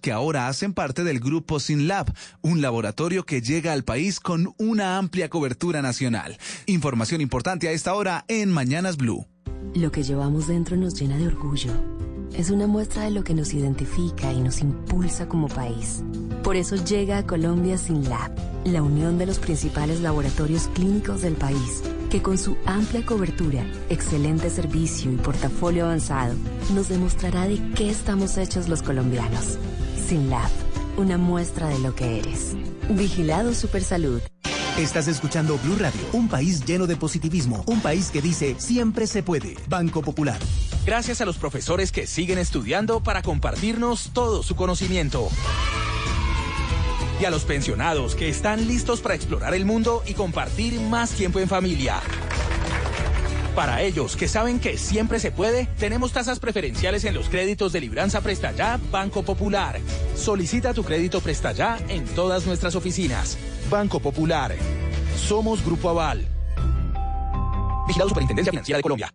que ahora hacen parte del grupo SynLab, un laboratorio que llega al país con una amplia cobertura nacional. Información importante a esta hora en Mañanas Blue. Lo que llevamos dentro nos llena de orgullo. Es una muestra de lo que nos identifica y nos impulsa como país. Por eso llega a Colombia SynLab, la unión de los principales laboratorios clínicos del país que con su amplia cobertura, excelente servicio y portafolio avanzado, nos demostrará de qué estamos hechos los colombianos. Sin Lab, una muestra de lo que eres. Vigilado Supersalud. Estás escuchando Blue Radio, un país lleno de positivismo, un país que dice siempre se puede. Banco Popular. Gracias a los profesores que siguen estudiando para compartirnos todo su conocimiento y a los pensionados que están listos para explorar el mundo y compartir más tiempo en familia. Para ellos que saben que siempre se puede, tenemos tasas preferenciales en los créditos de Libranza Presta Ya Banco Popular. Solicita tu crédito Presta Ya en todas nuestras oficinas. Banco Popular. Somos Grupo Aval. Vigilado Superintendencia Financiera de Colombia.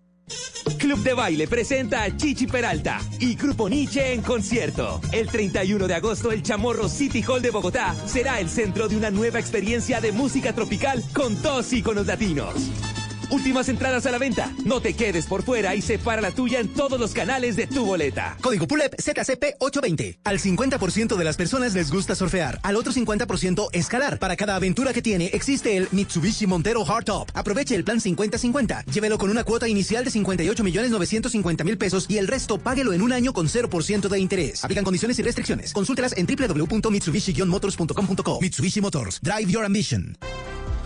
Club de Baile presenta a Chichi Peralta y Grupo Nietzsche en concierto. El 31 de agosto, el Chamorro City Hall de Bogotá será el centro de una nueva experiencia de música tropical con dos íconos latinos. Últimas entradas a la venta. No te quedes por fuera y separa la tuya en todos los canales de tu boleta. Código PULEP ZCP 820. Al 50% de las personas les gusta surfear, al otro 50% escalar. Para cada aventura que tiene existe el Mitsubishi Montero Hardtop. Aproveche el plan 50-50. Llévelo con una cuota inicial de 58 millones 950 mil pesos y el resto páguelo en un año con 0% de interés. Aplican condiciones y restricciones. Consúltelas en www.mitsubishi-motors.com.co. Mitsubishi Motors. Drive your ambition.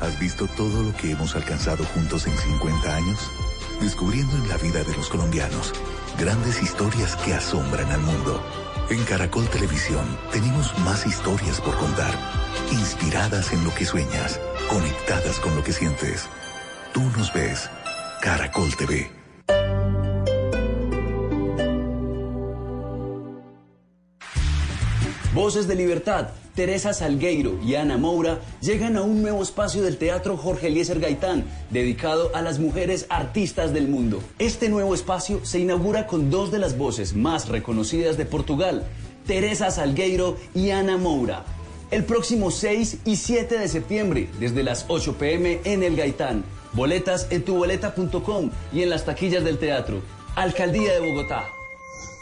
¿Has visto todo lo que hemos alcanzado juntos en 50 años? Descubriendo en la vida de los colombianos grandes historias que asombran al mundo. En Caracol Televisión tenemos más historias por contar, inspiradas en lo que sueñas, conectadas con lo que sientes. Tú nos ves, Caracol TV. Voces de Libertad, Teresa Salgueiro y Ana Moura llegan a un nuevo espacio del Teatro Jorge Eliezer Gaitán, dedicado a las mujeres artistas del mundo. Este nuevo espacio se inaugura con dos de las voces más reconocidas de Portugal, Teresa Salgueiro y Ana Moura. El próximo 6 y 7 de septiembre, desde las 8 pm en el Gaitán. Boletas en tuboleta.com y en las taquillas del teatro. Alcaldía de Bogotá.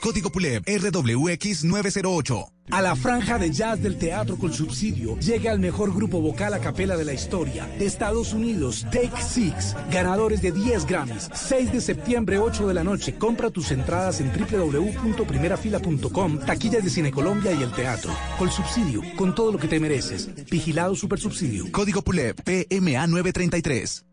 Código PULEP RWX 908. A la franja de jazz del teatro con subsidio llega el mejor grupo vocal a capela de la historia. De Estados Unidos, Take Six, ganadores de 10 Grammys. 6 de septiembre, 8 de la noche. Compra tus entradas en www.primerafila.com, taquillas de Cine Colombia y el teatro. Con subsidio, con todo lo que te mereces. Vigilado Super Subsidio. Código PULEP PMA 933.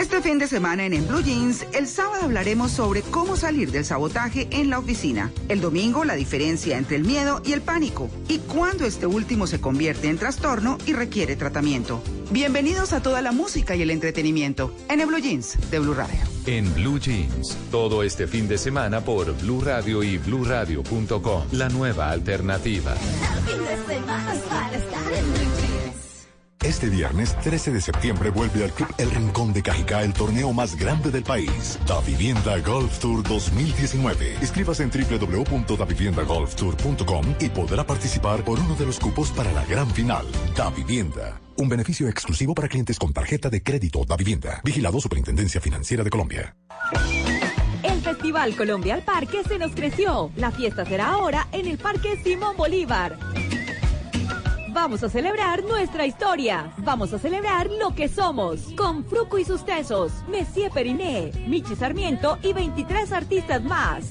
Este fin de semana en En Blue Jeans, el sábado hablaremos sobre cómo salir del sabotaje en la oficina. El domingo, la diferencia entre el miedo y el pánico. Y cuándo este último se convierte en trastorno y requiere tratamiento. Bienvenidos a toda la música y el entretenimiento en En Blue Jeans de Blue Radio. En Blue Jeans, todo este fin de semana por Blue Radio y BlueRadio.com. La nueva alternativa. Este viernes 13 de septiembre vuelve al Club El Rincón de Cajicá el torneo más grande del país, Da Vivienda Golf Tour 2019. Inscríbase en www.daviviendagolftour.com y podrá participar por uno de los cupos para la gran final. Da Vivienda. Un beneficio exclusivo para clientes con tarjeta de crédito Da Vivienda. Vigilado Superintendencia Financiera de Colombia. El Festival Colombia al Parque se nos creció. La fiesta será ahora en el Parque Simón Bolívar. Vamos a celebrar nuestra historia. Vamos a celebrar lo que somos. Con Fruco y sus tesos, Messier Periné, Michi Sarmiento y 23 artistas más.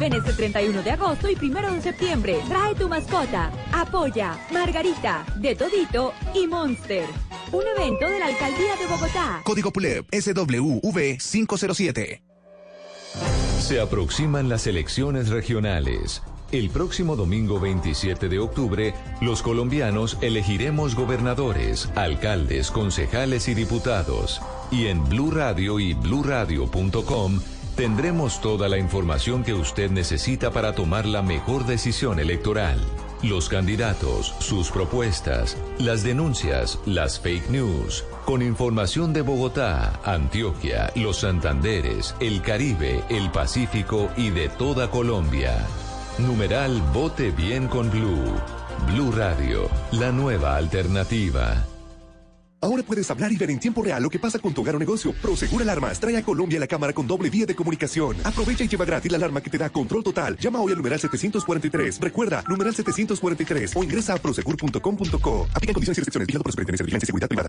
Ven este 31 de agosto y 1 de septiembre. Trae tu mascota. Apoya Margarita, De Todito y Monster. Un evento de la Alcaldía de Bogotá. Código PULEP SWV 507. Se aproximan las elecciones regionales. El próximo domingo 27 de octubre, los colombianos elegiremos gobernadores, alcaldes, concejales y diputados. Y en Blue Radio y bluradio.com tendremos toda la información que usted necesita para tomar la mejor decisión electoral. Los candidatos, sus propuestas, las denuncias, las fake news, con información de Bogotá, Antioquia, los Santanderes, el Caribe, el Pacífico y de toda Colombia. Numeral Vote Bien con Blue. Blue Radio, la nueva alternativa. Ahora puedes hablar y ver en tiempo real lo que pasa con tu hogar o negocio. Prosegur Alarmas trae a Colombia la cámara con doble vía de comunicación. Aprovecha y lleva gratis la alarma que te da control total. Llama hoy al numeral 743. Recuerda, numeral 743 o ingresa a prosegur.com.co. Aplica condiciones y restricciones. Vigilado por Superintendencia de Vigilancia y Seguridad Privada.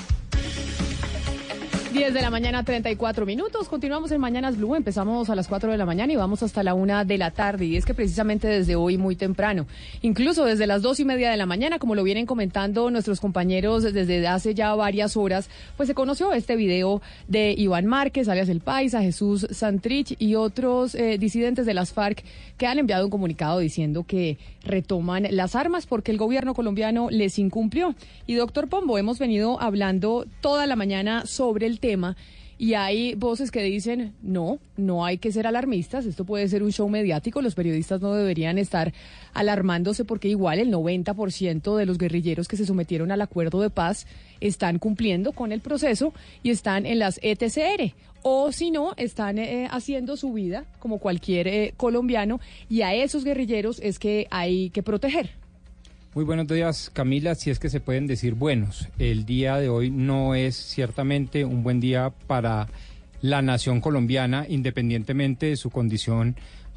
10 de la mañana, 34 minutos. Continuamos en Mañanas Blue. Empezamos a las 4 de la mañana y vamos hasta la 1 de la tarde. Y es que precisamente desde hoy, muy temprano, incluso desde las 2 y media de la mañana, como lo vienen comentando nuestros compañeros desde hace ya varias horas, pues se conoció este video de Iván Márquez, alias El Paisa, Jesús Santrich y otros eh, disidentes de las FARC que han enviado un comunicado diciendo que retoman las armas porque el gobierno colombiano les incumplió. Y doctor Pombo, hemos venido hablando toda la mañana sobre el tema y hay voces que dicen, no, no hay que ser alarmistas, esto puede ser un show mediático, los periodistas no deberían estar alarmándose porque igual el 90% de los guerrilleros que se sometieron al acuerdo de paz están cumpliendo con el proceso y están en las ETCR. O si no, están eh, haciendo su vida como cualquier eh, colombiano y a esos guerrilleros es que hay que proteger. Muy buenos días, Camila. Si es que se pueden decir buenos. El día de hoy no es ciertamente un buen día para la nación colombiana, independientemente de su condición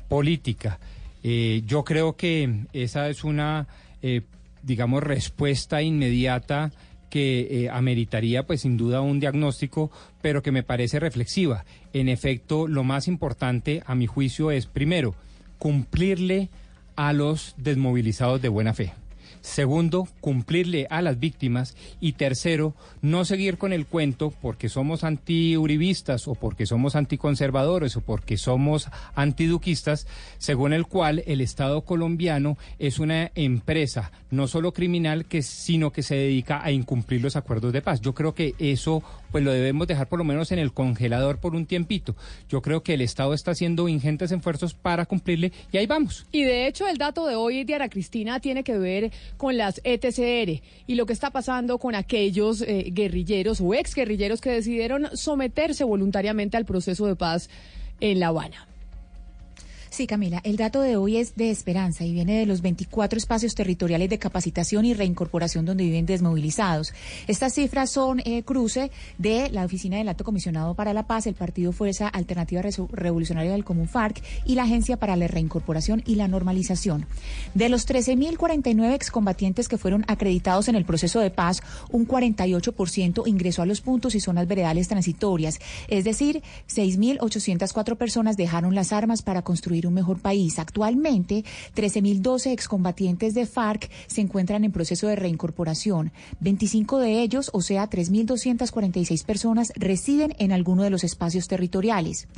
política. Eh, yo creo que esa es una, eh, digamos, respuesta inmediata que eh, ameritaría, pues sin duda, un diagnóstico, pero que me parece reflexiva. En efecto, lo más importante, a mi juicio, es, primero, cumplirle a los desmovilizados de buena fe. Segundo, cumplirle a las víctimas. Y tercero, no seguir con el cuento porque somos antiuribistas o porque somos anticonservadores o porque somos antiduquistas, según el cual el Estado colombiano es una empresa no solo criminal, que, sino que se dedica a incumplir los acuerdos de paz. Yo creo que eso pues lo debemos dejar por lo menos en el congelador por un tiempito. Yo creo que el Estado está haciendo ingentes esfuerzos para cumplirle y ahí vamos. Y de hecho el dato de hoy, Diana Cristina, tiene que ver con las ETCR y lo que está pasando con aquellos eh, guerrilleros o ex guerrilleros que decidieron someterse voluntariamente al proceso de paz en La Habana. Sí, Camila, el dato de hoy es de esperanza y viene de los 24 espacios territoriales de capacitación y reincorporación donde viven desmovilizados. Estas cifras son eh, cruce de la Oficina del Alto Comisionado para la Paz, el Partido Fuerza Alternativa Revolucionaria del Común FARC y la Agencia para la Reincorporación y la Normalización. De los 13.049 excombatientes que fueron acreditados en el proceso de paz, un 48% ingresó a los puntos y zonas veredales transitorias, es decir, 6.804 personas dejaron las armas para construir un mejor país. Actualmente, 13.012 excombatientes de FARC se encuentran en proceso de reincorporación. 25 de ellos, o sea, 3.246 personas, residen en alguno de los espacios territoriales.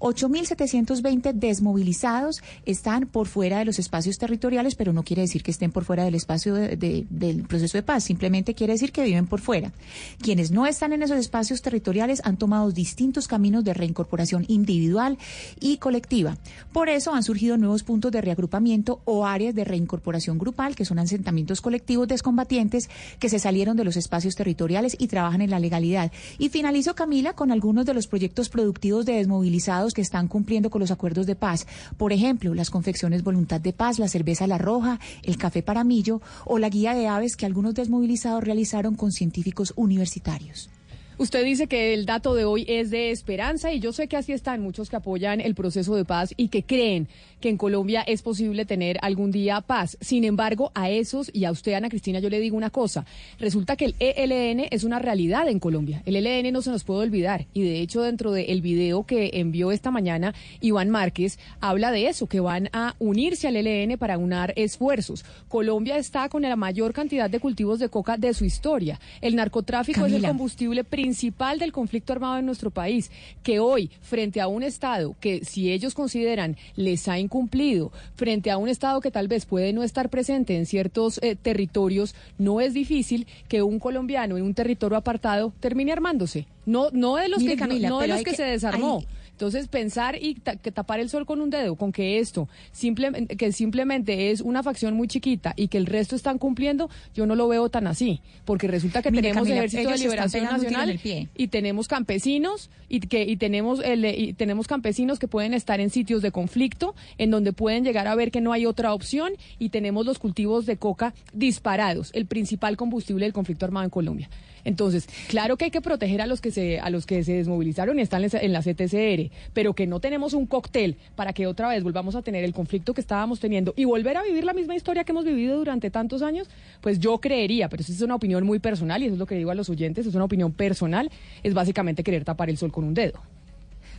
8.720 desmovilizados están por fuera de los espacios territoriales, pero no quiere decir que estén por fuera del espacio del proceso de paz, simplemente quiere decir que viven por fuera. Quienes no están en esos espacios territoriales han tomado distintos caminos de reincorporación individual y colectiva. Por eso han surgido nuevos puntos de reagrupamiento o áreas de reincorporación grupal, que son asentamientos colectivos de excombatientes que se salieron de los espacios territoriales y trabajan en la legalidad. Y finalizo, Camila, con algunos de los proyectos productivos de desmovilizados que están cumpliendo con los acuerdos de paz. Por ejemplo, las confecciones Voluntad de Paz, la cerveza La Roja, el café Paramillo o la guía de aves que algunos desmovilizados realizaron con científicos universitarios. Usted dice que el dato de hoy es de esperanza y yo sé que así están muchos que apoyan el proceso de paz y que creen que en Colombia es posible tener algún día paz. Sin embargo, a esos y a usted, Ana Cristina, yo le digo una cosa. Resulta que el ELN es una realidad en Colombia. El ELN no se nos puede olvidar. Y de hecho, dentro del video que envió esta mañana Iván Márquez, habla de eso, que van a unirse al ELN para unar esfuerzos. Colombia está con la mayor cantidad de cultivos de coca de su historia. El narcotráfico es el combustible principal del conflicto armado en nuestro país. Que hoy, frente a un Estado que, si ellos consideran, les ha cumplido frente a un Estado que tal vez puede no estar presente en ciertos eh, territorios, no es difícil que un colombiano en un territorio apartado termine armándose. No, no de los que, no, de los que, se desarmó Entonces, pensar y que tapar el sol con un dedo, con que esto simplemente, que simplemente es una facción muy chiquita y que el resto están cumpliendo, yo no lo veo tan así, porque resulta que tenemos Ejército de Liberación Nacional y tenemos campesinos y que y tenemos el, y tenemos campesinos que pueden estar en sitios de conflicto, en donde pueden llegar a ver que no hay otra opción y tenemos los cultivos de coca disparados, el principal combustible del conflicto armado en Colombia. Entonces, claro que hay que proteger a los que se, a los que se desmovilizaron y están en la CTCR, pero que no tenemos un cóctel para que otra vez volvamos a tener el conflicto que estábamos teniendo y volver a vivir la misma historia que hemos vivido durante tantos años, pues yo creería, pero eso es una opinión muy personal y eso es lo que digo a los oyentes, es una opinión personal, es básicamente querer tapar el sol con un dedo.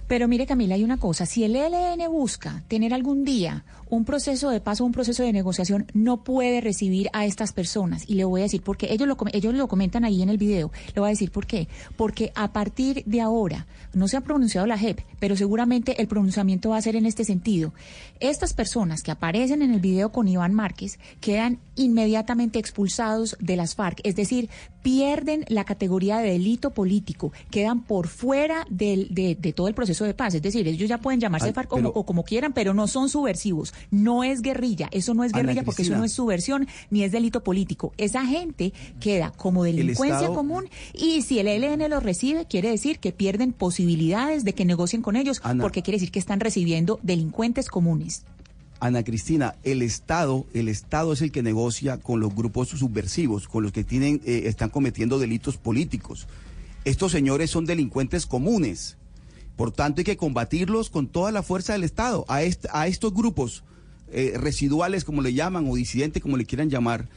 Pero mire Camila, hay una cosa, si el ELN busca tener algún día un proceso de paso, un proceso de negociación, no puede recibir a estas personas. Y le voy a decir por qué. Ellos lo, ellos lo comentan ahí en el video. Le voy a decir por qué. Porque a partir de ahora, no se ha pronunciado la JEP, pero seguramente el pronunciamiento va a ser en este sentido. Estas personas que aparecen en el video con Iván Márquez quedan inmediatamente expulsados de las FARC, es decir, pierden la categoría de delito político, quedan por fuera del, de, todo el proceso de paz. Es decir, ellos ya pueden llamarse FARC o como quieran, pero no son subversivos no es guerrilla, eso no es guerrilla porque eso no es subversión ni es delito político. Esa gente queda como delincuencia común y si el ELN los recibe, quiere decir que pierden posibilidades de que negocien con ellos porque quiere decir que están recibiendo delincuentes comunes. Ana Cristina, el Estado, el Estado es el que negocia con los grupos subversivos, con los que tienen, eh, están cometiendo delitos políticos. Estos señores son delincuentes comunes. Por tanto, hay que combatirlos con toda la fuerza del Estado. A, a estos grupos eh, residuales, como le llaman, o disidentes, como le quieran llamar,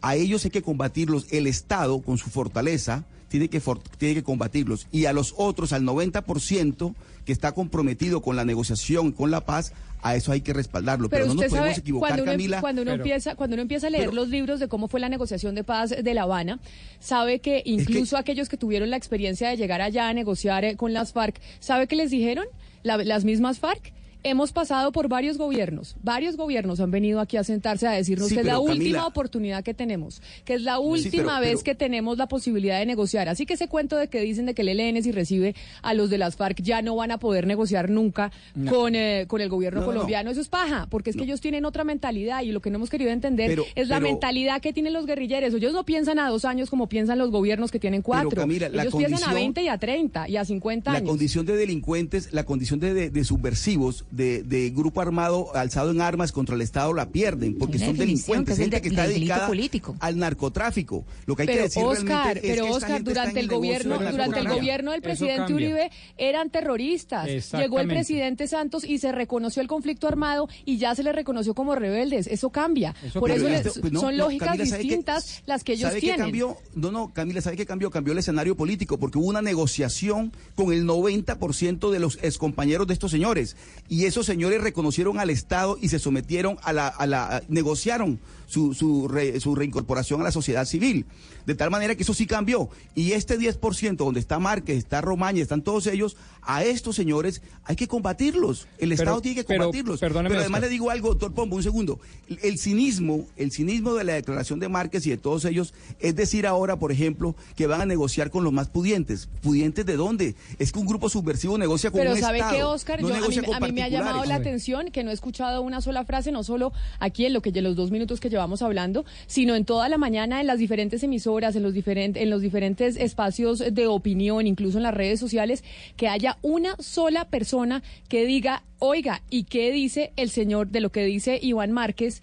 a ellos hay que combatirlos. El Estado, con su fortaleza, tiene que, tiene que combatirlos. Y a los otros, al 90% que está comprometido con la negociación, con la paz, a eso hay que respaldarlo. Pero, no nos podemos equivocar, cuando uno, Camila. Cuando uno, empieza, cuando uno empieza a leer los libros de cómo fue la negociación de paz de La Habana, sabe que incluso aquellos que tuvieron la experiencia de llegar allá a negociar eh, con las FARC, ¿sabe qué les dijeron? las mismas FARC Hemos pasado por varios gobiernos, varios gobiernos han venido aquí a sentarse a decirnos que es la última oportunidad que tenemos, que es la última vez que tenemos la posibilidad de negociar. Así que ese cuento de que dicen de que el ELN si recibe a los de las FARC ya no van a poder negociar nunca con, eh, con el gobierno colombiano, eso es paja, porque es que ellos tienen otra mentalidad y lo que no hemos querido entender es la mentalidad que tienen los guerrilleros. Ellos no piensan a dos años como piensan los gobiernos que tienen cuatro. ellos piensan a 20 y a 30 y a 50 años. La condición de delincuentes, la condición de subversivos de, grupo armado alzado en armas contra el Estado la pierden, porque son delincuentes, gente que está dedicada político. al narcotráfico. Lo que hay pero que decir Oscar, pero Oscar, durante el, gobierno, durante el gobierno del presidente Uribe eran terroristas. Llegó el presidente Santos y se reconoció el conflicto armado y ya se le reconoció como rebeldes. Eso cambia. Por eso pues son lógicas distintas las que ellos tienen. cambió? No, no, Camila, ¿sabe qué cambió? Cambió el escenario político porque hubo una negociación con el 90% de los excompañeros de estos señores. Y esos señores reconocieron al Estado y se sometieron a la, a la negociaron su, su, su reincorporación a la sociedad civil. De tal manera que eso sí cambió. Y este 10%, donde está Márquez, está Romaña, están todos ellos, a estos señores hay que combatirlos. El Estado tiene que combatirlos. Pero, además le digo algo, doctor Pombo, un segundo. El, cinismo, el cinismo de la declaración de Márquez y de todos ellos es decir ahora, por ejemplo, que van a negociar con los más pudientes. ¿Pudientes de dónde? Es que un grupo subversivo negocia con Pero un ¿sabe qué, Oscar? Yo, a mí, me ha llamado la atención que no he escuchado una sola frase, no solo aquí en lo que los dos minutos que llevamos hablando, sino en toda la mañana en las diferentes emisoras, en los, diferentes en los diferentes espacios de opinión, incluso en las redes sociales, que haya una sola persona que diga, oiga, ¿y qué dice el señor de lo que dice Iván Márquez?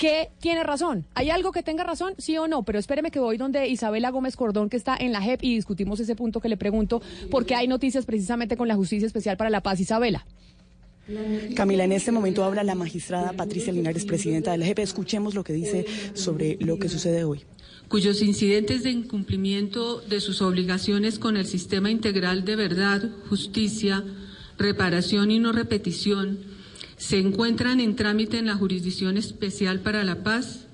que tiene razón. ¿Hay algo que tenga razón? Sí o no, pero espéreme que voy donde Isabela Gómez Cordón, que está en la JEP, y discutimos ese punto que le pregunto, porque hay noticias precisamente con la Justicia Especial para la Paz. Isabela. Camila, en este momento habla la magistrada Patricia Linares, presidenta de la JEP. Escuchemos lo que dice sobre lo que sucede hoy cuyos incidentes de incumplimiento de sus obligaciones con el sistema integral de verdad, justicia, reparación y no repetición se encuentran en trámite en la Jurisdicción Especial para la Paz,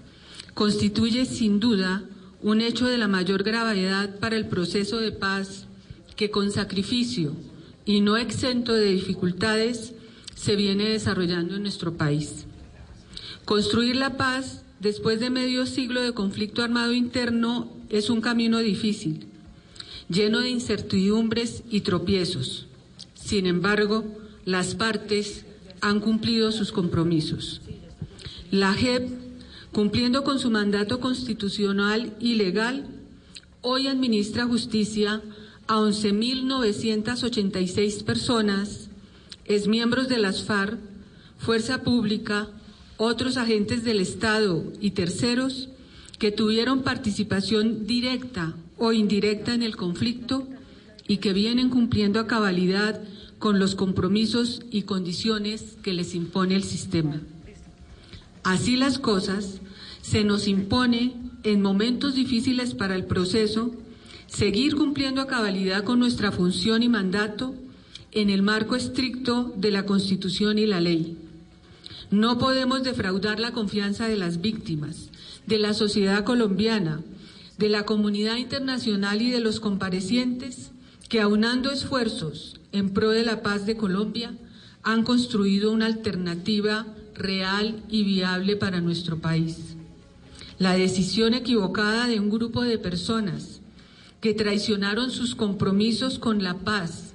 constituye sin duda un hecho de la mayor gravedad para el proceso de paz que con sacrificio y no exento de dificultades se viene desarrollando en nuestro país. Construir la paz después de medio siglo de conflicto armado interno es un camino difícil, lleno de incertidumbres y tropiezos. Sin embargo, las partes han cumplido sus compromisos. La JEP, cumpliendo con su mandato constitucional y legal, hoy administra justicia a 11.986 personas, es miembros de las FARC, Fuerza Pública, otros agentes del Estado y terceros que tuvieron participación directa o indirecta en el conflicto y que vienen cumpliendo a cabalidad con los compromisos y condiciones que les impone el sistema. Así las cosas, se nos impone en momentos difíciles para el proceso seguir cumpliendo a cabalidad con nuestra función y mandato en el marco estricto de la Constitución y la ley. No podemos defraudar la confianza de las víctimas, de la sociedad colombiana, de la comunidad internacional y de los comparecientes que aunando esfuerzos en pro de la paz de Colombia han construido una alternativa real y viable para nuestro país. La decisión equivocada de un grupo de personas que traicionaron sus compromisos con la paz,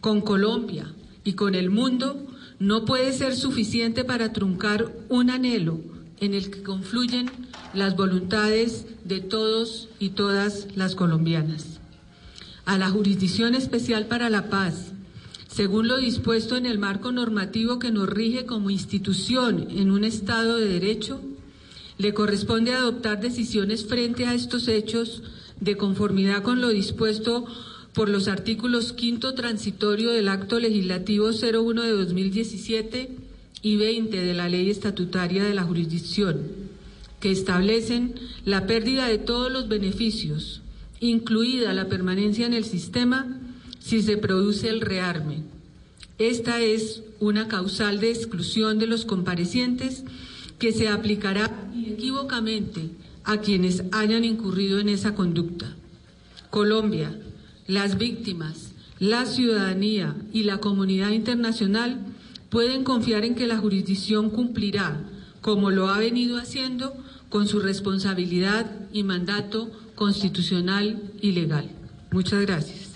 con Colombia y con el mundo no puede ser suficiente para truncar un anhelo en el que confluyen las voluntades de todos y todas las colombianas. A la Jurisdicción Especial para la Paz, según lo dispuesto en el marco normativo que nos rige como institución en un Estado de Derecho, le corresponde adoptar decisiones frente a estos hechos de conformidad con lo dispuesto por los artículos quinto transitorio del Acto Legislativo 01 de 2017 y 20 de la Ley Estatutaria de la Jurisdicción, que establecen la pérdida de todos los beneficios, incluida la permanencia en el sistema, si se produce el rearme. Esta es una causal de exclusión de los comparecientes que se aplicará inequívocamente a quienes hayan incurrido en esa conducta. Colombia, las víctimas, la ciudadanía y la comunidad internacional pueden confiar en que la jurisdicción cumplirá, como lo ha venido haciendo, con su responsabilidad y mandato constitucional y legal. Muchas gracias.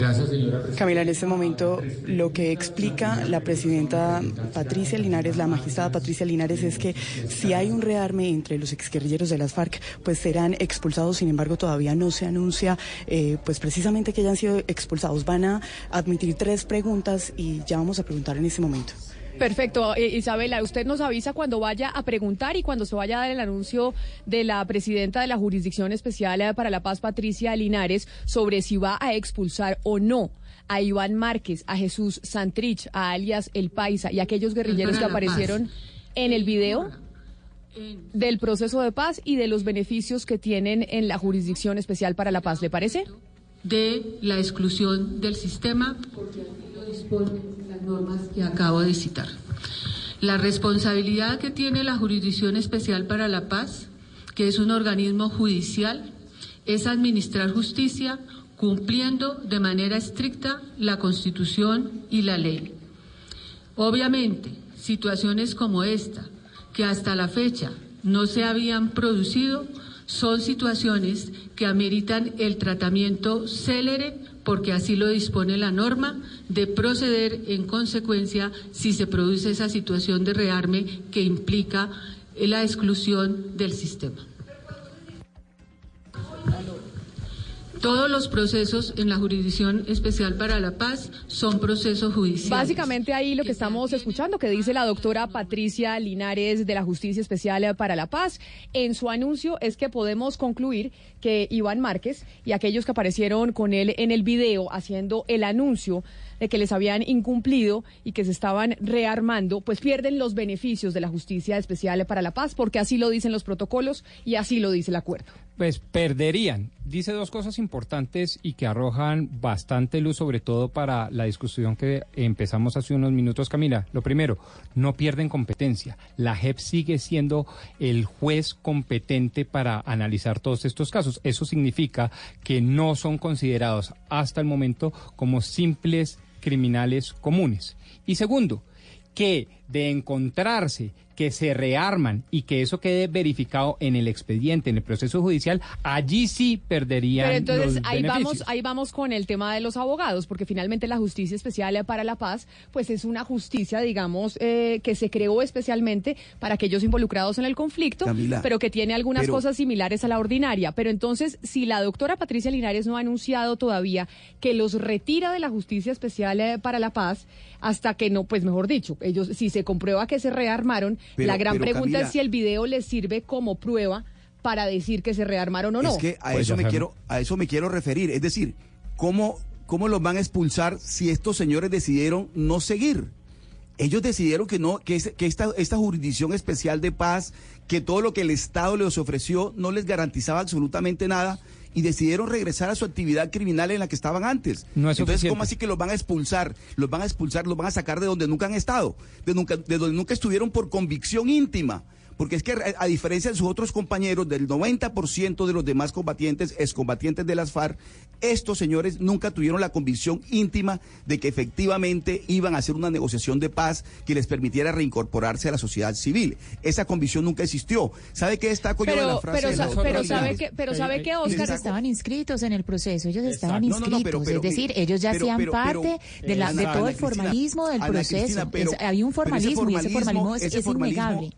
Gracias, señora Camila, en este momento lo que explica la presidenta Patricia Linares, la magistrada Patricia Linares, es que si hay un rearme entre los exguerrilleros de las FARC, pues serán expulsados. Sin embargo, todavía no se anuncia, eh, pues precisamente que hayan sido expulsados. Van a admitir tres preguntas y ya vamos a preguntar en este momento. Perfecto. Eh, Isabela, usted nos avisa cuando vaya a preguntar y cuando se vaya a dar el anuncio de la presidenta de la Jurisdicción Especial para la Paz, Patricia Linares, sobre si va a expulsar o no a Iván Márquez, a Jesús Santrich, a alias El Paisa y a aquellos guerrilleros que aparecieron en el video del proceso de paz y de los beneficios que tienen en la Jurisdicción Especial para la Paz. ¿Le parece? De la exclusión del sistema, porque dispone normas que acabo de citar. La responsabilidad que tiene la Jurisdicción Especial para la Paz, que es un organismo judicial, es administrar justicia cumpliendo de manera estricta la Constitución y la ley. Obviamente, situaciones como esta, que hasta la fecha no se habían producido, son situaciones que ameritan el tratamiento célere porque así lo dispone la norma, de proceder en consecuencia si se produce esa situación de rearme que implica la exclusión del sistema. Todos los procesos en la Jurisdicción Especial para la Paz son procesos judiciales. Básicamente ahí lo que estamos escuchando, que dice la doctora Patricia Linares de la Justicia Especial para la Paz, en su anuncio es que podemos concluir que Iván Márquez y aquellos que aparecieron con él en el video haciendo el anuncio de que les habían incumplido y que se estaban rearmando, pues pierden los beneficios de la Justicia Especial para la Paz, porque así lo dicen los protocolos y así lo dice el acuerdo. Pues perderían. Dice dos cosas importantes y que arrojan bastante luz, sobre todo para la discusión que empezamos hace unos minutos, Camila. Lo primero, no pierden competencia. La JEP sigue siendo el juez competente para analizar todos estos casos. Eso significa que no son considerados hasta el momento como simples criminales comunes. Y segundo, que de encontrarse que se rearman y que eso quede verificado en el expediente, en el proceso judicial, allí sí perderían Pero entonces los ahí beneficios. vamos, ahí vamos con el tema de los abogados, porque finalmente la justicia especial para la paz, pues es una justicia, digamos, eh, que se creó especialmente para aquellos involucrados en el conflicto, Camila, pero que tiene algunas pero- cosas similares a la ordinaria. Pero entonces, si la doctora Patricia Linares no ha anunciado todavía que los retira de la justicia especial eh, para la paz, hasta que no, pues mejor dicho, ellos, si se comprueba que se rearmaron, Pero- la gran pregunta Camila- es si el video les sirve como prueba para decir que se rearmaron o no. Es que a Pues eso me quiero, a eso me quiero referir. Es decir, ¿cómo, cómo los van a expulsar si estos señores decidieron no seguir? Ellos decidieron que no, que, es- que esta, esta jurisdicción especial de paz, que todo lo que el Estado les ofreció no les garantizaba absolutamente nada y decidieron regresar a su actividad criminal en la que estaban antes. No es Entonces, suficiente. ¿cómo así que los van a expulsar? Los van a expulsar, los van a sacar de donde nunca han estado, de, nunca, de donde nunca estuvieron por convicción íntima. Porque es que a, a diferencia de sus otros compañeros, del 90% de los demás combatientes, excombatientes de las FARC, estos señores nunca tuvieron la convicción íntima de que efectivamente iban a hacer una negociación de paz que les permitiera reincorporarse a la sociedad civil. Esa convicción nunca existió. ¿Sabe qué destaco yo de Pero, la frase pero, de la sa- doctora pero sabe que, pero sabe que Oscar Ellos estaban inscritos en el proceso, ellos estaban No, no, no, inscritos, pero- pero es decir, ellos ya pero- hacían pero- pero- parte de, la, de todo Ana el Cristina, formalismo del proceso. Cristina, pero- Es- había un pero ese formalismo y ese formalismo es, ese es formalismo- innegable.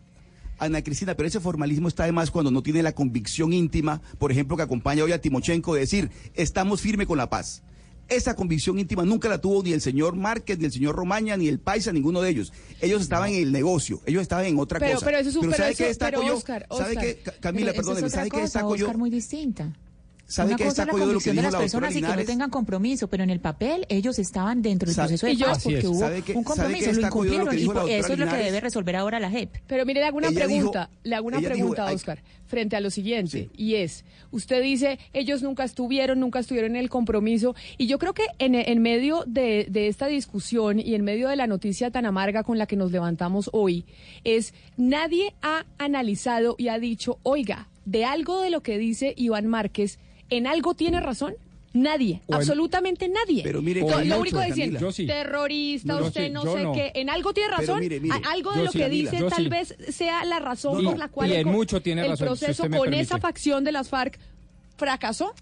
Ana Cristina, pero ese formalismo está además cuando no tiene la convicción íntima, por ejemplo, que acompaña hoy a Timochenko de decir, estamos firmes con la paz. Esa convicción íntima nunca la tuvo ni el señor Márquez, ni el señor Romaña, ni el Paisa, ninguno de ellos. Ellos estaban en el negocio, ellos estaban en otra Pero- cosa. pero eso es un- pero ¿sabe eso- qué destaco pero yo? Oscar, ¿Sabe Oscar. qué, Ca- Camila, perdóneme, es ¿sabe qué destaco yo? Oscar, muy distinta. ¿Sabe Una qué cosa es la de que convicción de las personas y que no tengan compromiso, pero en el papel ellos estaban dentro del proceso de Y yo- paz porque es. hubo ¿Sabe qué- un compromiso, lo incumplieron que y la doctora eso es lo que debe resolver ahora la JEP. Pero mire, le hago una Ella pregunta, dijo- le hago una dijo, pregunta, hay- Oscar, frente a lo siguiente, y es, usted dice, ellos nunca estuvieron, nunca estuvieron en el compromiso, y yo creo que en, en medio de, de esta discusión y en medio de la noticia tan amarga con la que nos levantamos hoy, es, nadie ha analizado y ha dicho, oiga, de algo de lo que dice Iván Márquez, ¿en algo tiene razón? Nadie, O absolutamente nadie. Pero mire, Lo- lo único que decir, sí. terrorista, usted sí, no sé no. qué, en algo tiene razón, mire, mire, A- algo de lo sí, que Camila, dice yo tal sí. vez sea la razón No, por la cual y el en co- mucho tiene el razón, proceso con permite. esa facción de las FARC fracasó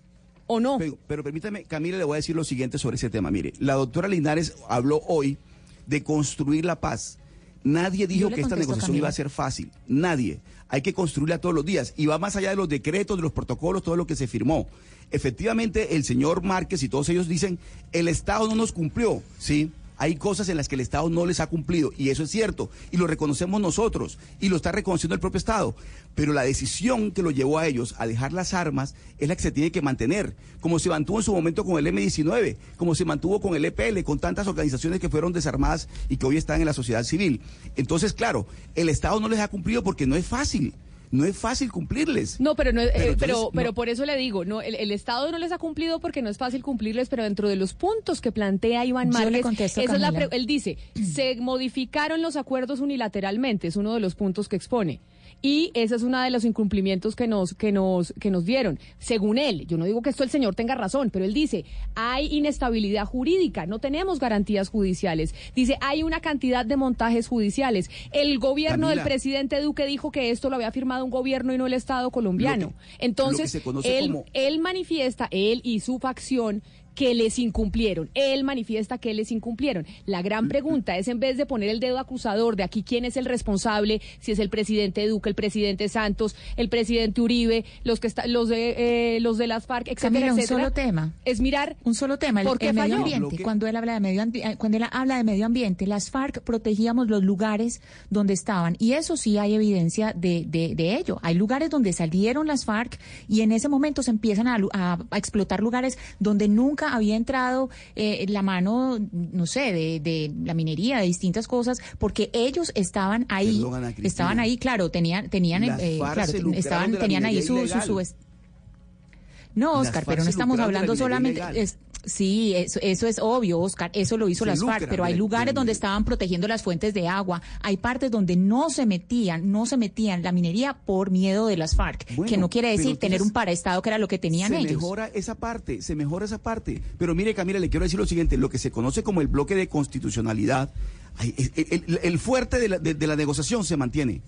o no. Pero, pero permítame, Camila, le voy a decir lo siguiente sobre ese tema. Mire, la doctora Linares habló hoy de construir la paz. Nadie dijo que esta negociación Camila. iba a ser fácil. Nadie. Hay que construirla todos los días. Y va más allá de los decretos, de los protocolos, todo lo que se firmó. Efectivamente, el señor Márquez y todos ellos dicen, el Estado no nos cumplió, ¿sí? Hay cosas en las que el Estado no les ha cumplido y eso es cierto y lo reconocemos nosotros y lo está reconociendo el propio Estado. Pero la decisión que lo llevó a ellos a dejar las armas es la que se tiene que mantener, como se mantuvo en su momento con el M-19, como se mantuvo con el EPL, con tantas organizaciones que fueron desarmadas y que hoy están en la sociedad civil. Entonces, claro, el Estado no les ha cumplido porque no es fácil. No es fácil cumplirles. No, pero no, eh, Pero pero, entonces, pero no. por eso le digo, no, el, el Estado no les ha cumplido porque no es fácil cumplirles, pero dentro de los puntos que plantea Iván Yo le Márquez, contesto, esa es la él dice, se modificaron los acuerdos unilateralmente, es uno de los puntos que expone. Y ese es uno de los incumplimientos que nos, que nos, que nos dieron. Según él, yo no digo que esto el señor tenga razón, pero él dice, hay inestabilidad jurídica, no tenemos garantías judiciales. Dice, hay una cantidad de montajes judiciales. El gobierno del presidente Duque dijo que esto lo había firmado un gobierno y no el Estado colombiano. Que- Entonces, él, como- él manifiesta, él y su facción, que les incumplieron. Él manifiesta que les incumplieron. La gran pregunta es, en vez de poner el dedo acusador de aquí quién es el responsable, si es el presidente Duque, el presidente Santos, el presidente Uribe, los que está, los de eh, los de las FARC, etcétera, Camila, un etcétera, solo tema. es mirar Un solo tema, el, ¿Por qué el medio ambiente. Cuando él habla de medio eh, cuando él habla de medio ambiente, las FARC protegíamos los lugares donde estaban y eso sí hay evidencia de, de, de ello. Hay lugares donde salieron las FARC y en ese momento se empiezan a, lu- a- a explotar lugares donde nunca había entrado eh, la mano, no sé, de, de la minería, de distintas cosas, porque ellos estaban ahí, Perdón, Ana Cristina. estaban ahí, claro, tenían, tenían, eh, claro, estaban, tenían ahí su, su, no, Oscar, pero no se estamos hablando solamente. es- sí, eso, eso es obvio, Oscar. Eso lo hizo Se las FARC, pero hay lugares donde estaban protegiendo las fuentes de agua. Hay partes donde no se metían, no se metían la minería por miedo de las FARC, que no quiere decir tener un paraestado que era lo que tenían se ellos. mejora esa parte, se mejora esa parte. Pero mire, Camila, le quiero decir lo siguiente, lo que se conoce como el bloque de constitucionalidad el, fuerte de la, de la negociación se mantiene.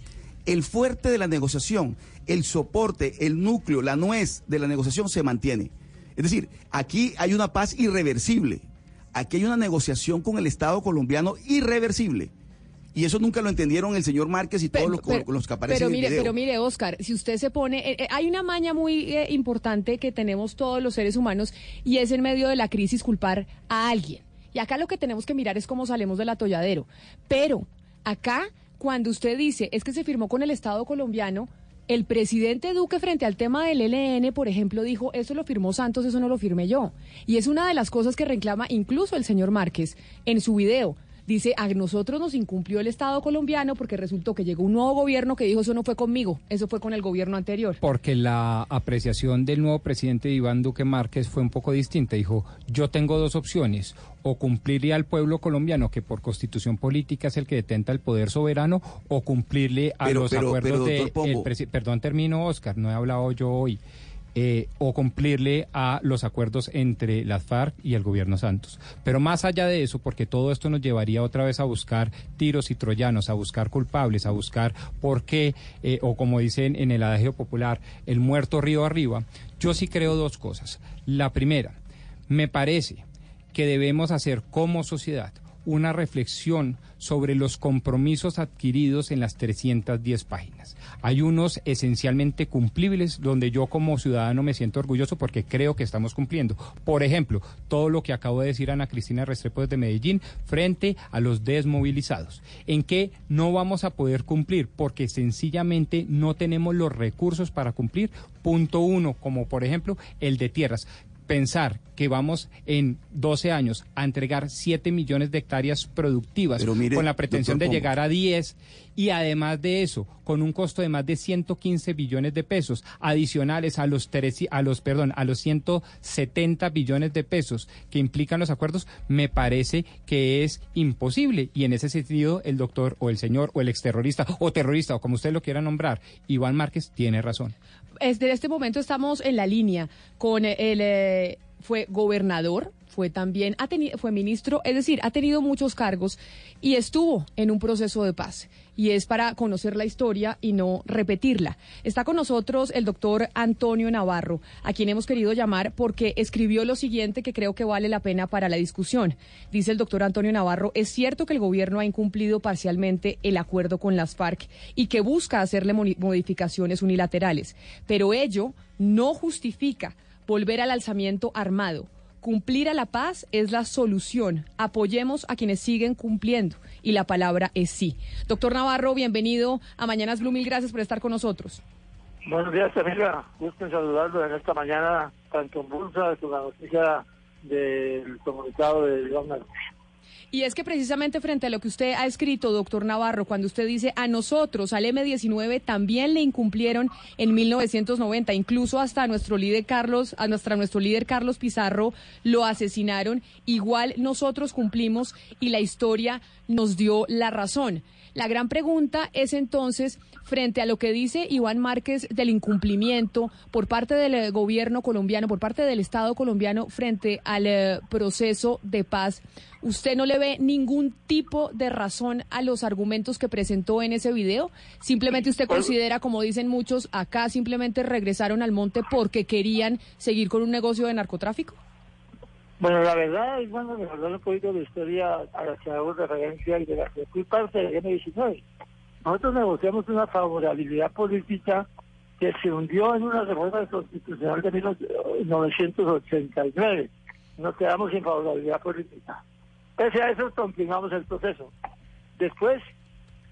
El fuerte de la negociación, el soporte, el núcleo, la nuez de la negociación se mantiene. Es decir, aquí hay una paz irreversible. Aquí hay una negociación con el Estado colombiano irreversible. Y eso nunca lo entendieron el señor Márquez y todos los, los, que aparecen pero mire, en el Pero mire, Oscar, si usted se pone... Eh, eh, hay una maña muy eh, importante que tenemos todos los seres humanos y es en medio de la crisis culpar a alguien. Y acá lo que tenemos que mirar es cómo salimos del atolladero. Pero acá, cuando usted dice, es que se firmó con el Estado colombiano, el presidente Duque frente al tema del ELN, por ejemplo, dijo, eso lo firmó Santos, eso no lo firmé yo. Y es una de las cosas que reclama incluso el señor Márquez en su video dice, a nosotros nos incumplió el Estado colombiano porque resultó que llegó un nuevo gobierno que dijo, eso no fue conmigo, eso fue con el gobierno anterior. Porque la apreciación del nuevo presidente Iván Duque Márquez fue un poco distinta. Dijo, yo tengo dos opciones, o cumplirle al pueblo colombiano, que por constitución política es el que detenta el poder soberano, o cumplirle a los acuerdos de... perdón, termino, Oscar, no he hablado yo hoy. Eh, o cumplirle a los acuerdos entre las FARC y el gobierno Santos. Pero más allá de eso, porque todo esto nos llevaría otra vez a buscar tiros y troyanos, a buscar culpables, a buscar por qué, eh, o como dicen en el adagio popular, el muerto río arriba, yo sí creo dos cosas. La primera, me parece que debemos hacer como sociedad una reflexión sobre los compromisos adquiridos en las 310 páginas. Hay unos esencialmente cumplibles donde yo como ciudadano me siento orgulloso porque creo que estamos cumpliendo. Por ejemplo, todo lo que acabo de decir Ana Cristina Restrepo desde Medellín frente a los desmovilizados. En que no vamos a poder cumplir porque sencillamente no tenemos los recursos para cumplir. Punto uno, como por ejemplo el de tierras pensar que vamos en 12 años a entregar 7 millones de hectáreas productivas con la pretensión de llegar a 10 y además de eso, con un costo de más de 115 billones de pesos adicionales a los a los perdón, a los 170 billones de pesos que implican los acuerdos, me parece que es imposible y en ese sentido el doctor o el señor o el exterrorista o terrorista o como usted lo quiera nombrar, Iván Márquez tiene razón. Desde este momento estamos en la línea con el eh, fue gobernador, fue también, ha tenido, fue ministro, es decir, ha tenido muchos cargos y estuvo en un proceso de paz. Y es para conocer la historia y no repetirla. Está con nosotros el doctor Antonio Navarro, a quien hemos querido llamar porque escribió lo siguiente que creo que vale la pena para la discusión. Dice el doctor Antonio Navarro, es cierto que el gobierno ha incumplido parcialmente el acuerdo con las FARC y que busca hacerle modificaciones unilaterales, pero ello no justifica volver al alzamiento armado. Cumplir a la paz es la solución. Apoyemos a quienes siguen cumpliendo. Y la palabra es sí. Doctor Navarro, bienvenido a Mañanas Blue. Mil gracias por estar con nosotros. Buenos días, amiga. Gusto en saludarlo en esta mañana, tanto en Bulsa, con la noticia del comunicado de Iván y es que precisamente frente a lo que usted ha escrito, doctor Navarro, cuando usted dice a nosotros, al M19, también le incumplieron en 1990, incluso hasta nuestro líder Carlos, a nuestra, nuestro líder Carlos Pizarro lo asesinaron, igual nosotros cumplimos y la historia nos dio la razón. La gran pregunta es entonces, frente a lo que dice Iván Márquez del incumplimiento por parte del eh, gobierno colombiano, por parte del Estado colombiano, frente al eh, proceso de paz, ¿usted no le ve ningún tipo de razón a los argumentos que presentó en ese video? ¿Simplemente usted pues considera, como dicen muchos, acá simplemente regresaron al monte porque querían seguir con un negocio de narcotráfico? Bueno, la verdad, es bueno, recordar un poquito de historia a la que hago referencia y de la que fui parte del M19. Nosotros negociamos una favorabilidad política que se hundió en una reforma constitucional de 1989. Nos quedamos sin favorabilidad política. Pese a eso, continuamos el proceso. Después,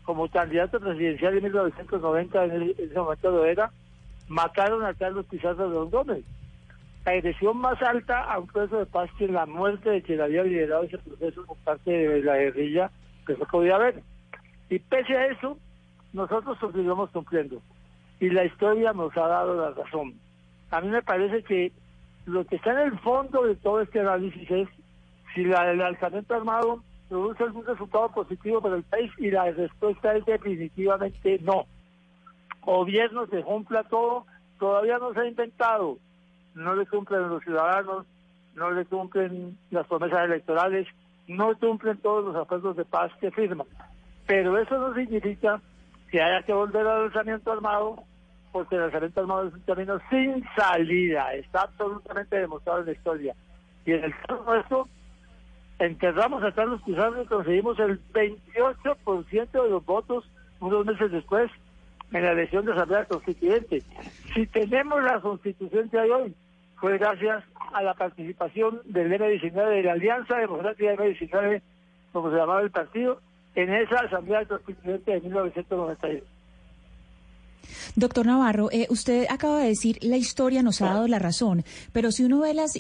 como candidato presidencial de 1990, en, ese momento lo era, mataron a Carlos Pizarro de Don Gómez la agresión más alta a un proceso de paz que la muerte de quien había liderado ese proceso por parte de la guerrilla que se podía haber. Y pese a eso, nosotros seguimos cumpliendo. Y la historia nos ha dado la razón. A mí me parece que lo que está en el fondo de todo este análisis es si la, el alzamiento armado produce algún resultado positivo para el país y la respuesta es definitivamente no. Gobierno se cumpla todo, todavía no se ha inventado no le cumplen los ciudadanos, no le cumplen las promesas electorales no cumplen todos los acuerdos de paz que firman. Pero eso no significa que haya que volver al alzamiento armado, porque el alzamiento armado es un camino sin salida, está absolutamente demostrado en la historia. Y en el caso nuestro, enterramos a Carlos Pizarro y conseguimos el 28% de los votos unos meses después en la elección de Asamblea Constituyente. Si tenemos la constitución hay hoy, fue gracias a la participación del M19, de la Alianza Democrática M19, como se llamaba el partido, en esa Asamblea Constituyente de 1992. Doctor Navarro, eh, usted acaba de decir, la historia nos ha dado la razón, pero si uno ve las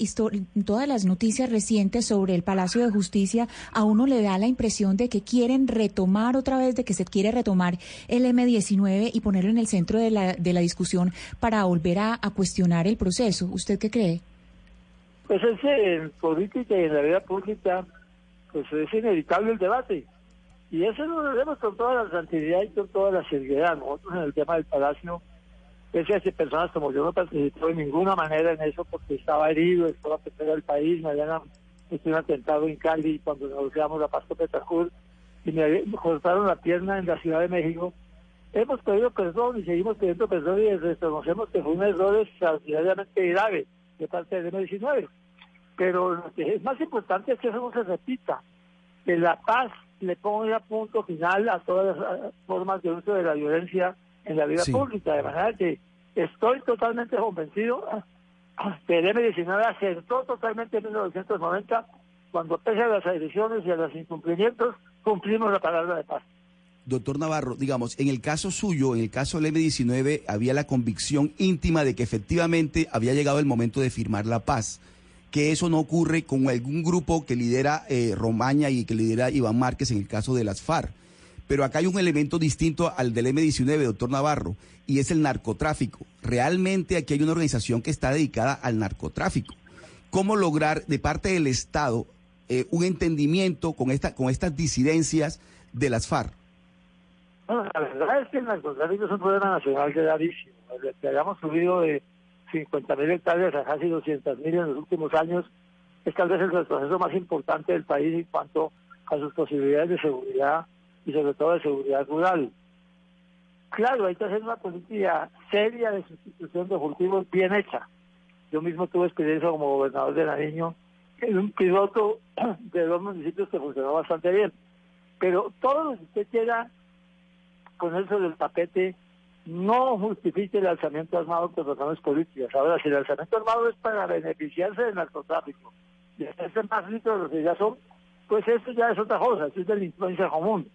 todas las noticias recientes sobre el Palacio de Justicia, a uno le da la impresión de que quieren retomar otra vez, de que se quiere retomar el M19 y ponerlo en el centro de la, de la discusión para volver a, cuestionar el proceso. ¿Usted qué cree? Pues es en política y en la vida pública, pues es inevitable el debate. Y eso lo debemos con toda la santidad y con toda la seriedad. Nosotros en el tema del palacio, pese a que personas como yo no participó de ninguna manera en eso porque estaba herido, estaba perdiendo el país, me habían hecho atentado en Cali cuando negociamos la paz con Petajur y me cortaron la pierna en la Ciudad de México. Hemos pedido perdón y seguimos pidiendo perdón y reconocemos que fue un error extraordinariamente grave de parte del M19. Pero lo que es más importante es que eso no se repita, que la paz le ponga punto final a todas las formas de uso de la violencia en la vida pública. De manera que estoy totalmente convencido que el M19 acertó totalmente en 1990 cuando pese a las agresiones y a los incumplimientos cumplimos la palabra de paz. Doctor Navarro, digamos, en el caso suyo, en el caso del M19, había la convicción íntima de que efectivamente había llegado el momento de firmar la paz que eso no ocurre con algún grupo que lidera eh, Romaña y que lidera Iván Márquez en el caso de las FARC. Pero acá hay un elemento distinto al del M19, doctor Navarro, y es el narcotráfico. Realmente aquí hay una organización que está dedicada al narcotráfico. ¿Cómo lograr de parte del Estado eh, un entendimiento con, esta, con estas disidencias de las FARC? la verdad es que el narcotráfico es un problema nacional gravísimo. Que hayamos subido de 50.000 hectáreas a casi 200.000 en los últimos años, es tal vez el proceso más importante del país en cuanto a sus posibilidades de seguridad y sobre todo de seguridad rural. Claro, hay que hacer una política seria de sustitución de cultivos bien hecha. Yo mismo tuve experiencia como gobernador de Nariño en un piloto de dos municipios que funcionó bastante bien. Pero todo lo que usted quiera poner sobre el tapete no justifique el alzamiento armado por razones políticas. Ahora, si el alzamiento armado es para beneficiarse del narcotráfico y hacerse más ricos de lo que ya son, pues eso ya es otra cosa, eso es de la influencia común.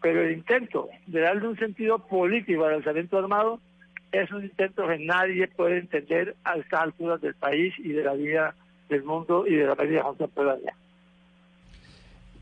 Pero el intento de darle un sentido político al alzamiento armado es un intento que nadie puede entender a estas del país y de la vida del mundo y de la vida contemporánea.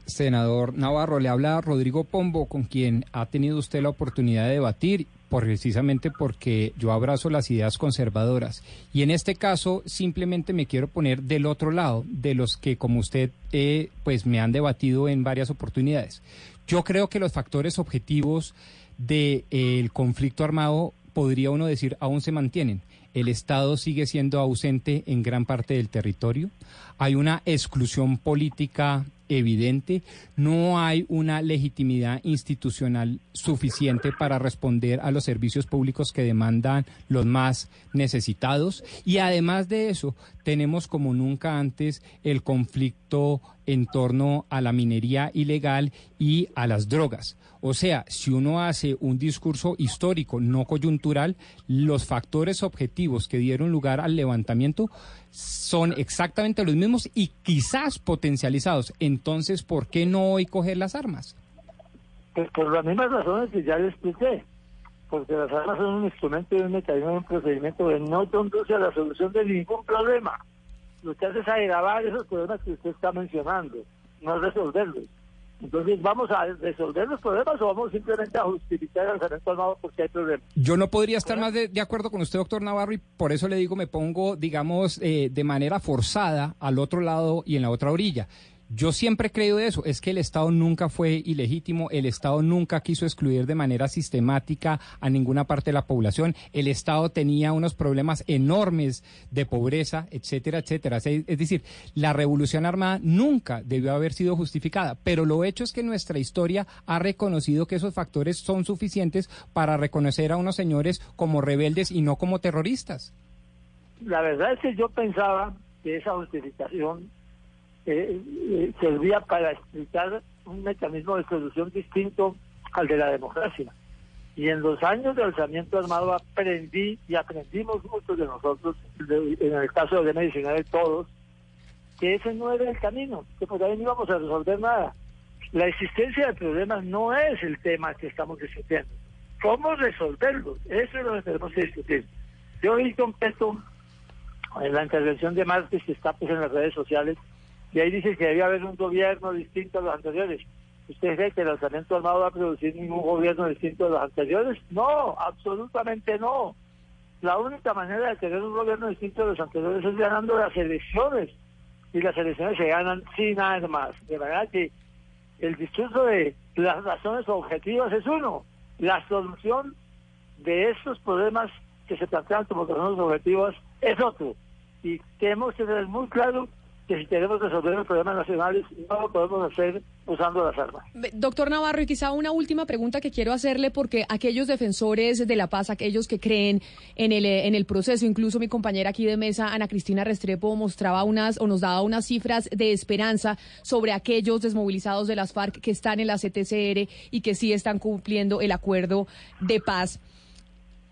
Senador Navarro, le habla Rodrigo Pombo, con quien ha tenido usted la oportunidad de debatir precisamente porque yo abrazo las ideas conservadoras. Y en este caso simplemente me quiero poner del otro lado, de los que como usted eh, pues me han debatido en varias oportunidades. Yo creo que los factores objetivos del conflicto armado, podría uno decir, aún se mantienen. El Estado sigue siendo ausente en gran parte del territorio. Hay una exclusión política evidente, no hay una legitimidad institucional suficiente para responder a los servicios públicos que demandan los más necesitados. Y además de eso tenemos como nunca antes el conflicto en torno a la minería ilegal y a las drogas. O sea, si uno hace un discurso histórico, no coyuntural, los factores objetivos que dieron lugar al levantamiento son exactamente los mismos y quizás potencializados. Entonces, ¿por qué no hoy coger las armas? Pues por las mismas razones que ya les expliqué. Porque las armas son un instrumento y un mecanismo, un procedimiento que no conduce a la solución de ningún problema. Lo que hace es agravar esos problemas que usted está mencionando, no resolverlos. Entonces, ¿vamos a resolver los problemas o vamos simplemente a justificar el lanzamiento armado porque hay problemas? Yo no podría estar más de, acuerdo con usted, doctor Navarro, y por eso le digo, me pongo, digamos, eh, de manera forzada al otro lado y en la otra orilla. Yo siempre creo eso, es que el Estado nunca fue ilegítimo, el Estado nunca quiso excluir de manera sistemática a ninguna parte de la población, el Estado tenía unos problemas enormes de pobreza, etcétera, etcétera. Es decir, la revolución armada nunca debió haber sido justificada, pero lo hecho es que nuestra historia ha reconocido que esos factores son suficientes para reconocer a unos señores como rebeldes y no como terroristas. La verdad es que yo pensaba que esa justificación eh, eh, servía para explicar un mecanismo de solución distinto al de la democracia. Y en los años de alzamiento armado aprendí y aprendimos muchos de nosotros, en el caso de medicina de todos, que ese no era el camino, que por ahí no íbamos a resolver nada. La existencia de problemas no es el tema que estamos discutiendo. ¿Cómo resolverlos? Eso es lo que tenemos que discutir. Yo oí completo en la intervención de Márquez que está pues, en las redes sociales y ahí dice que debía haber un gobierno distinto a los anteriores. ¿Usted cree que el lanzamiento armado va a producir ningún gobierno distinto a los anteriores? No, absolutamente no. La única manera de tener un gobierno distinto a los anteriores es ganando las elecciones. Y las elecciones se ganan sin armas. De verdad que el discurso de las razones objetivas es uno. La solución de estos problemas que se plantean como razones objetivas es otro. Y tenemos que tener muy claro que si queremos resolver los problemas nacionales no lo podemos hacer usando las armas. Doctor Navarro, y quizá una última pregunta que quiero hacerle, porque aquellos defensores de la paz, aquellos que creen en el, en el proceso, incluso mi compañera aquí de mesa, Ana Cristina Restrepo, mostraba unas o nos daba unas cifras de esperanza sobre aquellos desmovilizados de las FARC que están en la CTCR y que sí están cumpliendo el acuerdo de paz.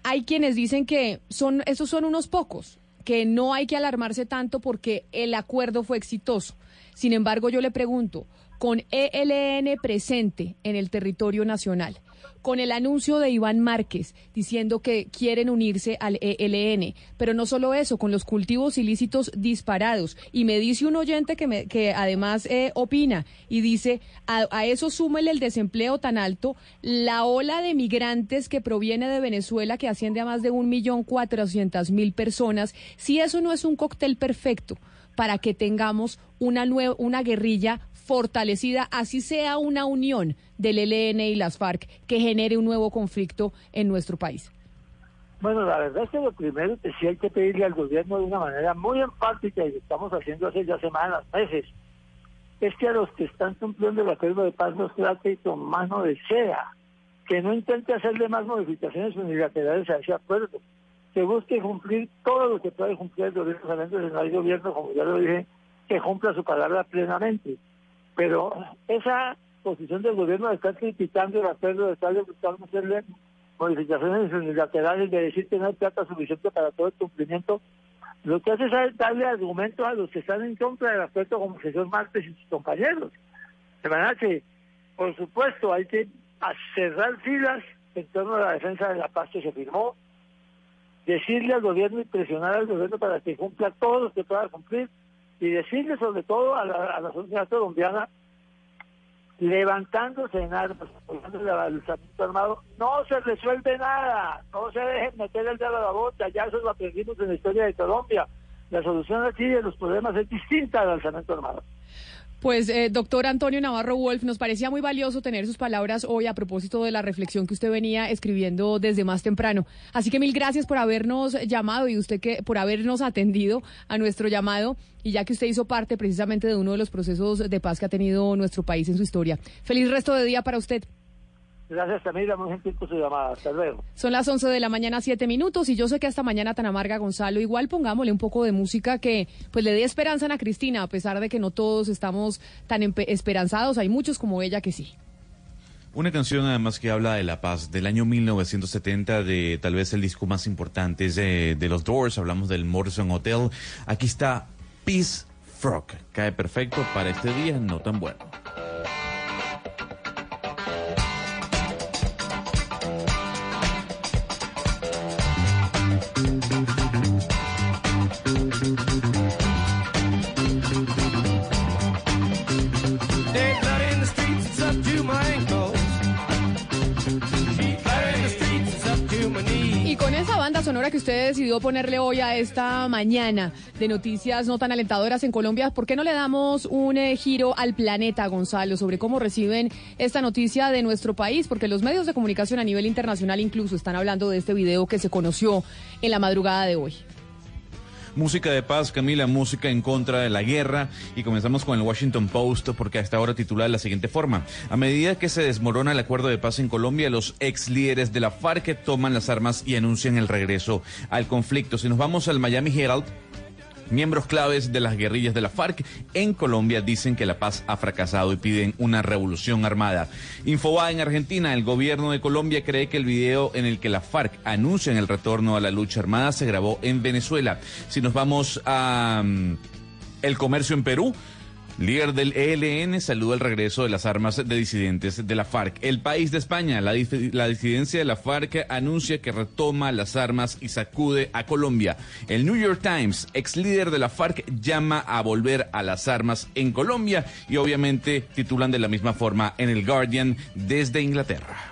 Hay quienes dicen que son, esos son unos pocos, que no hay que alarmarse tanto porque el acuerdo fue exitoso. Sin embargo, yo le pregunto, con ELN presente en el territorio nacional, con el anuncio de Iván Márquez diciendo que quieren unirse al ELN, pero no solo eso, con los cultivos ilícitos disparados. Y me dice un oyente que, me, que además eh, opina y dice, a, eso súmele el desempleo tan alto, la ola de migrantes que proviene de Venezuela, que asciende a más de un millón cuatrocientas mil personas, si eso no es un cóctel perfecto para que tengamos una, nueva, una guerrilla fortalecida, así sea una unión del ELN y las FARC que genere un nuevo conflicto en nuestro país? Bueno, la verdad es que lo primero que sí hay que pedirle al gobierno de una manera muy empática, y lo estamos haciendo hace ya semanas, meses, es que a los que están cumpliendo el acuerdo de paz los trate con mano de seda, que no intente hacerle más modificaciones unilaterales a ese acuerdo, que busque cumplir todo lo que puede cumplir el gobierno, no hay gobierno, como ya lo dije, que cumpla su palabra plenamente. Pero esa posición del gobierno de estar criticando el acuerdo, de estar buscando hacerle modificaciones unilaterales, de decir que no hay plata suficiente para todo el cumplimiento, lo que hace es darle argumentos a los que están en contra del aspecto como el señor Martes y sus compañeros. De manera que, por supuesto, hay que cerrar filas en torno a la defensa de la paz que se firmó, decirle al gobierno y presionar al gobierno para que cumpla todo lo que pueda cumplir, y decirle sobre todo a la, a sociedad colombiana, levantándose en armas, apoyando el alzamiento armado, no se resuelve nada, no se dejen meter el dedo a la bota, ya eso lo aprendimos en la historia de Colombia. La solución aquí de los problemas es distinta al alzamiento armado. Pues, eh, doctor Antonio Navarro Wolf, nos parecía muy valioso tener sus palabras hoy a propósito de la reflexión que usted venía escribiendo desde más temprano. Así que mil gracias por habernos llamado y usted que por habernos atendido a nuestro llamado y ya que usted hizo parte precisamente de uno de los procesos de paz que ha tenido nuestro país en su historia. Feliz resto de día para usted. Gracias, Camila. Muy gentil por su llamada. Hasta luego. Son las 11 de la mañana, 7 minutos, y yo sé que esta mañana tan amarga, Gonzalo, igual pongámosle un poco de música que pues le dé esperanza a Ana Cristina, a pesar de que no todos estamos tan esperanzados. Hay muchos como ella que sí. Una canción además que habla de la paz del año 1970, de tal vez el disco más importante de, de los Doors, hablamos del Morrison Hotel. Aquí está Peace Frog, cae perfecto para este día no tan bueno. Señora que usted decidió ponerle hoy a esta mañana de noticias no tan alentadoras en Colombia, ¿por qué no le damos un eh, giro al planeta, Gonzalo, sobre cómo reciben esta noticia de nuestro país? Porque los medios de comunicación a nivel internacional incluso están hablando de este video que se conoció en la madrugada de hoy. Música de paz, Camila, música en contra de la guerra. Y comenzamos con el Washington Post porque a esta hora titula de la siguiente forma. A medida que se desmorona el acuerdo de paz en Colombia, los ex líderes de la FARC toman las armas y anuncian el regreso al conflicto. Si nos vamos al Miami Herald, Miembros claves de las guerrillas de la FARC en Colombia dicen que la paz ha fracasado y piden una revolución armada. Infobae en Argentina, el gobierno de Colombia cree que el video en el que la FARC anuncian el retorno a la lucha armada se grabó en Venezuela. Si nos vamos a mm, el comercio en Perú, Líder del ELN saluda el regreso de las armas de disidentes de la FARC. El país de España, la, la, disidencia de la FARC anuncia que retoma las armas y sacude a Colombia. El New York Times, ex líder de la FARC, llama a volver a las armas en Colombia y obviamente titulan de la misma forma en el Guardian desde Inglaterra.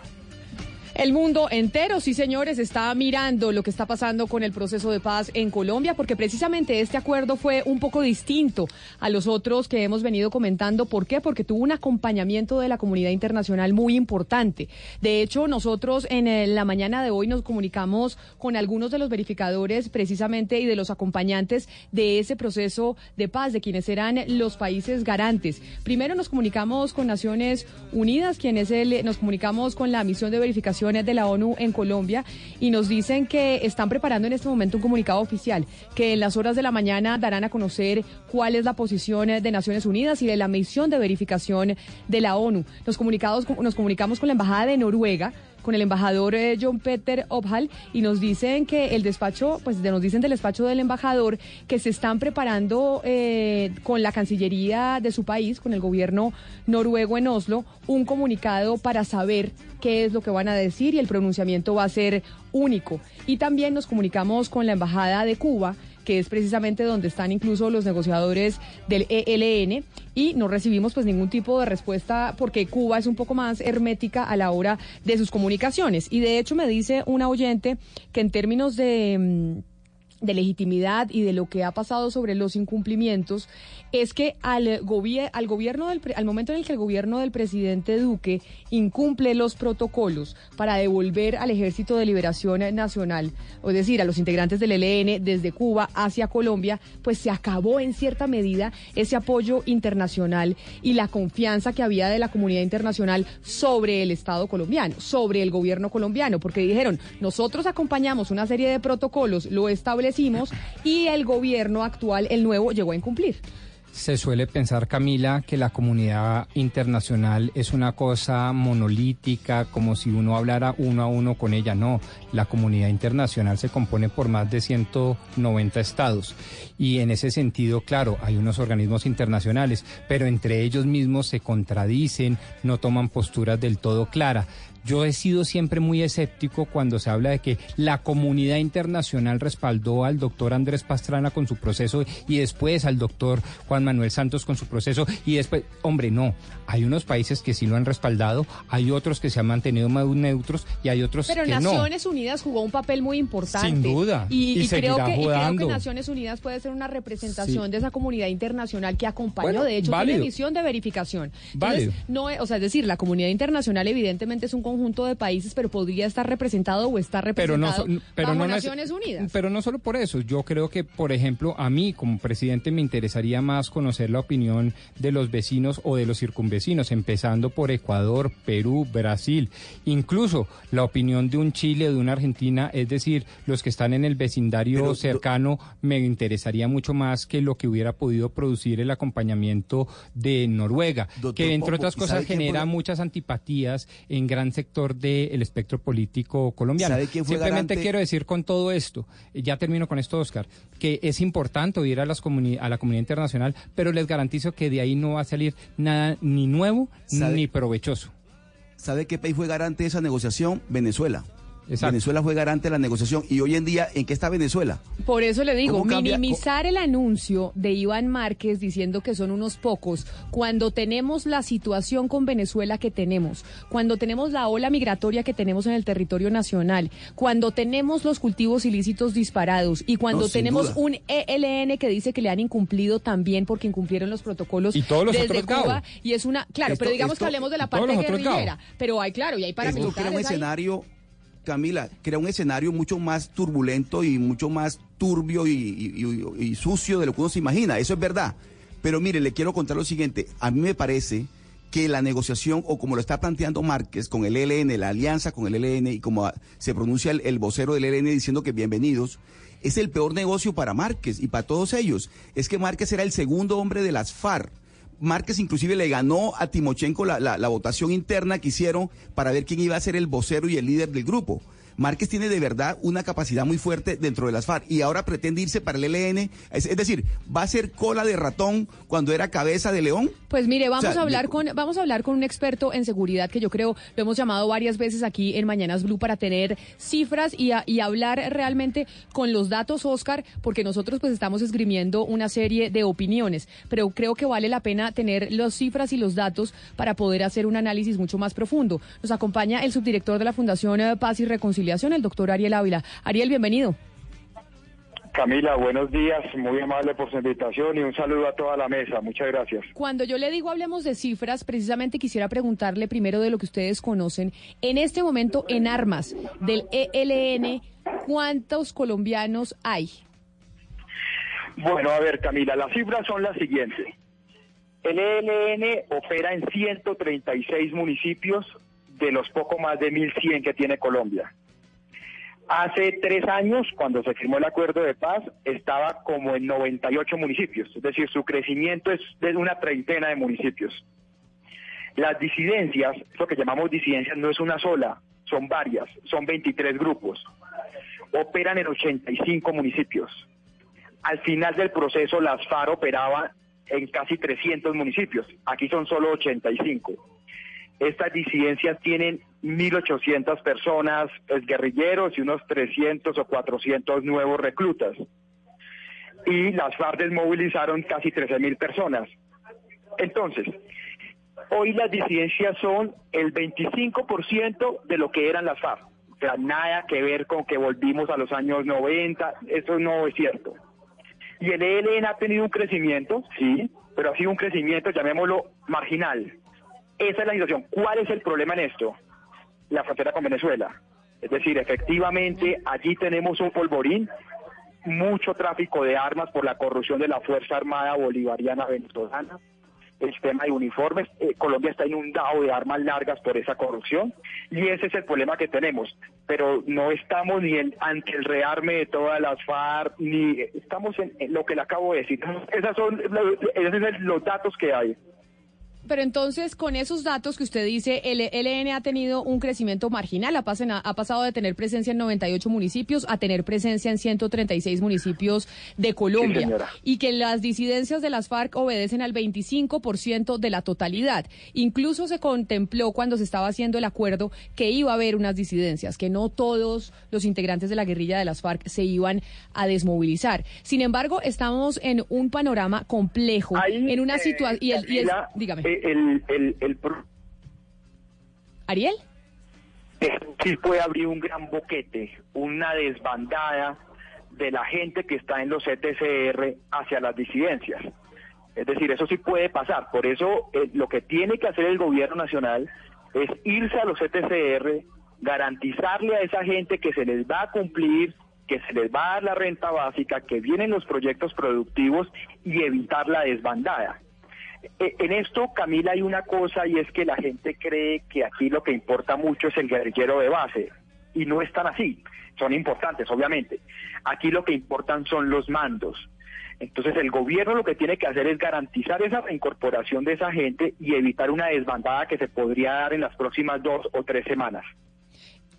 El mundo entero, sí señores, está mirando lo que está pasando con el proceso de paz en Colombia, porque precisamente este acuerdo fue un poco distinto a los otros que hemos venido comentando. ¿Por qué? Porque tuvo un acompañamiento de la comunidad internacional muy importante. De hecho, nosotros en eh, la mañana de hoy nos comunicamos con algunos de los verificadores precisamente y de los acompañantes de ese proceso de paz, de quienes eran los países garantes. Primero nos comunicamos con Naciones Unidas, quienes nos comunicamos con la misión de verificación de la ONU en Colombia y nos dicen que están preparando en este momento un comunicado oficial que en las horas de la mañana darán a conocer cuál es la posición de Naciones Unidas y de la misión de verificación de la ONU. Nos, nos comunicamos con la Embajada de Noruega con el embajador eh, John Peter Obhal y nos dicen que el despacho, pues nos dicen del despacho del embajador que se están preparando eh, con la Cancillería de su país, con el gobierno noruego en Oslo, un comunicado para saber qué es lo que van a decir y el pronunciamiento va a ser único. Y también nos comunicamos con la Embajada de Cuba que es precisamente donde están incluso los negociadores del ELN y no recibimos pues ningún tipo de respuesta porque Cuba es un poco más hermética a la hora de sus comunicaciones. Y de hecho me dice una oyente que en términos de mm, de legitimidad y de lo que ha pasado sobre los incumplimientos es que al, al gobierno al momento en el que el gobierno del presidente Duque incumple los protocolos para devolver al Ejército de Liberación Nacional, es decir, a los integrantes del ELN desde Cuba hacia Colombia, pues se acabó en cierta medida ese apoyo internacional y la confianza que había de la comunidad internacional sobre el Estado colombiano, sobre el gobierno colombiano, porque dijeron, nosotros acompañamos una serie de protocolos, lo y el gobierno actual, el nuevo, llegó a incumplir. Se suele pensar, Camila, que la comunidad internacional es una cosa monolítica, como si uno hablara uno a uno con ella. No, la comunidad internacional se compone por más de 190 estados. Y en ese sentido, claro, hay unos organismos internacionales, pero entre ellos mismos se contradicen, no toman posturas del todo claras. Yo he sido siempre muy escéptico cuando se habla de que la comunidad internacional respaldó al doctor Andrés Pastrana con su proceso y después al doctor Juan Manuel Santos con su proceso y después, hombre, no, hay unos países que sí lo han respaldado, hay otros que se han mantenido más neutros y hay otros Pero que Naciones Unidas jugó un papel muy importante. Sin duda. Y, creo, que, Naciones Unidas puede ser una representación de esa comunidad internacional que acompañó, de hecho, tiene misión de verificación. Entonces, no, o sea, es decir, la comunidad internacional evidentemente es un conjunto de países, pero podría estar representado o estar representado pero no, Naciones Unidas. Pero no solo por eso, yo creo que, por ejemplo, a mí como presidente me interesaría más conocer la opinión de los vecinos o de los circunvecinos, empezando por Ecuador, Perú, Brasil, incluso la opinión de un Chile, de una Argentina, es decir, los que están en el vecindario cercano, me interesaría mucho más que lo que hubiera podido producir el acompañamiento de Noruega, que entre otras cosas genera muchas antipatías en gran sector del espectro político colombiano. Simplemente quiero decir con todo esto, ya termino con esto, Oscar, que es importante oír a, las a la comunidad internacional, pero les garantizo que de ahí no va a salir nada ni nuevo ni provechoso. ¿Sabe qué país fue garante de esa negociación? Venezuela. Venezuela fue garante de la negociación. Y hoy en día, ¿en qué está Venezuela? Por eso le digo, ¿Cómo cambia- minimizar el anuncio de Iván Márquez diciendo que son unos pocos, cuando tenemos la situación con Venezuela que tenemos, cuando tenemos la ola migratoria que tenemos en el territorio nacional, cuando tenemos los cultivos ilícitos disparados y cuando No, tenemos duda. un ELN que dice que le han incumplido también porque incumplieron los protocolos Y todos los desde otros Cuba y es una, claro, Esto- pero digamos esto- que hablemos de la parte guerrillera, pero hay claro, y hay Esto crea un paramilitares ahí. escenario, Camila, crea un escenario mucho más turbulento y mucho más turbio y, sucio de lo que uno se imagina. Eso es verdad. Pero mire, le quiero contar lo siguiente. A mí me parece que la negociación, o como lo está planteando Márquez con el ELN, la alianza con el ELN, y como se pronuncia el, el vocero del ELN diciendo que bienvenidos, es el peor negocio para Márquez y para todos ellos. Es que Márquez era el segundo hombre de las FARC. Márquez inclusive le ganó a Timochenko la, la- la votación interna que hicieron para ver quién iba a ser el vocero y el líder del grupo. Márquez tiene de verdad una capacidad muy fuerte dentro de las FARC y ahora pretende irse para el ELN. Es, es decir, va a ser cola de ratón cuando era cabeza de león. Pues mire, vamos O sea, a hablar con vamos a hablar con un experto en seguridad que yo creo lo hemos llamado varias veces aquí en Mañanas Blue para tener cifras y, a- y hablar realmente con los datos, Oscar, porque nosotros pues estamos esgrimiendo una serie de opiniones, pero creo que vale la pena tener las cifras y los datos para poder hacer un análisis mucho más profundo. Nos acompaña el subdirector de la Fundación eh, Paz y Reconciliación, el doctor Ariel Ávila. Ariel, bienvenido. Camila, buenos días, muy amable por su invitación y un saludo a toda la mesa. Muchas gracias. Cuando yo le digo hablemos de cifras, precisamente quisiera preguntarle primero de lo que ustedes conocen. En este momento, en armas del ELN, ¿cuántos colombianos hay? Bueno, a ver, Camila, las cifras son las siguientes. El ELN opera en 136 municipios de los poco más de 1.100 que tiene Colombia. Hace tres años, cuando se firmó el acuerdo de paz, estaba como en 98 municipios, es decir, su crecimiento es de una treintena de municipios. Las disidencias, lo que llamamos disidencias, no es una sola, son varias, son 23 grupos. Operan en 85 municipios. Al final del proceso, las FARC operaban en casi 300 municipios. Aquí son solo 85. Estas disidencias tienen 1.800 personas pues, guerrilleros y unos 300 o 400 nuevos reclutas. Y las FARC desmovilizaron casi 13.000 personas. Entonces, hoy las disidencias son el 25% de lo que eran las FARC. O sea, nada que ver con que volvimos a los años 90, eso no es cierto. Y el ELN ha tenido un crecimiento, sí, pero ha sido un crecimiento, llamémoslo, marginal. Esa es la situación. ¿Cuál es el problema en esto? La frontera con Venezuela. Es decir, efectivamente, allí tenemos un polvorín, mucho tráfico de armas por la corrupción de la Fuerza Armada Bolivariana Venezolana, el tema de uniformes. Eh, Colombia está inundado de armas largas por esa corrupción y ese es el problema que tenemos. Pero no estamos ni en- ante el rearme de todas las FARC, ni estamos en, en lo que le acabo de decir. Esas son, esos son los datos que hay. Pero entonces, con esos datos que usted dice, el ELN ha tenido un crecimiento marginal, ha, pasen- ha pasado de tener presencia en 98 municipios a tener presencia en 136 municipios de Colombia. y que las disidencias de las FARC obedecen al 25% de la totalidad. Incluso se contempló cuando se estaba haciendo el acuerdo que iba a haber unas disidencias, que no todos los integrantes de la guerrilla de las FARC se iban a desmovilizar. Sin embargo, estamos en un panorama complejo, en una situación... y el, y el- Camila, dígame. El, el, el pro- Ariel. eh, sí puede abrir un gran boquete, una desbandada de la gente que está en los ETCR hacia las disidencias. Es decir, eso sí puede pasar. Por eso eh, lo que tiene que hacer el gobierno nacional es irse a los ETCR, garantizarle a esa gente que se les va a cumplir, que se les va a dar la renta básica, que vienen los proyectos productivos y evitar la desbandada. Eh, En esto, Camila, hay una cosa y es que la gente cree que aquí lo que importa mucho es el guerrillero de base. Y no es tan así. Son importantes, obviamente. Aquí lo que importan son los mandos. Entonces el gobierno lo que tiene que hacer es garantizar esa reincorporación de esa gente y evitar una desbandada que se podría dar en las próximas dos o tres semanas.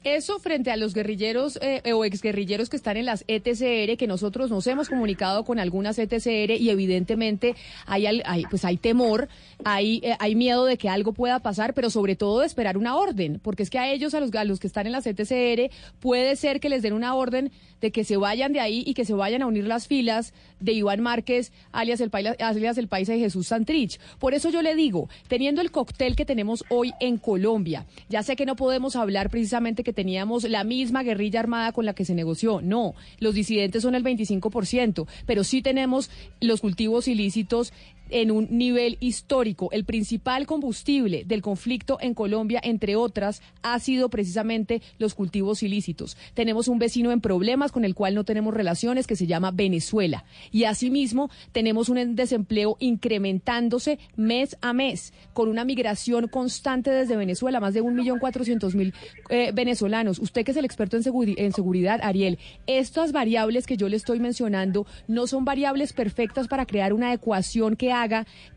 Eso frente a los guerrilleros eh, o exguerrilleros que están en las ETCR, que nosotros nos hemos comunicado con algunas ETCR y evidentemente hay, hay pues hay temor, hay, eh, hay miedo de que algo pueda pasar, pero sobre todo de esperar una orden, porque es que a ellos, a los, a que están en las ETCR, puede ser que les den una orden de que se vayan de ahí y que se vayan a unir las filas de Iván Márquez, alias el, alias el país de Jesús Santrich. Por eso yo le digo, teniendo el cóctel que tenemos hoy en Colombia, ya sé que no podemos hablar precisamente que teníamos la misma guerrilla armada con la que se negoció, no, los disidentes son el 25%, pero sí tenemos los cultivos ilícitos en un nivel histórico. El principal combustible del conflicto en Colombia, entre otras, ha sido precisamente los cultivos ilícitos. Tenemos un vecino en problemas con el cual no tenemos relaciones que se llama Venezuela. Y asimismo tenemos un desempleo incrementándose mes a mes, con una migración constante desde Venezuela, más de un millón cuatrocientos mil eh, venezolanos. Usted que es el experto en, en seguridad, Ariel, estas variables que yo le estoy mencionando no son variables perfectas para crear una ecuación que haga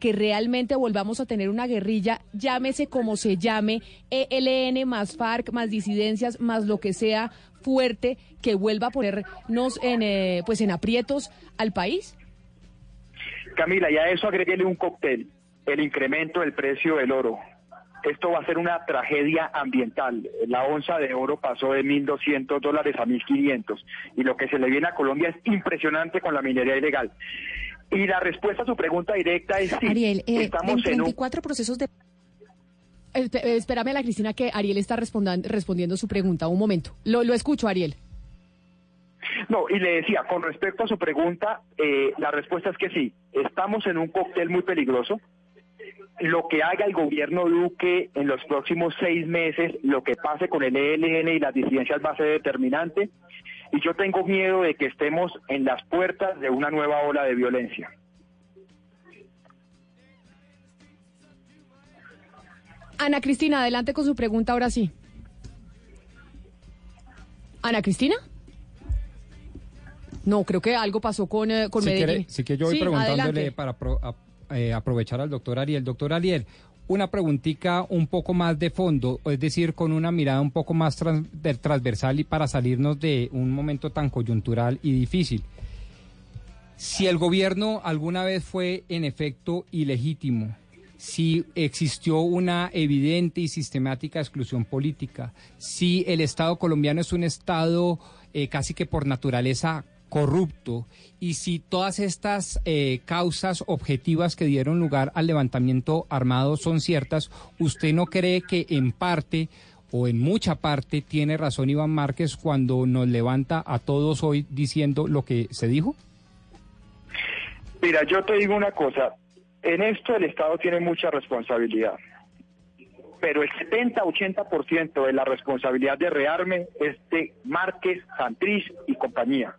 que realmente volvamos a tener una guerrilla, llámese como se llame, ELN más FARC, más disidencias, más lo que sea fuerte, que vuelva a ponernos en, eh, pues en aprietos al país? Camila, ya eso agreguele un cóctel, el incremento del precio del oro. Esto va a ser una tragedia ambiental. La onza de oro pasó de 1.200 dólares a 1.500 y lo que se le viene a Colombia es impresionante con la minería ilegal. Y la respuesta a su pregunta directa es sí. Ariel, eh, estamos en 24 procesos de... Eh, espérame a la Cristina que Ariel está respondiendo su pregunta. Un momento. Lo, lo escucho, Ariel. No, y le decía, con respecto a su pregunta, eh, la respuesta es que sí. Estamos en un cóctel muy peligroso. Lo que haga el gobierno Duque en los próximos seis meses, lo que pase con el ELN y las disidencias va a ser determinante y yo tengo miedo de que estemos en las puertas de una nueva ola de violencia. Ana Cristina, adelante con su pregunta ahora sí. Ana Cristina. No, creo que algo pasó con, eh, con Medellín. sí que yo voy preguntándole para eh, aprovechar al doctor Ariel. Doctor Ariel, una preguntita un poco más de fondo, es decir, con una mirada un poco más transversal y para salirnos de un momento tan coyuntural y difícil. Si el gobierno alguna vez fue en efecto ilegítimo, si existió una evidente y sistemática exclusión política, si el Estado colombiano es un Estado eh, casi que por naturaleza corrupto y si todas estas eh, causas objetivas que dieron lugar al levantamiento armado son ciertas, ¿usted no cree que en parte o en mucha parte tiene razón Iván Márquez cuando nos levanta a todos hoy diciendo lo que se dijo? Mira, yo te digo una cosa, en esto el Estado tiene mucha responsabilidad, pero el 70-80% de la responsabilidad de rearme es de Márquez, Santrich y compañía.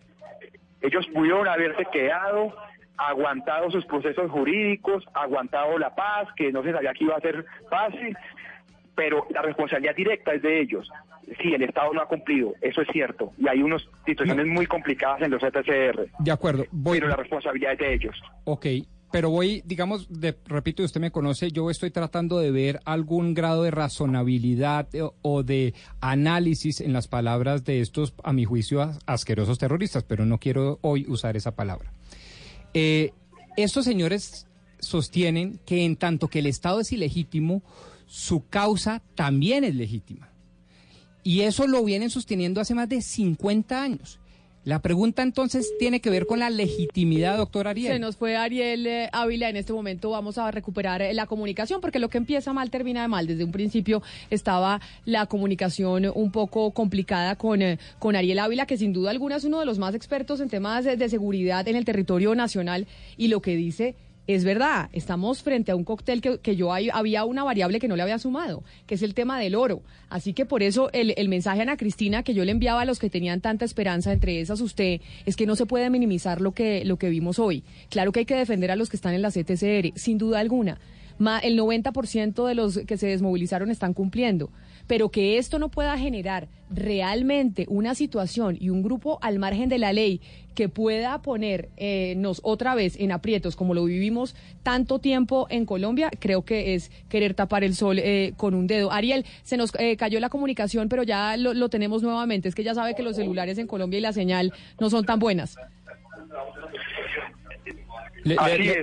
Ellos pudieron haberse quedado, aguantado sus procesos jurídicos, aguantado la paz, que no se sabía que iba a ser fácil, pero la responsabilidad directa es de ellos. Sí, el Estado no ha cumplido, eso es cierto, y hay unas situaciones muy complicadas en los ETCR. De acuerdo, voy... pero la responsabilidad es de ellos. Ok, pero voy, digamos, de, repito, usted me conoce, yo estoy tratando de ver algún grado de razonabilidad eh, o de análisis en las palabras de estos, a mi juicio, asquerosos terroristas, pero no quiero hoy usar esa palabra. Eh, estos señores sostienen que en tanto que el Estado es ilegítimo, su causa también es legítima. Y eso lo vienen sosteniendo hace más de 50 años. La pregunta entonces tiene que ver con la legitimidad, doctor Ariel. Se nos fue Ariel eh, Ávila. En este momento vamos a recuperar eh, la comunicación porque lo que empieza mal termina de mal. Desde un principio estaba la comunicación un poco complicada con, eh, con Ariel Ávila, que sin duda alguna es uno de los más expertos en temas de seguridad en el territorio nacional. Y lo que dice es verdad, estamos frente a un cóctel que, yo había una variable que no le había sumado, que es el tema del oro. Así que por eso el, el, mensaje a Ana Cristina que yo le enviaba a los que tenían tanta esperanza, entre esas usted, es que no se puede minimizar lo que, lo que vimos hoy. Claro que hay que defender a los que están en la CTCR, sin duda alguna. el 90% de los que se desmovilizaron están cumpliendo pero que esto no pueda generar realmente una situación y un grupo al margen de la ley que pueda ponernos eh, otra vez en aprietos como lo vivimos tanto tiempo en Colombia, creo que es querer tapar el sol eh, con un dedo. Ariel, se nos eh, cayó la comunicación, pero ya lo, lo tenemos nuevamente. Es que ya sabe que los celulares en Colombia y la señal no son tan buenas.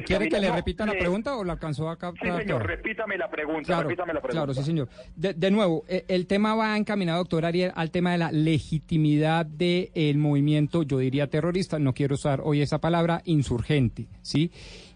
¿Quiere que le repita la pregunta o la alcanzó acá? Sí, señor, repítame la pregunta, claro, repítame la pregunta. Claro, sí, señor. De, nuevo, eh, el tema va encaminado, doctor Ariel, al tema de la legitimidad del movimiento, yo diría terrorista, no quiero usar hoy esa palabra, insurgente, ¿sí?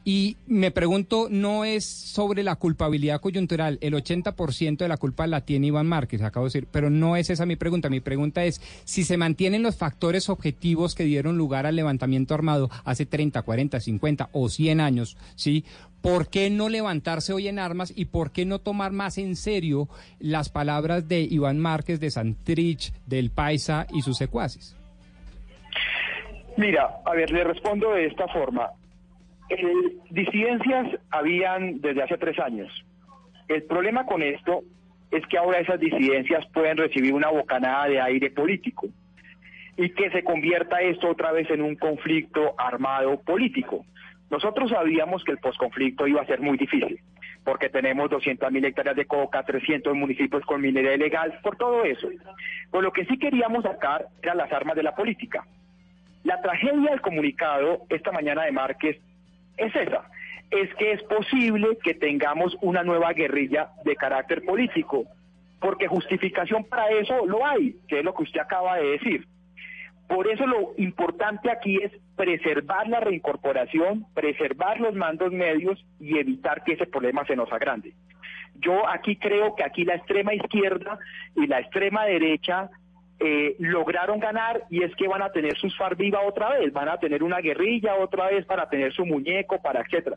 Y me pregunto, no es sobre la culpabilidad coyuntural, el 80% de la culpa la tiene Iván Márquez, acabo de decir, pero no es esa mi pregunta. Mi pregunta es si se mantienen los factores objetivos que dieron lugar al levantamiento armado hace 30, 40, 50 o 100 años, ¿sí? ¿Por qué no levantarse hoy en armas y por qué no tomar más en serio las palabras de Iván Márquez, de Santrich, del Paisa y sus secuaces? Mira, a ver, le respondo de esta forma. Eh, disidencias habían desde hace tres años. El problema con esto es que ahora esas disidencias pueden recibir una bocanada de aire político y que se convierta esto otra vez en un conflicto armado político. Nosotros sabíamos que el posconflicto iba a ser muy difícil, porque tenemos 200.000 hectáreas de coca, 300 municipios con minería ilegal, por todo eso. Por lo que sí queríamos sacar eran las armas de la política. La tragedia del comunicado esta mañana de Márquez es esa, es que es posible que tengamos una nueva guerrilla de carácter político, porque justificación para eso lo hay, que es lo que usted acaba de decir. Por eso lo importante aquí es preservar la reincorporación, preservar los mandos medios y evitar que ese problema se nos agrande. Yo aquí creo que aquí la extrema izquierda y la extrema derecha eh, lograron ganar y es que van a tener sus FARC viva otra vez, van a tener una guerrilla otra vez para tener su muñeco, para etcétera.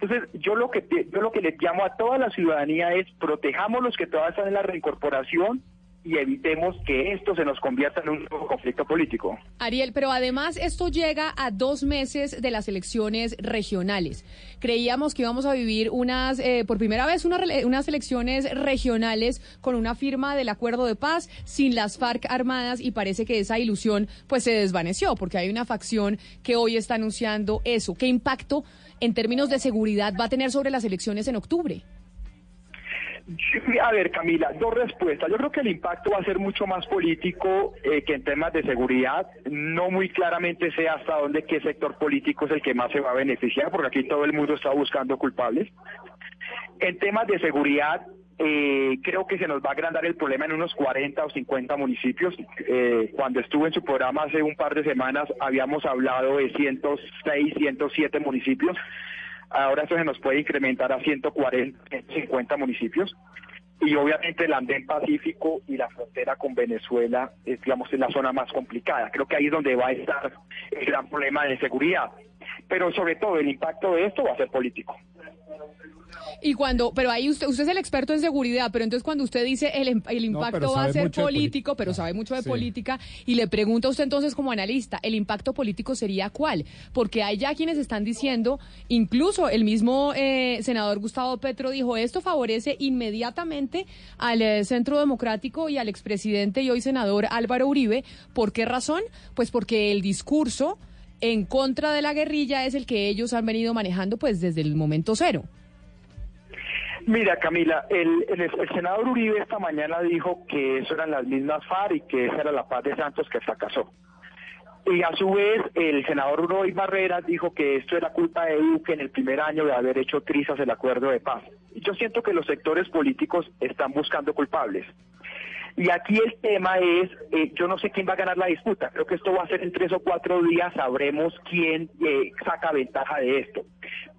Entonces, yo lo que yo lo que les llamo a toda la ciudadanía es protejamos los que todavía están en la reincorporación y evitemos que esto se nos convierta en un nuevo conflicto político. Ariel, pero además esto llega a dos meses de las elecciones regionales. Creíamos que íbamos a vivir unas, eh, por primera vez, unas elecciones regionales con una firma del acuerdo de paz sin las FARC armadas y parece que esa ilusión pues se desvaneció porque hay una facción que hoy está anunciando eso. ¿Qué impacto en términos de seguridad va a tener sobre las elecciones en octubre? A ver, Camila, dos respuestas. Yo creo que el impacto va a ser mucho más político eh, que en temas de seguridad. No muy claramente sé hasta dónde qué sector político es el que más se va a beneficiar, porque aquí todo el mundo está buscando culpables. En temas de seguridad, eh, creo que se nos va a agrandar el problema en unos 40 o 50 municipios. Eh, cuando estuve en su programa hace un par de semanas, habíamos hablado de 106, 107 municipios. Ahora eso se nos puede incrementar a 140, 150 municipios. Y obviamente el andén pacífico y la frontera con Venezuela es, digamos, en la zona más complicada. Creo que ahí es donde va a estar el gran problema de seguridad. Pero sobre todo el impacto de esto va a ser político. Y cuando, pero ahí usted, usted es el experto en seguridad, pero entonces cuando usted dice el, em, el impacto va a ser político, pero sabe mucho de política, y le pregunta a usted entonces como analista, ¿el impacto político sería cuál? Porque hay ya quienes están diciendo, incluso el mismo eh, senador Gustavo Petro dijo, esto favorece inmediatamente al eh, Centro Democrático y al expresidente y hoy senador Álvaro Uribe. ¿Por qué razón? Pues porque el discurso en contra de la guerrilla es el que ellos han venido manejando pues desde el momento cero. Mira, Camila, el, senador Uribe esta mañana dijo que eso eran las mismas FARC y que esa era la paz de Santos que fracasó. Y a su vez, el senador Roy Barreras dijo que esto era culpa de Duque en el primer año de haber hecho trizas el acuerdo de paz. Yo siento que los sectores políticos están buscando culpables. Y aquí el tema es, eh, yo no sé quién va a ganar la disputa, creo que esto va a ser en tres o cuatro días, sabremos quién eh, saca ventaja de esto.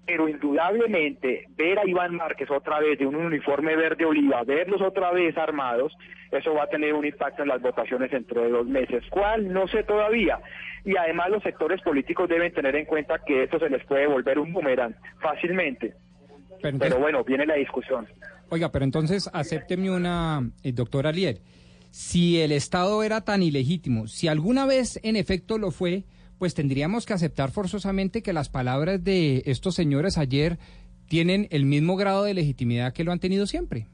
Pero indudablemente ver a Iván Márquez otra vez de un uniforme verde oliva, verlos otra vez armados, eso va a tener un impacto en las votaciones dentro de dos meses. ¿Cuál? No sé todavía. Y además los sectores políticos deben tener en cuenta que esto se les puede volver un boomerang fácilmente. Pero, bueno, viene la discusión. Oiga, pero entonces acépteme una, eh, doctor Alier. Si el Estado era tan ilegítimo, si alguna vez en efecto lo fue, pues tendríamos que aceptar forzosamente que las palabras de estos señores ayer tienen el mismo grado de legitimidad que lo han tenido siempre.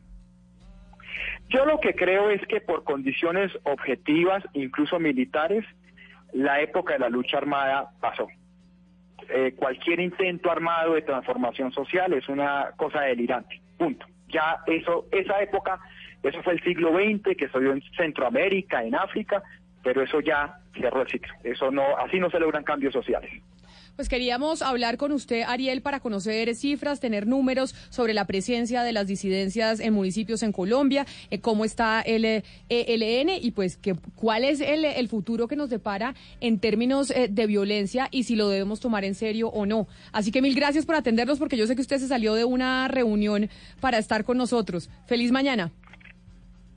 Yo lo que creo es que por condiciones objetivas, incluso militares, la época de la lucha armada pasó. Eh, cualquier intento armado de transformación social es una cosa delirante. Punto. Ya eso, esa época, eso fue el siglo XX que se en Centroamérica, en África, pero eso ya cerró el ciclo. Eso no, así no se logran cambios sociales. Pues queríamos hablar con usted, Ariel, para conocer cifras, tener números sobre la presencia de las disidencias en municipios en Colombia, eh, cómo está el ELN y pues que, cuál es el, futuro que nos depara en términos eh, de violencia y si lo debemos tomar en serio o no. Así que mil gracias por atendernos porque yo sé que usted se salió de una reunión para estar con nosotros. Feliz mañana.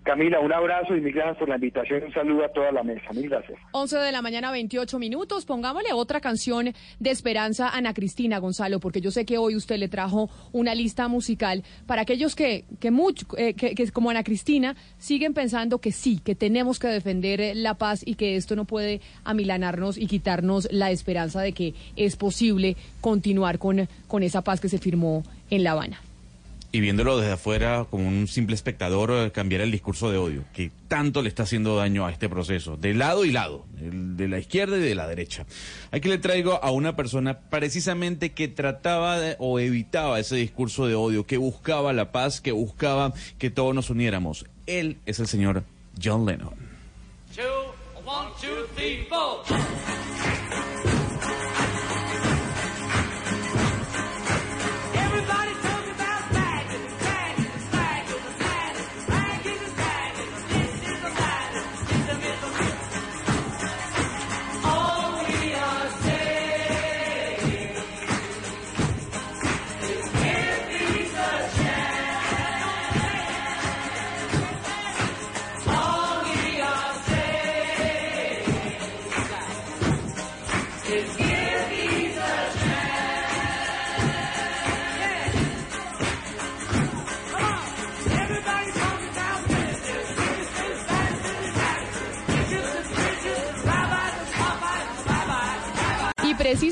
Camila, un abrazo y mil gracias por la invitación. Un saludo a toda la mesa. Mil gracias. 11 de la mañana, 28 minutos. Pongámosle otra canción de esperanza a Ana Cristina Gonzalo, porque yo sé que hoy usted le trajo una lista musical para aquellos que, que, mucho, eh, que, que, como Ana Cristina, siguen pensando que sí, que tenemos que defender eh, la paz y que esto no puede amilanarnos y quitarnos la esperanza de que es posible continuar con, con esa paz que se firmó en La Habana y viéndolo desde afuera como un simple espectador, eh, cambiar el discurso de odio, que tanto le está haciendo daño a este proceso, de lado y lado, de la izquierda y de la derecha. Aquí le traigo a una persona precisamente que trataba o evitaba ese discurso de odio, que buscaba la paz, que buscaba que todos nos uniéramos. Él es el señor John Lennon.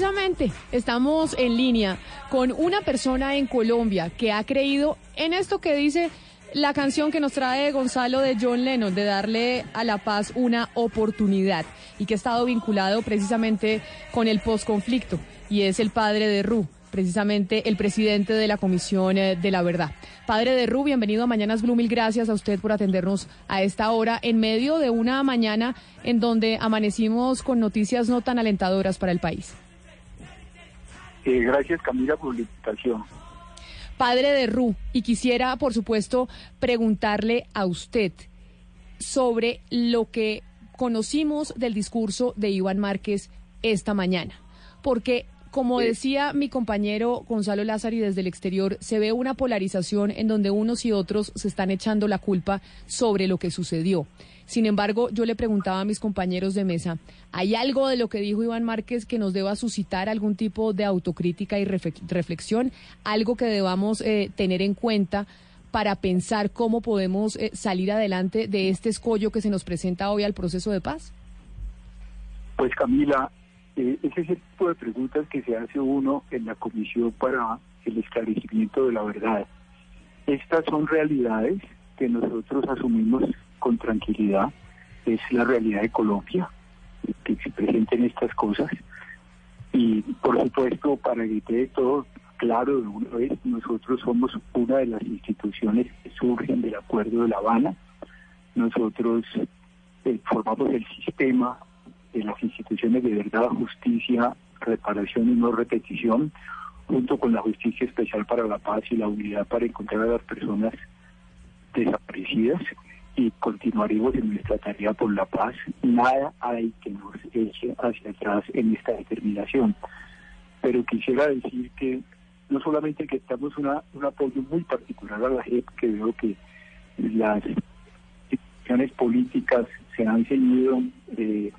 Precisamente estamos en línea con una persona en Colombia que ha creído en esto que dice la canción que nos trae Gonzalo de John Lennon, de darle a la paz una oportunidad y que ha estado vinculado precisamente con el posconflicto y es el padre de Ru, precisamente el presidente de la Comisión eh, de la Verdad. Padre de Ru, bienvenido a Mañanas Blue, mil gracias a usted por atendernos a esta hora en medio de una mañana en donde amanecimos con noticias no tan alentadoras para el país. Eh, gracias Camila por la invitación. Padre de Ru, y quisiera por supuesto preguntarle a usted sobre lo que conocimos del discurso de Iván Márquez esta mañana, porque como decía mi compañero Gonzalo Lázaro y desde el exterior, se ve una polarización en donde unos y otros se están echando la culpa sobre lo que sucedió. Sin embargo, yo le preguntaba a mis compañeros de mesa, ¿hay algo de lo que dijo Iván Márquez que nos deba suscitar algún tipo de autocrítica y reflexión? ¿Algo que debamos eh, tener en cuenta para pensar cómo podemos eh, salir adelante de este escollo que se nos presenta hoy al proceso de paz? Pues Camila, eh, ese es el tipo de preguntas que se hace uno en la comisión para el esclarecimiento de la verdad. Estas son realidades que nosotros asumimos con tranquilidad. Es la realidad de Colombia, que se presenten estas cosas. Y por supuesto, para que quede todo claro de una vez, nosotros somos una de las instituciones que surgen del Acuerdo de La Habana. Nosotros eh, formamos el sistema de las instituciones de verdad, justicia, reparación y no repetición, junto con la Justicia Especial para la Paz y la Unidad para encontrar a las personas desaparecidas y continuaremos en nuestra tarea por la paz. Nada hay que nos eche hacia atrás en esta determinación. Pero quisiera decir que no solamente que estamos un apoyo muy particular a la JEP, que veo que las instituciones políticas se han eh, eh,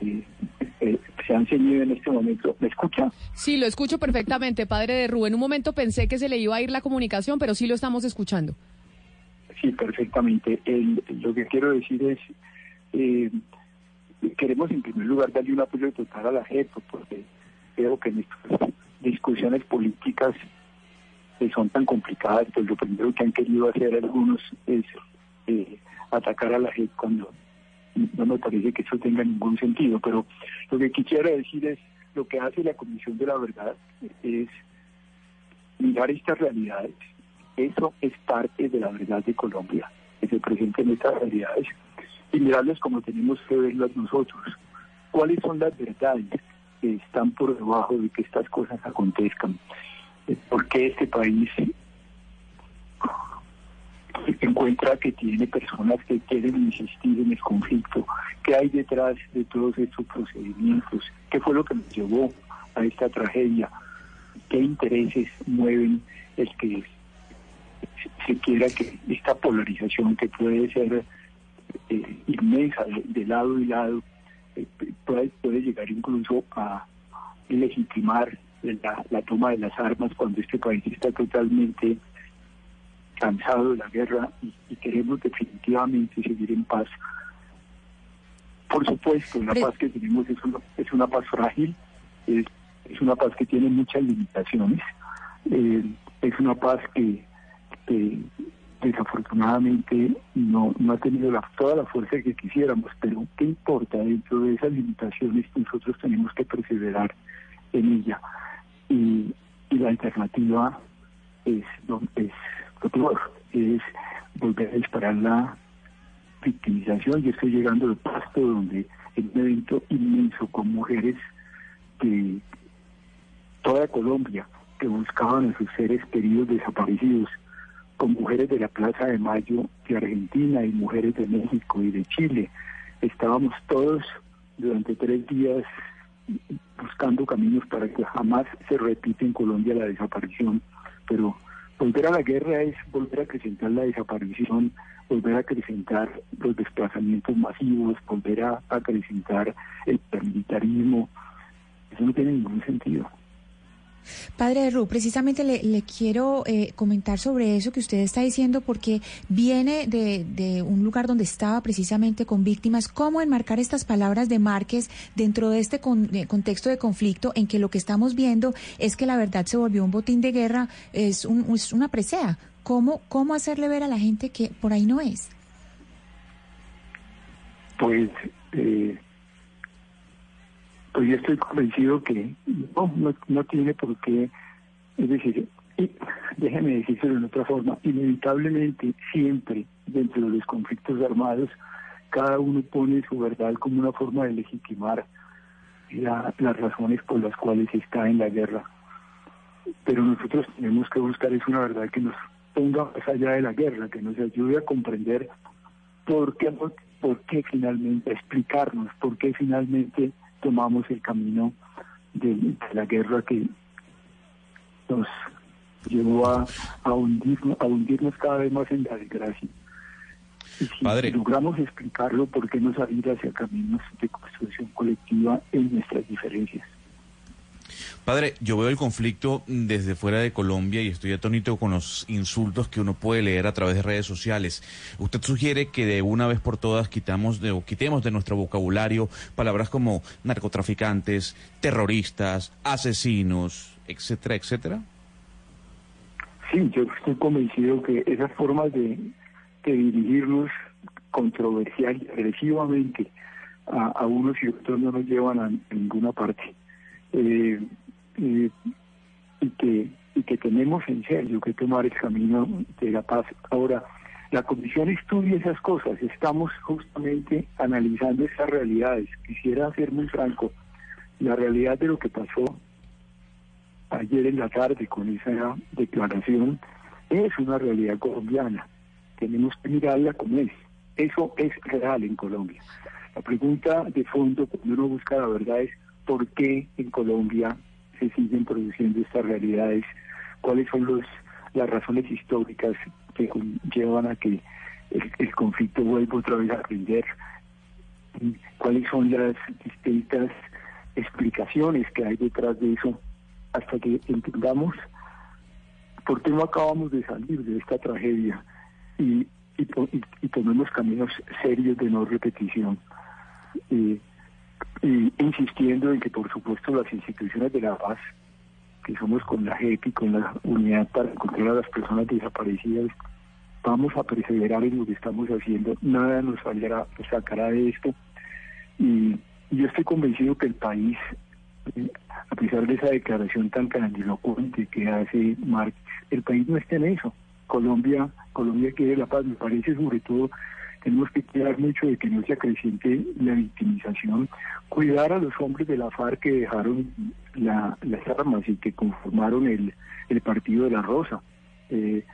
se han ceñido en este momento. ¿Me escucha? Sí, lo escucho perfectamente, padre de Rubén. En un momento pensé que se le iba a ir la comunicación, pero sí lo estamos escuchando. Sí, perfectamente. lo que quiero decir es, eh, queremos en primer lugar darle un apoyo total a la JEP, porque creo que en estas discusiones políticas que son tan complicadas, pues lo primero que han querido hacer algunos es eh, atacar a la gente cuando no me parece que eso tenga ningún sentido. Pero lo que quisiera decir es, lo que hace la Comisión de la Verdad es mirar estas realidades. Eso es parte de la verdad de Colombia, que se presenten estas realidades y mirarlas como tenemos que verlas nosotros. ¿Cuáles son las verdades que están por debajo de que estas cosas acontezcan? ¿Por qué este país encuentra que tiene personas que quieren insistir en el conflicto? ¿Qué hay detrás de todos estos procedimientos? ¿Qué fue lo que nos llevó a esta tragedia? ¿Qué intereses mueven el que se quiera que esta polarización que puede ser eh, inmensa de, lado y lado eh, puede, llegar incluso a legitimar la toma de las armas cuando este país está totalmente cansado de la guerra y, queremos definitivamente seguir en paz. Por supuesto, la paz que tenemos es una, es una paz frágil, es, es una paz que tiene muchas limitaciones, eh, es una paz que, desafortunadamente no, no ha tenido la, toda la fuerza que quisiéramos, pero ¿qué importa? Dentro de esas limitaciones nosotros tenemos que perseverar en ella. Y, y la alternativa es, es es volver a disparar la victimización. Yo estoy llegando al pasto donde en un evento inmenso con mujeres de toda Colombia que buscaban a sus seres queridos desaparecidos, con mujeres de la Plaza de Mayo de Argentina y mujeres de México y de Chile. Estábamos todos durante tres días buscando caminos para que jamás se repita en Colombia la desaparición, pero Volver a la guerra es volver a acrecentar la desaparición, volver a acrecentar los desplazamientos masivos, volver a acrecentar el paramilitarismo. Eso no tiene ningún sentido. Padre Ru, precisamente le, quiero eh, comentar sobre eso que usted está diciendo porque viene de, un lugar donde estaba precisamente con víctimas. ¿Cómo enmarcar estas palabras de Márquez dentro de este eh, contexto de conflicto en que lo que estamos viendo es que la verdad se volvió un botín de guerra, es, una presea? ¿Cómo, ¿Cómo hacerle ver a la gente que por ahí no es? Pues eh, pues yo estoy convencido que no, no, tiene por qué, es decir, y, déjeme decírselo de otra forma, inevitablemente siempre dentro de los conflictos armados cada uno pone su verdad como una forma de legitimar las razones por las cuales está en la guerra. Pero nosotros tenemos que buscar es una verdad que nos ponga más allá de la guerra, que nos ayude a comprender por qué, por qué finalmente, explicarnos por qué finalmente tomamos el camino de, la guerra que nos llevó a, a, hundirnos, a hundirnos cada vez más en la desgracia. Y si logramos explicarlo, ¿por qué no salir hacia caminos de construcción colectiva en nuestras diferencias? Padre, yo veo el conflicto desde fuera de Colombia y estoy atónito con los insultos que uno puede leer a través de redes sociales. Usted sugiere que de una vez por todas quitamos de, quitemos de nuestro vocabulario palabras como narcotraficantes, terroristas, asesinos, etcétera, etcétera. Sí, yo estoy convencido que esas formas de, dirigirnos controversial y agresivamente a, unos y otros no nos llevan a ninguna parte eh, y que y que tenemos en serio que tomar el camino de la paz. Ahora, la comisión estudia esas cosas, estamos justamente analizando esas realidades. Quisiera ser muy franco, la realidad de lo que pasó ayer en la tarde con esa declaración es una realidad colombiana. Tenemos que mirarla como es. Eso es real en Colombia. La pregunta de fondo cuando uno busca la verdad es por qué en Colombia se siguen produciendo estas realidades, cuáles son los, las razones históricas que llevan a que el, conflicto vuelva otra vez a aprender, cuáles son las distintas explicaciones que hay detrás de eso, hasta que entendamos por qué no acabamos de salir de esta tragedia y, y, tomemos caminos serios de no repetición. Eh, y insistiendo en que por supuesto las instituciones de la paz, que somos con la JEP con la unidad para encontrar a las personas desaparecidas, vamos a perseverar en lo que estamos haciendo, nada nos nos sacará de esto. Y yo estoy convencido que el país, eh, a pesar de esa declaración tan grandilocuente que hace Márquez, el país no está en eso. Colombia, Colombia quiere la paz, me parece sobre todo tenemos que cuidar mucho de que no se acreciente la victimización, cuidar a los hombres de la FARC que dejaron la, las armas y que conformaron el, el Partido de la Rosa, eh,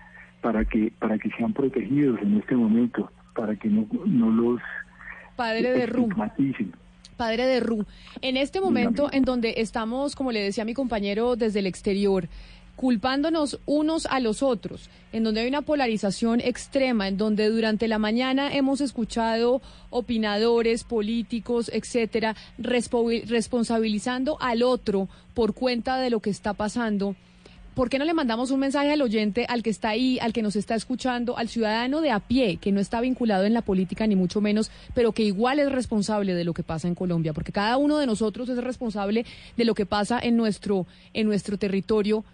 para que para que sean protegidos en este momento, para que no, no los Padre de Ru. Padre de Ru, en este momento en donde estamos, como le decía mi compañero, desde el exterior, culpándonos unos a los otros, en donde hay una polarización extrema, en donde durante la mañana hemos escuchado opinadores, políticos, etcétera, respo- responsabilizando al otro por cuenta de lo que está pasando. ¿Por qué no le mandamos un mensaje al oyente, al que está ahí, al que nos está escuchando, al ciudadano de a pie, que no está vinculado en la política ni mucho menos, pero que igual es responsable de lo que pasa en Colombia? Porque cada uno de nosotros es responsable de lo que pasa en nuestro, en nuestro territorio.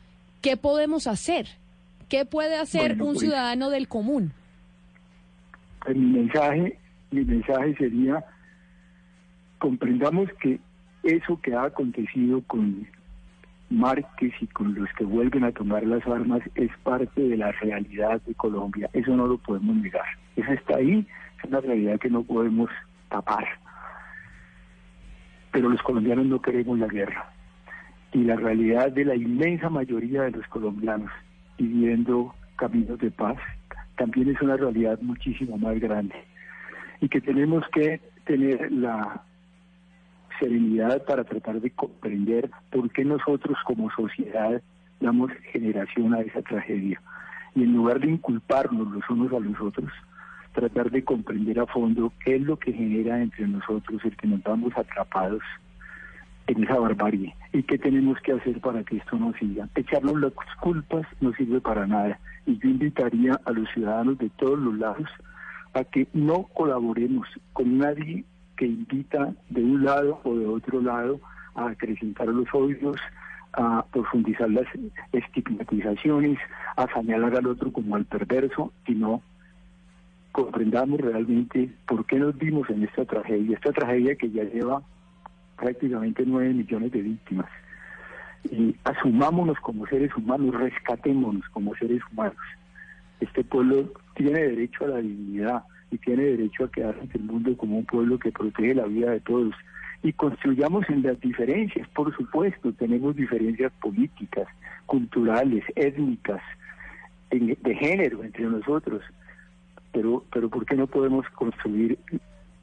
¿Qué podemos hacer? ¿Qué puede hacer Bueno, un pues- ciudadano del común? Mi mensaje, mi mensaje sería comprendamos que eso que ha acontecido con Márquez y con los que vuelven a tomar las armas es parte de la realidad de Colombia. Eso no lo podemos negar. Eso está ahí, es una realidad que no podemos tapar. Pero los colombianos no queremos la guerra. Y la realidad de la inmensa mayoría de los colombianos pidiendo caminos de paz también es una realidad muchísimo más grande. Y que tenemos que tener la serenidad para tratar de comprender por qué nosotros como sociedad damos generación a esa tragedia. Y en lugar de inculparnos los unos a los otros, tratar de comprender a fondo qué es lo que genera entre nosotros el que nos vamos atrapados en esa barbarie y qué tenemos que hacer para que esto no siga. Echarnos las culpas no sirve para nada. Y yo invitaría a los ciudadanos de todos los lados a que no colaboremos con nadie que invita de un lado o de otro lado a acrecentar los odios, a profundizar las estigmatizaciones, a señalar al otro como al perverso, y no comprendamos realmente por qué nos vimos en esta tragedia, esta tragedia que ya lleva prácticamente nueve millones de víctimas. Y asumámonos como seres humanos, rescatémonos como seres humanos. Este pueblo tiene derecho a la dignidad y tiene derecho a quedarse en el mundo como un pueblo que protege la vida de todos. Y construyamos en las diferencias, por supuesto, tenemos diferencias políticas, culturales, étnicas, de género entre nosotros, pero, pero ¿por qué no podemos construir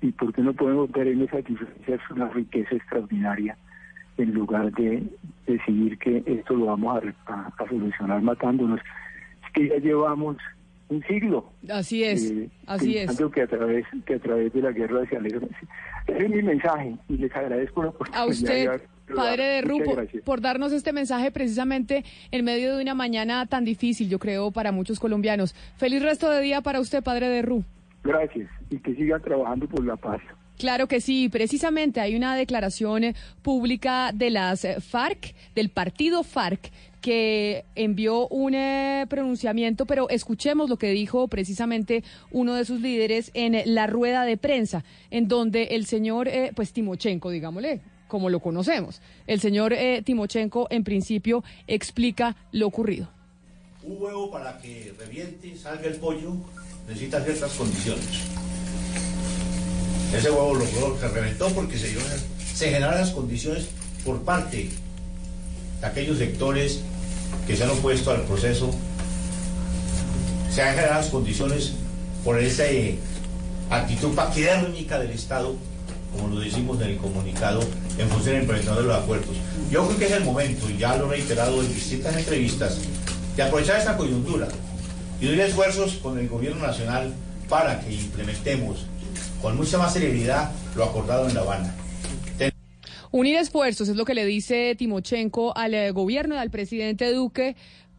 y por qué no podemos ver en esas diferencias una riqueza extraordinaria en lugar de decidir que esto lo vamos a, a- a solucionar matándonos? Es que ya llevamos un siglo. Así es, eh, así es. que a través que a través de la guerra se alegra. Ese es mi mensaje y les agradezco la oportunidad. A usted, padre de Rupo, por darnos este mensaje precisamente en medio de una mañana tan difícil, yo creo, para muchos colombianos. Feliz resto de día para usted, padre de Ru. Gracias y que sigan trabajando por la paz. Claro que sí, precisamente hay una declaración eh, pública de las eh, FARC, del partido FARC, que envió un eh, pronunciamiento, pero escuchemos lo que dijo precisamente uno de sus líderes en la rueda de prensa, en donde el señor, eh, pues Timochenko, digámosle, como lo conocemos, el señor eh, Timochenko en principio explica lo ocurrido. Un huevo para que reviente, salga el pollo, necesita ciertas condiciones. Ese huevo logró que reventó porque se, se generaron las condiciones por parte de aquellos sectores que se han opuesto al proceso. Se han generado las condiciones por esa eh, actitud paquidérmica del Estado, como lo decimos en el comunicado, en función de la implementación de los acuerdos. Yo creo que es el momento, ya lo he reiterado en distintas entrevistas, de aprovechar esta coyuntura y unir esfuerzos con el gobierno nacional para que implementemos con mucha más celeridad lo acordado en La Habana. Unir esfuerzos es lo que le dice Timochenko al eh, gobierno y al presidente Duque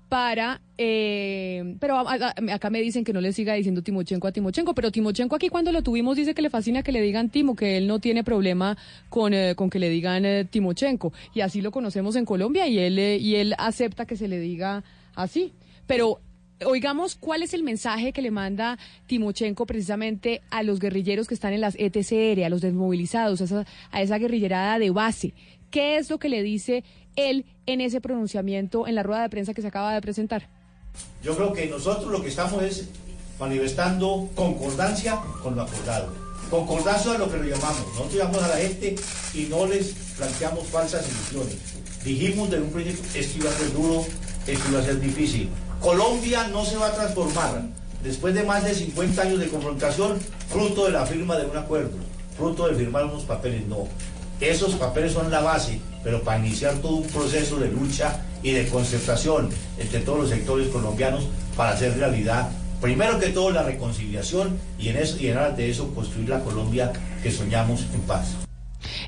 para, eh, pero acá me dicen que no le siga diciendo Timochenko a Timochenko, pero Timochenko aquí cuando lo tuvimos dice que le fascina que le digan Timo, que él no tiene problema con, eh, con que le digan Timochenko, y así lo conocemos en Colombia y él, y él acepta que se le diga así, pero oigamos cuál es el mensaje que le manda Timochenko precisamente a los guerrilleros que están en las ETCR, a los desmovilizados, a esa, guerrillerada de base. ¿Qué es lo que le dice él en ese pronunciamiento en la rueda de prensa que se acaba de presentar? Yo creo que nosotros lo que estamos es manifestando concordancia con lo acordado. Concordancia a lo que lo llamamos. Nosotros llamamos a la gente y no les planteamos falsas ilusiones. Dijimos de un principio, esto iba a ser duro, esto iba a ser difícil. Colombia no se va a transformar después de más de 50 años de confrontación, fruto de la firma de un acuerdo, fruto de firmar unos papeles, no. Esos papeles son la base, pero para iniciar todo un proceso de lucha y de concertación entre todos los sectores colombianos para hacer realidad, primero que todo, la reconciliación y en, eso, y en aras de eso construir la Colombia que soñamos en paz.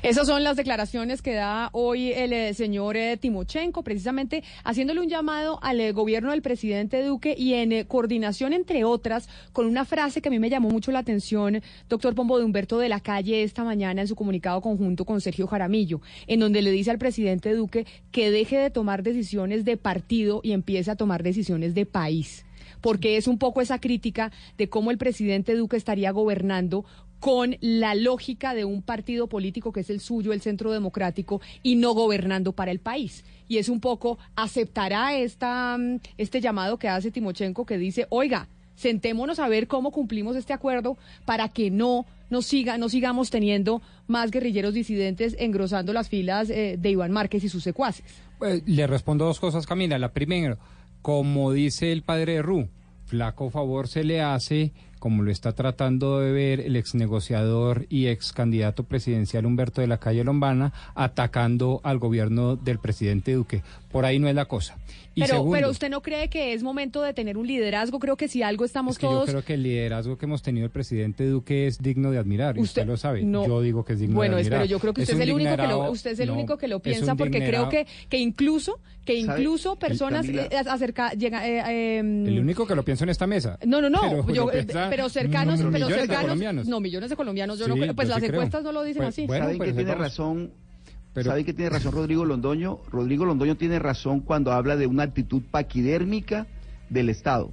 Esas son las declaraciones que da hoy el eh, señor eh, Timochenko, precisamente haciéndole un llamado al eh, gobierno del presidente Duque y en eh, coordinación, entre otras, con una frase que a mí me llamó mucho la atención, doctor Pombo de Humberto de la Calle, esta mañana en su comunicado conjunto con Sergio Jaramillo, en donde le dice al presidente Duque que deje de tomar decisiones de partido y empiece a tomar decisiones de país porque es un poco esa crítica de cómo el presidente Duque estaría gobernando con la lógica de un partido político que es el suyo, el Centro Democrático, y no gobernando para el país. Y es un poco, aceptará esta, mm, este llamado que hace Timochenko que dice, oiga, sentémonos a ver cómo cumplimos este acuerdo para que no nos siga, no sigamos teniendo más guerrilleros disidentes engrosando las filas eh, de Iván Márquez y sus secuaces. Eh, le respondo dos cosas, Camila. La primera, como dice el padre Ru, flaco favor se le hace, como lo está tratando de ver el ex negociador y ex candidato presidencial Humberto de la Calle Lombana, atacando al gobierno del presidente Duque. Por ahí no es la cosa. Y Pero, segundo, pero usted no cree que es momento de tener un liderazgo, creo que si algo estamos es que todos... yo creo que el liderazgo que hemos tenido el presidente Duque es digno de admirar, usted, Usted- lo sabe. no. Yo digo que es digno Bueno, de admirar. pero yo creo que usted es, el único que lo, usted es el no, único que lo piensa porque creo que, que incluso que ¿Sabe? incluso personas Camila- eh, acerca llega eh, eh, El único que lo pienso en esta mesa. no, no, no, Pero yo, eh, piensa pero cercanos, millones pero de cercanos, colombianos. no, millones de colombianos, yo Sí, no pues yo las sí creo. encuestas no lo dicen Pues, así. bueno, ¿Saben pues que tiene razón? Pero- ¿Saben que tiene razón Rodrigo Londoño? Rodrigo Londoño tiene razón cuando habla de una actitud paquidérmica del Estado.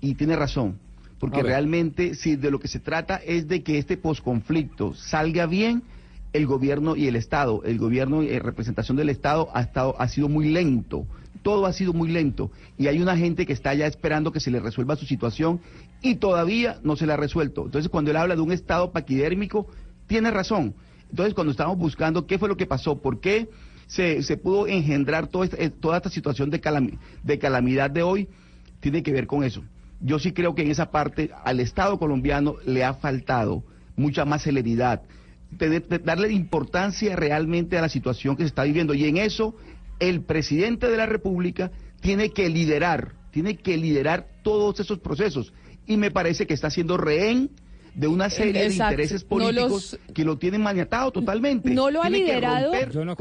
Y tiene razón. Porque realmente, si de lo que se trata es de que este posconflicto salga bien, el gobierno y el Estado, el gobierno y representación del Estado ha, estado, ha sido muy lento. Todo ha sido muy lento. Y hay una gente que está ya esperando que se le resuelva su situación y todavía no se la ha resuelto. Entonces, cuando él habla de un Estado paquidérmico, tiene razón. Entonces, cuando estamos buscando qué fue lo que pasó, por qué se, se pudo engendrar toda esta, eh, toda esta situación de, calami- de calamidad de hoy, tiene que ver con eso. Yo sí creo que en esa parte al Estado colombiano le ha faltado mucha más celeridad, darle importancia realmente a la situación que se está viviendo. Y en eso el presidente de la República tiene que liderar, tiene que liderar todos esos procesos. Y me parece que está siendo rehén de una serie Exacto. de intereses No políticos los- que lo tienen maniatado totalmente. No lo ha Tiene liderado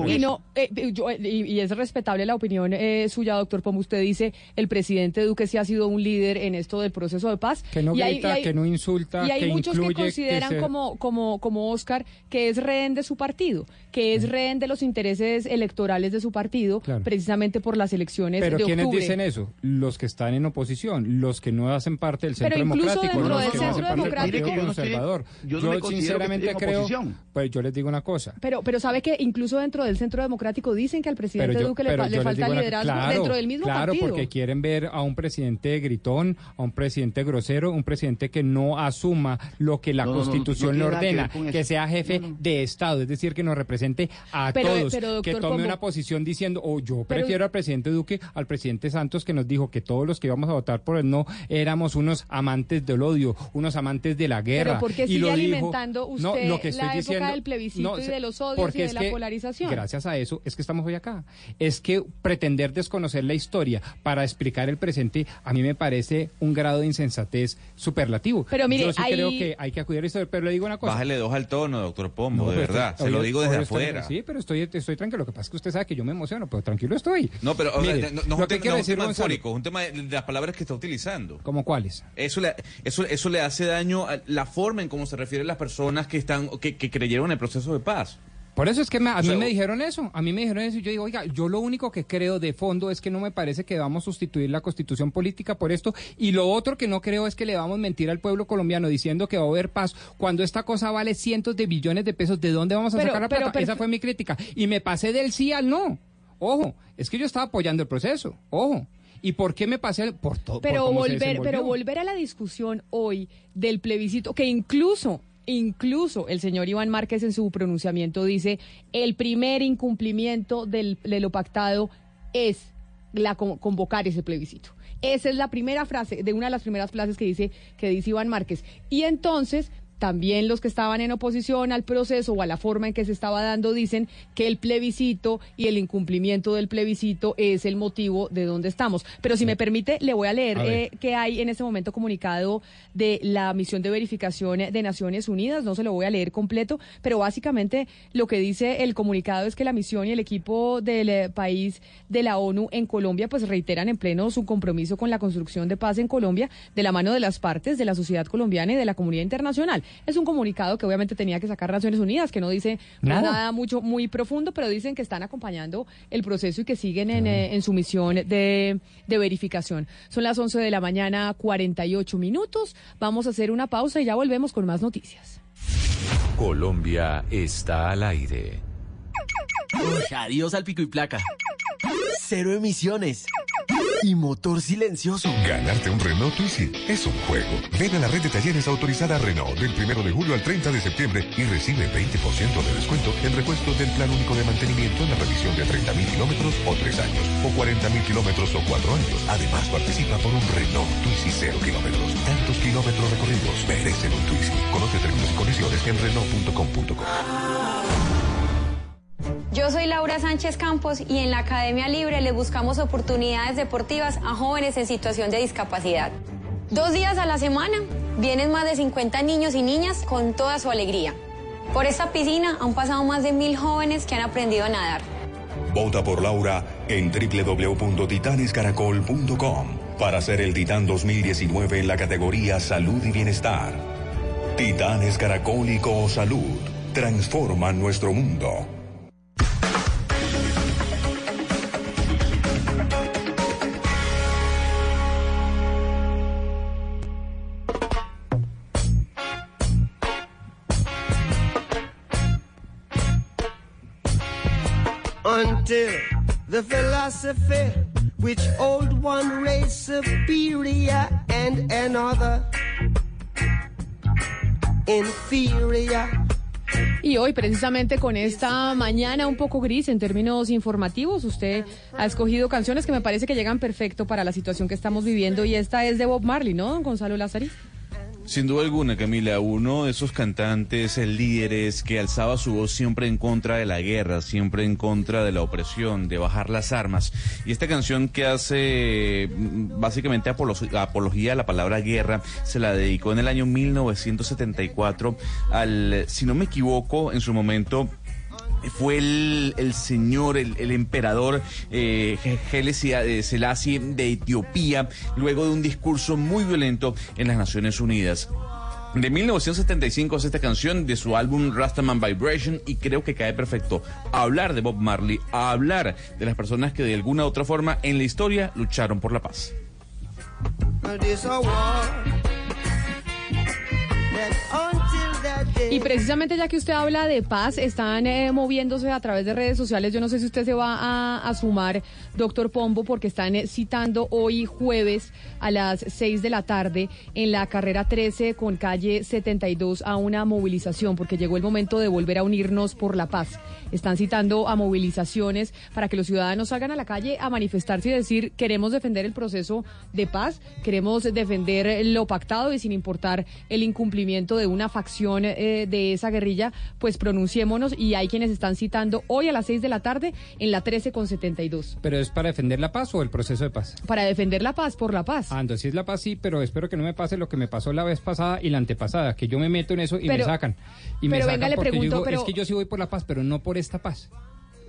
y no eh, eh, yo, eh, y, y es respetable la opinión eh, suya, doctor Pomo. Usted dice el presidente Duque sí ha sido un líder en esto del proceso de paz. Que no Y hay- grita, y hay- que no insulta, Y hay que muchos incluye, que consideran que se- como, como, como Oscar que es rehén de su partido, que es rehén de los intereses electorales de su partido, Claro. precisamente por las elecciones Pero de ¿quiénes octubre. dicen eso? Los que están en oposición, los que no hacen parte del Pero centro incluso democrático, dentro del Centro Democrático- Yo no Conservador. yo que sinceramente creo, oposición. pues yo les digo una cosa. Pero, pero sabe que incluso dentro del Centro Democrático dicen que al presidente yo- Duque le, fa- le yo falta una- liderazgo claro, dentro del mismo claro, partido. porque quieren ver a un presidente gritón, a un presidente grosero, un presidente que no asuma lo que la No, no, no, no Constitución le que ordena, que, sea jefe de Estado, es decir, que nos represente a Pero- todos, pero, que tome una posición diciendo, o yo Pero- prefiero al presidente Duque al presidente Santos que nos dijo que todos los que íbamos a votar por el no éramos unos amantes del odio, unos amantes de la guerra. Pero ¿por qué y sigue lo dijo- alimentando usted No, lo que estoy la época diciendo- del plebiscito no, y de los odios y de es la que polarización? Gracias a eso es que estamos hoy acá. Es que pretender desconocer la historia para explicar el presente a mí me parece un grado de insensatez superlativo. Pero mire, Yo sí hay- creo que hay que acudir a la historia, pero le digo una cosa. Bájale dos al tono, doctor Pombo, No, de verdad. estoy- Se lo digo desde oye, estoy- afuera. Sí, pero estoy, estoy tranquilo. Lo que pasa es que usted sabe que yo me emociono, pero tranquilo estoy. No, pero o sea, Mire, no, no lo es que un tema, quiero no es un decir, tema eufórico, es un tema de de las palabras que está utilizando. ¿Cómo cuáles? Eso le, eso, eso le hace daño a la forma en cómo se refieren las personas que están que, que creyeron en el proceso de paz. Por eso es que me- a O mí sea, me dijeron eso, a mí me dijeron eso y yo digo, oiga, yo lo único que creo de fondo es que no me parece que vamos a sustituir la constitución política por esto y lo otro que no creo es que le vamos a mentir al pueblo colombiano diciendo que va a haber paz cuando esta cosa vale cientos de billones de pesos, ¿de dónde vamos a Pero- sacar la pero- plata? pero- Esa fue mi crítica y me pasé del sí al no. Ojo, es que yo estaba apoyando el proceso, ojo. ¿Y por qué me pasé? Por todo. Pero volver, pero volver a la discusión hoy del plebiscito, que incluso, incluso el señor Iván Márquez en su pronunciamiento dice, el primer incumplimiento del, de lo pactado es la con- convocar ese plebiscito. Esa es la primera frase, de una de las primeras frases que dice, que dice Iván Márquez. Y entonces, también los que estaban en oposición al proceso o a la forma en que se estaba dando dicen que el plebiscito y el incumplimiento del plebiscito es el motivo de donde estamos. Pero si me permite, le voy a leer A eh, que hay en este momento comunicado de la misión de verificación de Naciones Unidas. No se lo voy a leer completo, pero básicamente lo que dice el comunicado es que la misión y el equipo del eh, país de la ONU en Colombia pues reiteran en pleno su compromiso con la construcción de paz en Colombia de la mano de las partes de la sociedad colombiana y de la comunidad internacional. Es un comunicado que obviamente tenía que sacar Naciones Unidas, que no dice Nada. nada mucho muy profundo, pero dicen que están acompañando el proceso y que siguen en, eh, en su misión de, de verificación. Son las 11 de la mañana, 48 minutos. Vamos a hacer una pausa y ya volvemos con más noticias. Colombia está al aire. Adiós al pico y placa. Cero emisiones. Y motor silencioso. Ganarte un Renault Twizy es un juego. Ven a la red de talleres autorizada Renault del 1 de julio al 30 de septiembre y recibe 20% de descuento en repuestos del plan único de mantenimiento en la revisión de 30.000 kilómetros o 3 años, o 40.000 kilómetros o 4 años. Además, participa por un Renault Twizy 0 kilómetros. Tantos kilómetros recorridos merecen un Twizy. Conoce términos y condiciones en Renault.com.co. Yo soy Laura Sánchez Campos y en la Academia Libre les buscamos oportunidades deportivas a jóvenes en situación de discapacidad. Dos días a la semana vienen más de 50 niños y niñas con toda su alegría. Por esta piscina han pasado más de mil jóvenes que han aprendido a nadar. Vota por Laura en www.titanescaracol.com para ser el Titán 2019 en la categoría Salud y Bienestar. Titanes Caracol y Salud transforman nuestro mundo. Philosophy which old one race superior and another inferior. Y hoy, precisamente con esta mañana un poco gris en términos informativos, usted ha escogido canciones que me parece que llegan perfecto para la situación que estamos viviendo y esta es de Bob Marley, ¿no, don Gonzalo Lázari? Sin duda alguna, Camila, uno de esos cantantes, eh, líderes que alzaba su voz siempre en contra de la guerra, siempre en contra de la opresión, de bajar las armas. Y esta canción que hace mm, básicamente apolo- apología a la palabra guerra, se la dedicó en el año 1974 al, si no me equivoco, en su momento fue el, señor, el, el emperador eh, eh, Selassie de Etiopía, luego de un discurso muy violento en las Naciones Unidas. De 1975 es esta canción de su álbum Rastaman Vibration y creo que cae perfecto hablar de Bob Marley, a hablar de las personas que de alguna u otra forma en la historia lucharon por la paz. Y precisamente ya que usted habla de paz, están eh, moviéndose a través de redes sociales. Yo no sé si usted se va a, a sumar, doctor Pombo, porque están eh, citando hoy jueves a las 6 de la tarde en la carrera 13 con calle 72 a una movilización, porque llegó el momento de volver a unirnos por la paz. Están citando a movilizaciones para que los ciudadanos salgan a la calle a manifestarse y decir queremos defender el proceso de paz, queremos defender lo pactado y sin importar el incumplimiento de una facción eh, de esa guerrilla, pues pronunciémonos y hay quienes están citando hoy a las 6 de la tarde en la 13 con 72 ¿Pero es para defender la paz o el proceso de paz? para defender la paz por la paz. Ah, entonces sí es la paz, sí, pero espero que no me pase lo que me pasó la vez pasada y la antepasada, que yo me meto en eso y Pero- me sacan. Y me pero sacan venga, le pregunto, digo, pero- es que yo sí voy por la paz, pero no por esta paz.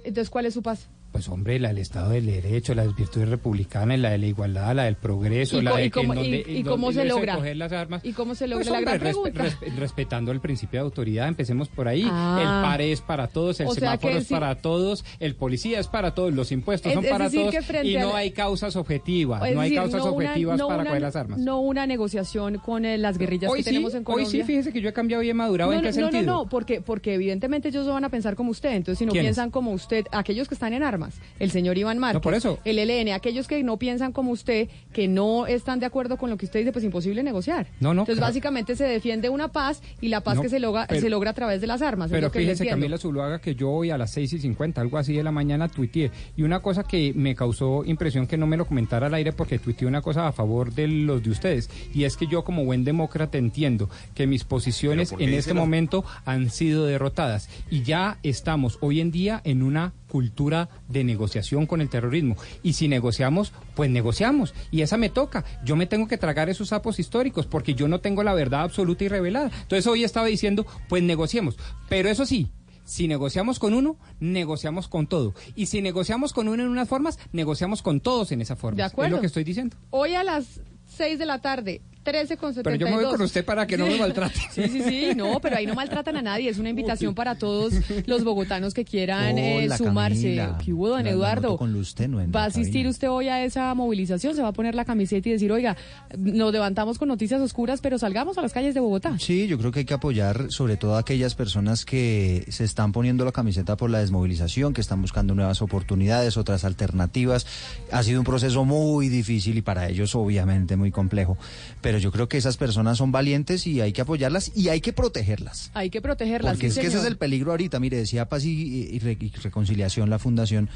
Entonces, ¿cuál es su paz? Pues hombre, la del Estado del Derecho, las virtudes republicanas, la de la igualdad, la del progreso, ¿Y la de y cómo- se logra? coger las armas, ¿Y cómo se logra pues, la hombre, gran respetando el principio de autoridad, empecemos por ahí. Ah. El pare es para todos, el O semáforo es sí. para todos, el policía es para todos, los impuestos Es- son es para todos y no hay causas objetivas, no hay decir, causas no una- objetivas no para una- coger las armas. No una negociación con eh, las guerrillas Hoy que sí, tenemos en hoy Colombia. sí, fíjese que yo he cambiado y he madurado. no, ¿En qué no, no, sentido? no, porque, porque evidentemente ellos no van a pensar como usted. Entonces, si no piensan como usted, aquellos que están en armas, el señor Iván Márquez, por eso. el ELN, aquellos que no piensan como usted, que no están de acuerdo con lo que usted dice, pues imposible negociar. No, no, Entonces, claro. básicamente se defiende una paz y la paz No, que se logra, pero- se logra a través de las armas. es Pero lo que fíjese. Camila Zuluaga, que yo hoy a las 6 y 50, algo así de la mañana, tuiteé. Y una cosa que me causó impresión que no me lo comentara al aire porque tuiteé una cosa a favor de los de ustedes. Y es que yo como buen demócrata entiendo que mis posiciones ¿por qué en este momento han sido derrotadas. Y ya estamos hoy en día en una cultura de negociación con el terrorismo. Y si negociamos, pues negociamos. Y esa me toca. Yo me tengo que tragar esos sapos históricos porque yo no tengo la verdad absoluta y revelada. Entonces hoy estaba diciendo, pues negociemos. Pero eso sí. Si negociamos con uno, negociamos con todo. Y si negociamos con uno en unas formas, negociamos con todos en esa forma. De acuerdo. Es lo que estoy diciendo. Hoy a las 6 de la tarde, 13 con 72. Pero yo me voy con usted para que no me maltrate. Sí, sí, sí, no, pero ahí no maltratan a nadie. Es una invitación para todos los bogotanos que quieran eh, Hola, sumarse. Camila. ¿Qué hubo, don La- la Eduardo? noto con luz tenue en ¿Va a asistir cabina. usted hoy a esa movilización? ¿Se va a poner la camiseta y decir, oiga, nos levantamos con noticias oscuras, pero salgamos a las calles de Bogotá? Sí, yo creo que hay que apoyar sobre todo a aquellas personas que se están poniendo la camiseta por la desmovilización, que están buscando nuevas oportunidades, otras alternativas. Ha sido un proceso muy difícil y para ellos obviamente muy complejo, pero yo creo que esas personas son valientes y hay que apoyarlas y hay que protegerlas. Hay que protegerlas. Porque sí, es que ese es el peligro ahorita. Mire, decía Paz y, y Re- y Reconciliación, la fundación,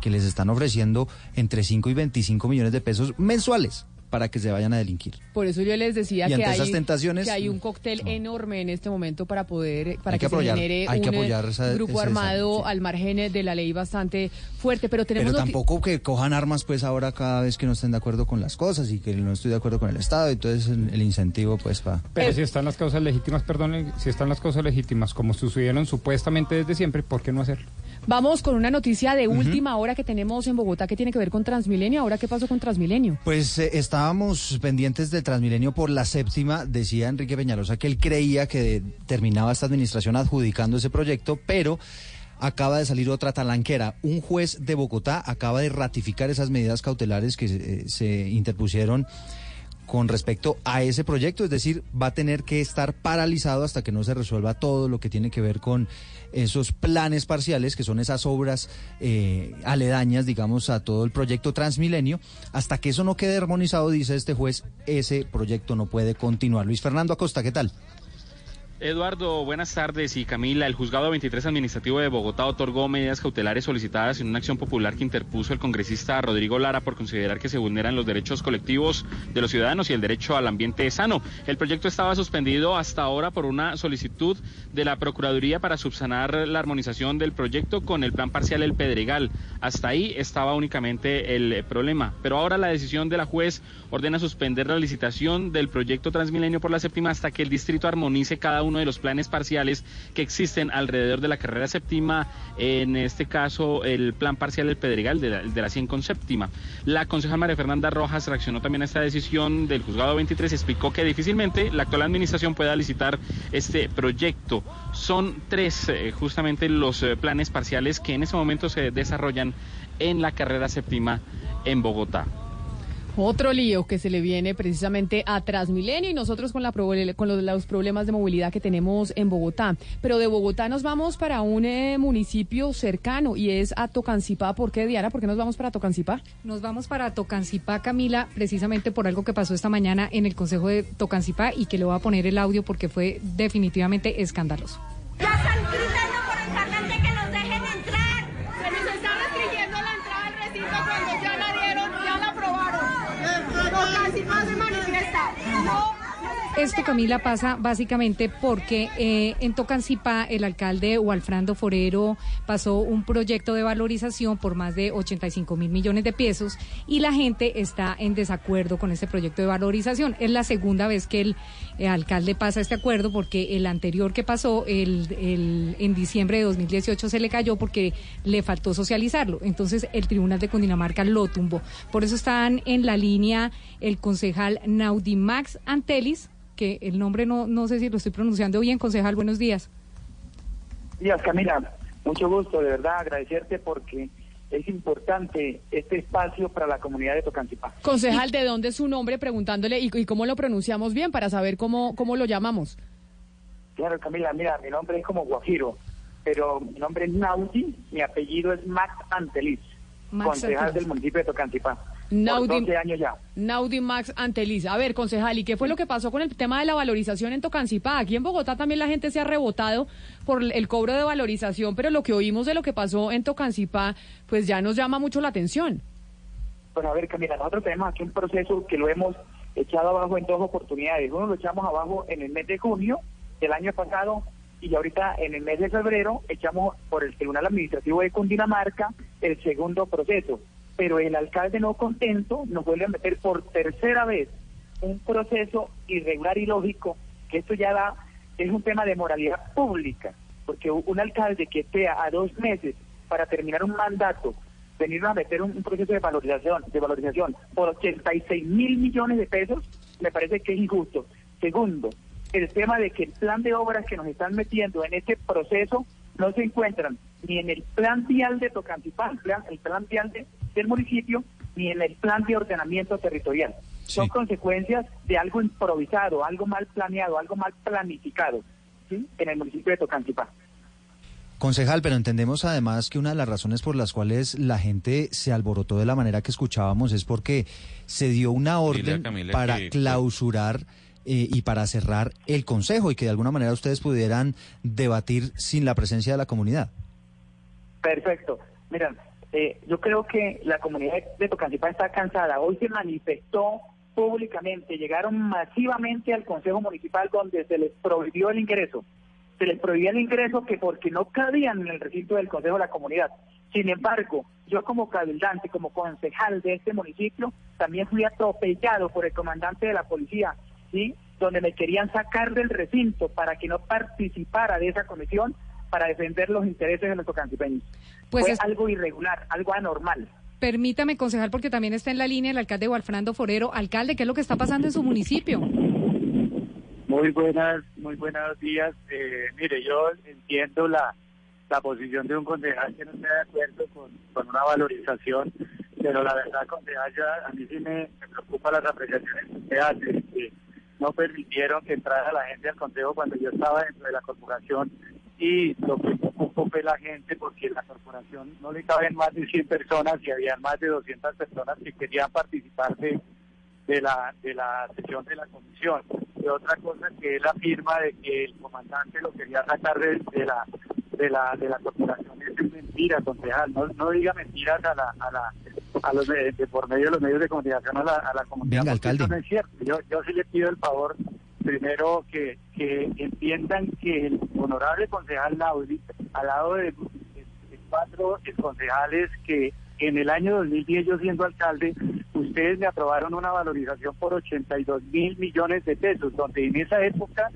que les están ofreciendo entre 5 y 25 millones de pesos mensuales para que se vayan a delinquir. Por eso yo les decía Y que ante hay, esas tentaciones, que hay un cóctel enorme en este momento para poder, para Hay que, que apoyar- se genere hay un apoyar esa- grupo esa- armado esa- al margen de la ley bastante fuerte. Pero tenemos Pero tampoco que cojan armas pues ahora cada vez que no estén de acuerdo con las cosas y que no estoy de acuerdo con el Estado, entonces el, el incentivo pues va. Pero si están las causas legítimas, perdón, si están las causas legítimas como sucedieron supuestamente desde siempre, ¿por qué no hacerlo? Vamos con una noticia de última hora que tenemos en Bogotá que tiene que ver con Transmilenio. Ahora, ¿qué pasó con Transmilenio? Pues eh, estábamos pendientes del Transmilenio por la séptima, decía Enrique Peñalosa que él creía que terminaba esta administración adjudicando ese proyecto, pero acaba de salir otra talanquera. Un juez de Bogotá acaba de ratificar esas medidas cautelares que eh, se interpusieron con respecto a ese proyecto, es decir, va a tener que estar paralizado hasta que no se resuelva todo lo que tiene que ver con esos planes parciales, que son esas obras eh, aledañas, digamos, a todo el proyecto Transmilenio. Hasta que eso no quede armonizado, dice este juez, ese proyecto no puede continuar. Luis Fernando Acosta, ¿qué tal? Eduardo, buenas tardes. Y Camila, el juzgado 23 administrativo de Bogotá otorgó medidas cautelares solicitadas en una acción popular que interpuso el congresista Rodrigo Lara por considerar que se vulneran los derechos colectivos de los ciudadanos y el derecho al ambiente sano. El proyecto estaba suspendido hasta ahora por una solicitud de la Procuraduría para subsanar la armonización del proyecto con el plan parcial El Pedregal. Hasta ahí estaba únicamente el problema. Pero ahora la decisión de la juez ordena suspender la licitación del proyecto Transmilenio por la séptima hasta que el distrito armonice cada uno de los planes parciales que existen alrededor de la carrera séptima, en este caso el plan parcial del Pedregal de la, de la 100 con séptima. La concejal María Fernanda Rojas reaccionó también a esta decisión del juzgado 23 y explicó que difícilmente la actual administración pueda licitar este proyecto. Son tres eh, justamente los eh, planes parciales que en ese momento se desarrollan en la carrera séptima en Bogotá. Otro lío que se le viene precisamente a Transmilenio y nosotros con, la, proble- con los, los problemas de movilidad que tenemos en Bogotá. Pero de Bogotá nos vamos para un eh, municipio cercano y es a Tocancipá. ¿Por qué, Diana? ¿Por qué nos vamos para Tocancipá? Nos vamos para Tocancipá, Camila, precisamente por algo que pasó esta mañana en el Consejo de Tocancipá y que le voy a poner el audio porque fue definitivamente escandaloso. Ya están gritando esto, Camila, pasa básicamente porque eh, en Tocancipá el alcalde Walfrando Forero pasó un proyecto de valorización por más de 85 mil millones de pesos y la gente está en desacuerdo con este proyecto de valorización. Es la segunda vez que el, eh, alcalde pasa este acuerdo porque el anterior que pasó el, el, en diciembre de 2018 se le cayó porque le faltó socializarlo. Entonces el Tribunal de Cundinamarca lo tumbó. Por eso están en la línea el concejal Naudimax Antelis que el nombre no, no sé si lo estoy pronunciando bien. Concejal, buenos días. Días, Camila. Mucho gusto, de verdad, agradecerte porque es importante este espacio para la comunidad de Tocancipá. Concejal, ¿de dónde es su nombre? Preguntándole y, y cómo lo pronunciamos bien para saber cómo, cómo lo llamamos. Claro, Camila, mira, mi nombre es como Guajiro, pero mi nombre es Naudi, mi apellido es Max Antelis, Max concejal Antelis. del municipio de Tocancipá. Naudi, Por 12 años ya. Naudi Max Antelis. A ver, concejal, ¿y qué fue lo que pasó con el tema de la valorización en Tocancipá? Aquí en Bogotá también la gente se ha rebotado por el cobro de valorización, pero lo que oímos de lo que pasó en Tocancipá, pues ya nos llama mucho la atención. Bueno, a ver, Camila, nosotros tenemos aquí un proceso que lo hemos echado abajo en dos oportunidades. Uno lo echamos abajo en el mes de junio del año pasado y ahorita en el mes de febrero echamos por el Tribunal Administrativo de Cundinamarca el segundo proceso. Pero el alcalde no contento nos vuelve a meter por tercera vez un proceso irregular y lógico, que esto ya da, es un tema de moralidad pública, porque un alcalde que esté a dos meses para terminar un mandato, venir a meter un, un proceso de valorización, de valorización por 86 mil millones de pesos, me parece que es injusto. Segundo, el tema de que el plan de obras que nos están metiendo en este proceso no se encuentran ni en el plan vial de Tocancipá, el plan, el plan vial de- del municipio, ni en el plan de ordenamiento territorial. Son consecuencias de algo improvisado, algo mal planeado, algo mal planificado ¿sí? en el municipio de Tocancipá. Concejal, pero entendemos además que una de las razones por las cuales la gente se alborotó de la manera que escuchábamos es porque se dio una orden Camila, para que- clausurar eh, y para cerrar el consejo y que de alguna manera ustedes pudieran debatir sin la presencia de la comunidad. Perfecto. Miren, eh, yo creo que la comunidad de Tocancipá está cansada. Hoy se manifestó públicamente, llegaron masivamente al Consejo Municipal donde se les prohibió el ingreso. Se les prohibió el ingreso que porque no cabían en el recinto del Consejo de la Comunidad. Sin embargo, yo como cabildante, como concejal de este municipio, también fui atropellado por el comandante de la policía, ¿sí? donde me querían sacar del recinto para que no participara de esa comisión para defender los intereses de los tocancipeños. Pues Fue es- algo irregular, algo anormal. Permítame, concejal, porque también está en la línea el alcalde Walfrando Forero. Alcalde, ¿qué es lo que está pasando en su municipio? Muy buenas, muy buenos días. Eh, mire, yo entiendo la, la posición de un concejal que no esté de acuerdo con, con una valorización, pero la verdad, concejal, ya a mí sí me, me preocupa las apreciaciones que usted hace, que no permitieron que entrara la gente al consejo cuando yo estaba dentro de la corporación y lo que me preocupó fue la gente porque en la corporación no le caben más de 100 personas y había más de 200 personas que querían participar de, la de la sesión de la comisión. Y otra cosa que él afirma de que el comandante lo quería sacar de, de la de la de la corporación es mentira, concejal. No, no diga mentiras a la a la a los de, de por medio de los medios de comunicación a la, a la comunidad. Venga, alcalde. eso no es cierto. Yo yo sí le pido el favor primero que, que entiendan que el honorable concejal Naudi, al lado de, de- de cuatro concejales que en el año 2010 yo siendo alcalde, ustedes me aprobaron una valorización por 82 mil millones de pesos, donde en esa época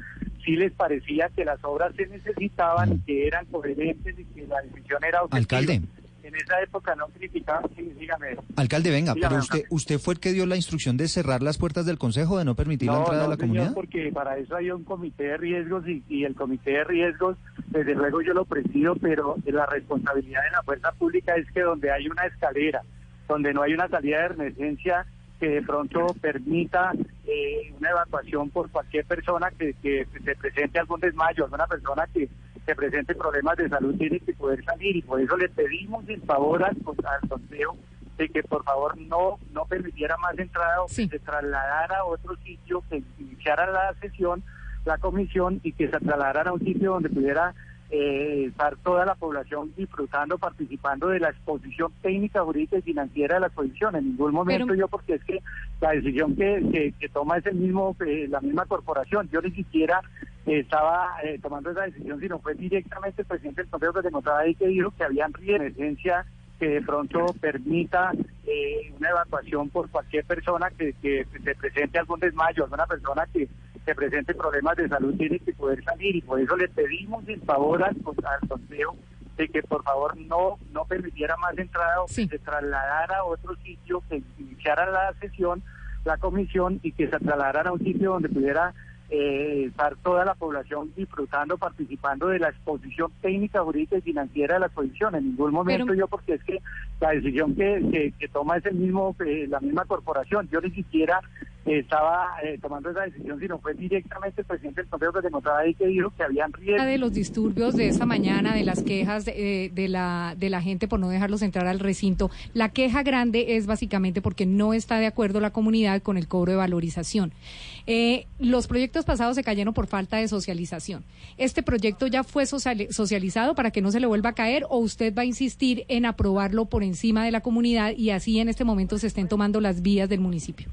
sí les parecía que las obras se necesitaban y que eran coherentes y que la decisión era objetiva. Alcalde. En esa época no criticaba, sí, dígame. Alcalde, venga, Dígame, pero usted, usted fue el que dio la instrucción de cerrar las puertas del consejo, de no permitir la entrada no, de la señor, comunidad. porque para eso hay un comité de riesgos y, y el comité de riesgos, desde luego yo lo presido, pero la responsabilidad de la fuerza pública es que donde hay una escalera, donde no hay una salida de emergencia que de pronto permita eh, una evacuación por cualquier persona que, que se presente algún desmayo, alguna persona que se presente problemas de salud tiene que poder salir y por eso le pedimos el favor al, al consejo de que por favor no no permitiera más entrada o que se trasladara a otro sitio, que iniciara la sesión, la comisión y que se trasladara a un sitio donde pudiera eh, estar toda la población disfrutando, participando de la exposición técnica, jurídica y financiera de la exposición. En ningún momento Pero- yo, porque es que la decisión que, que, que toma es el mismo, eh, la misma corporación. Yo ni siquiera eh, estaba eh, tomando esa decisión, sino fue directamente el presidente del Consejo que se encontraba ahí que dijo que habían emergencia que de pronto permita eh, una evacuación por cualquier persona que, que se presente algún desmayo, alguna persona que se presente problemas de salud tiene que poder salir y por eso le pedimos el favor al, al Consejo de que por favor no no permitiera más entrada o que se trasladara a otro sitio, que iniciara la sesión, la comisión y que se trasladara a un sitio donde pudiera eh, estar toda la población disfrutando, participando de la exposición técnica, jurídica y financiera de la exposición. En ningún momento Pero- yo, porque es que la decisión que, que, que toma es el mismo, eh, la misma corporación. Yo ni siquiera eh, estaba eh, tomando esa decisión, sino fue directamente el presidente del Consejo que se encontraba ahí que dijo que habían riesgo. de los disturbios de esta mañana, de las quejas de, eh, de la, de la gente por no dejarlos entrar al recinto, la queja grande es básicamente porque no está de acuerdo la comunidad con el cobro de valorización. Eh, los proyectos pasados se cayeron por falta de socialización. ¿Este proyecto ya fue sociali- socializado para que no se le vuelva a caer o usted va a insistir en aprobarlo por encima de la comunidad y así en este momento se estén tomando las vías del municipio?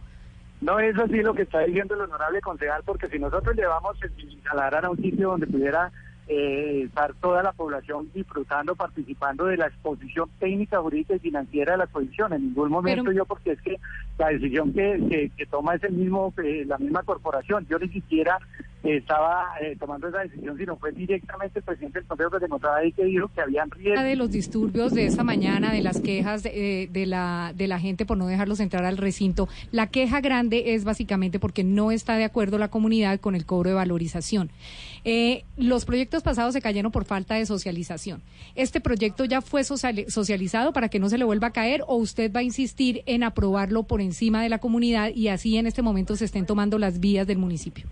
No es así lo que está diciendo el honorable concejal, porque si nosotros llevamos el instalar a un sitio donde pudiera eh, estar toda la población disfrutando, participando de la exposición técnica, jurídica y financiera de la exposición. En ningún momento Pero- yo, porque es que la decisión que, que, que toma es el mismo, eh, la misma corporación. Yo ni siquiera eh, estaba eh, tomando esa decisión, sino fue directamente el presidente del Consejo que se encontraba ahí que dijo que habían riesgo. de los disturbios de esta mañana, de las quejas de, de la, de la gente por no dejarlos entrar al recinto, la queja grande es básicamente porque no está de acuerdo la comunidad con el cobro de valorización. Eh, los proyectos pasados se cayeron por falta de socialización. ¿Este proyecto ya fue sociali- socializado para que no se le vuelva a caer o usted va a insistir en aprobarlo por encima de la comunidad y así en este momento se estén tomando las vías del municipio?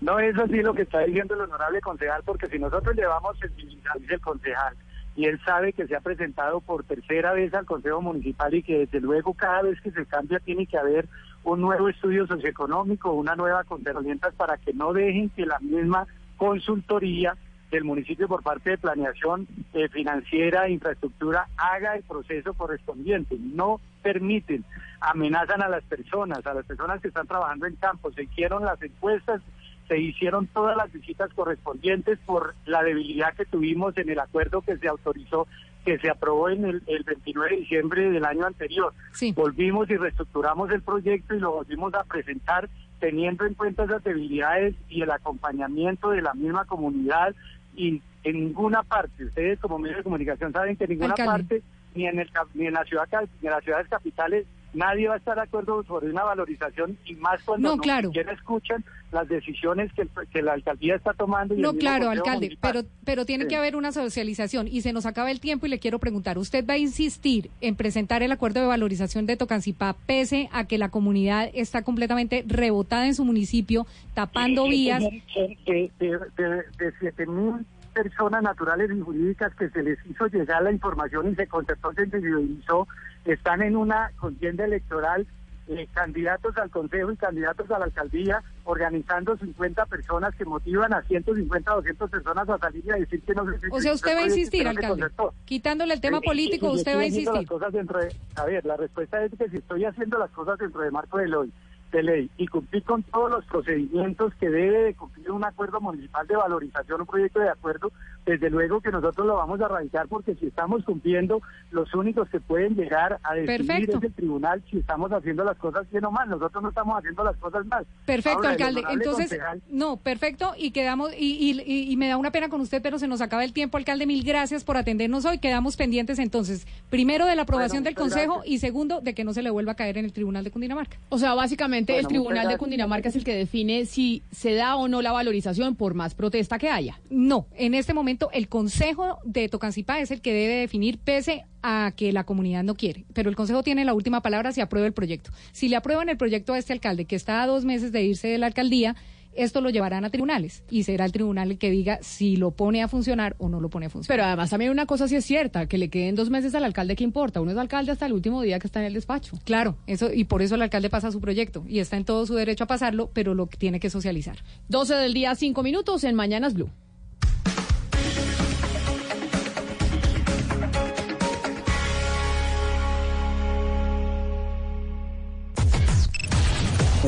No es así lo que está diciendo el honorable concejal, porque si nosotros llevamos el dice el concejal y él sabe que se ha presentado por tercera vez al Consejo Municipal y que desde luego cada vez que se cambia tiene que haber un nuevo estudio socioeconómico, una nueva herramientas para que no dejen que la misma consultoría del municipio por parte de planeación eh, financiera e infraestructura haga el proceso correspondiente. No permiten, amenazan a las personas, a las personas que están trabajando en campo. Se hicieron las encuestas, se hicieron todas las visitas correspondientes por la debilidad que tuvimos en el acuerdo que se autorizó, que se aprobó en el, el 29 de diciembre del año anterior. Volvimos y reestructuramos el proyecto y lo volvimos a presentar teniendo en cuenta esas debilidades y el acompañamiento de la misma comunidad y en ninguna parte, ustedes como medios de comunicación saben que en ninguna Alcalde. parte, ni en, el, ni en la ciudad ni en las ciudades capitales, nadie va a estar de acuerdo sobre una valorización y más cuando No, no claro. siquiera escuchan las decisiones que, que la alcaldía está tomando. Y No, claro, alcalde, Municipal. pero, pero tiene Sí. que haber una socialización y se nos acaba el tiempo y le quiero preguntar, ¿usted va a insistir en presentar el acuerdo de valorización de Tocancipá pese a que la comunidad está completamente rebotada en su municipio, tapando Sí, vías? De, de, de, de, de 7 mil personas naturales y jurídicas que se les hizo llegar la información y se concertó, se individualizó, están en una contienda electoral, eh, candidatos al Consejo y candidatos a la alcaldía, organizando 50 personas que motivan a 150, 200 personas a salir y a decir que no se O sea, usted va a insistir, no alcalde. Quitándole el tema Eh, político, y yo usted va a haciendo las insistir. cosas dentro de- a ver, la respuesta es que si estoy haciendo las cosas dentro de marco de ley, de ley y cumplir con todos los procedimientos que debe de cumplir un acuerdo municipal de valorización, un proyecto de acuerdo, desde luego que nosotros lo vamos a radicar porque si estamos cumpliendo, los únicos que pueden llegar a decidir Perfecto. es el tribunal si estamos haciendo las cosas bien o mal. Nosotros no estamos haciendo las cosas mal. Perfecto, Ahora, alcalde. Entonces, concejal- no, perfecto. Y quedamos, y, y, y- y me da una pena con usted, pero se nos acaba el tiempo, alcalde. Mil gracias por atendernos hoy. Quedamos pendientes entonces, primero de la aprobación del Consejo gracias. y segundo de que no se le vuelva a caer en el Tribunal de Cundinamarca. O sea, básicamente Bueno, el Tribunal de. Cundinamarca es el que define si se da o no la valorización por más protesta que haya. No, en este momento el Consejo de Tocancipá es el que debe definir pese a que la comunidad no quiere. Pero el Consejo tiene la última palabra si aprueba el proyecto. Si le aprueban el proyecto a este alcalde, que está a dos meses de irse de la alcaldía, esto lo llevarán a tribunales y será el tribunal el que diga si lo pone a funcionar o no lo pone a funcionar. Pero además también una cosa sí es cierta, que le queden dos meses al alcalde, ¿qué importa? Uno es alcalde hasta el último día que está en el despacho. Claro, eso y por eso el alcalde pasa su proyecto y está en todo su derecho a pasarlo, pero lo tiene que socializar. 12 del día, 5 minutos en Mañanas Blue.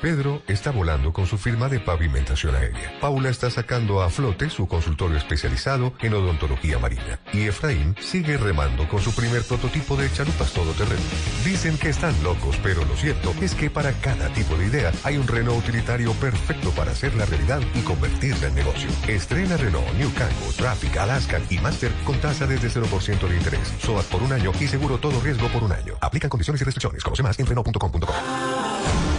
Pedro está volando con su firma de pavimentación aérea. Paula está sacando a flote su consultorio especializado en odontología marina. Y Efraín sigue remando con su primer prototipo de chalupas todoterreno. Dicen que están locos, pero lo cierto es que para cada tipo de idea hay un Renault utilitario perfecto para hacerla realidad y convertirla en negocio. Estrena Renault New Kangoo, Traffic, Alaskan y Master con tasa desde 0% de interés. SOAT por un año y seguro todo riesgo por un año. Aplican condiciones y restricciones. Conoce más en Renault.com.co.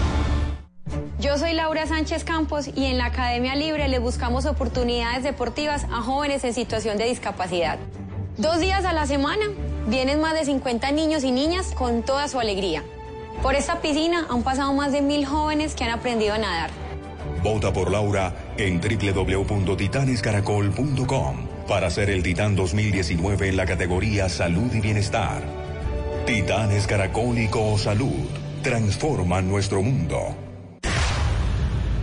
Yo soy Laura Sánchez Campos y en la Academia Libre le buscamos oportunidades deportivas a jóvenes en situación de discapacidad. Dos días a la semana vienen más de 50 niños y niñas con toda su alegría. Por esta piscina han pasado más de mil jóvenes que han aprendido a nadar. Vota por Laura en www.titanescaracol.com para ser el Titán 2019 en la categoría Salud y Bienestar. Titanes Caracol y Salud transforman nuestro mundo.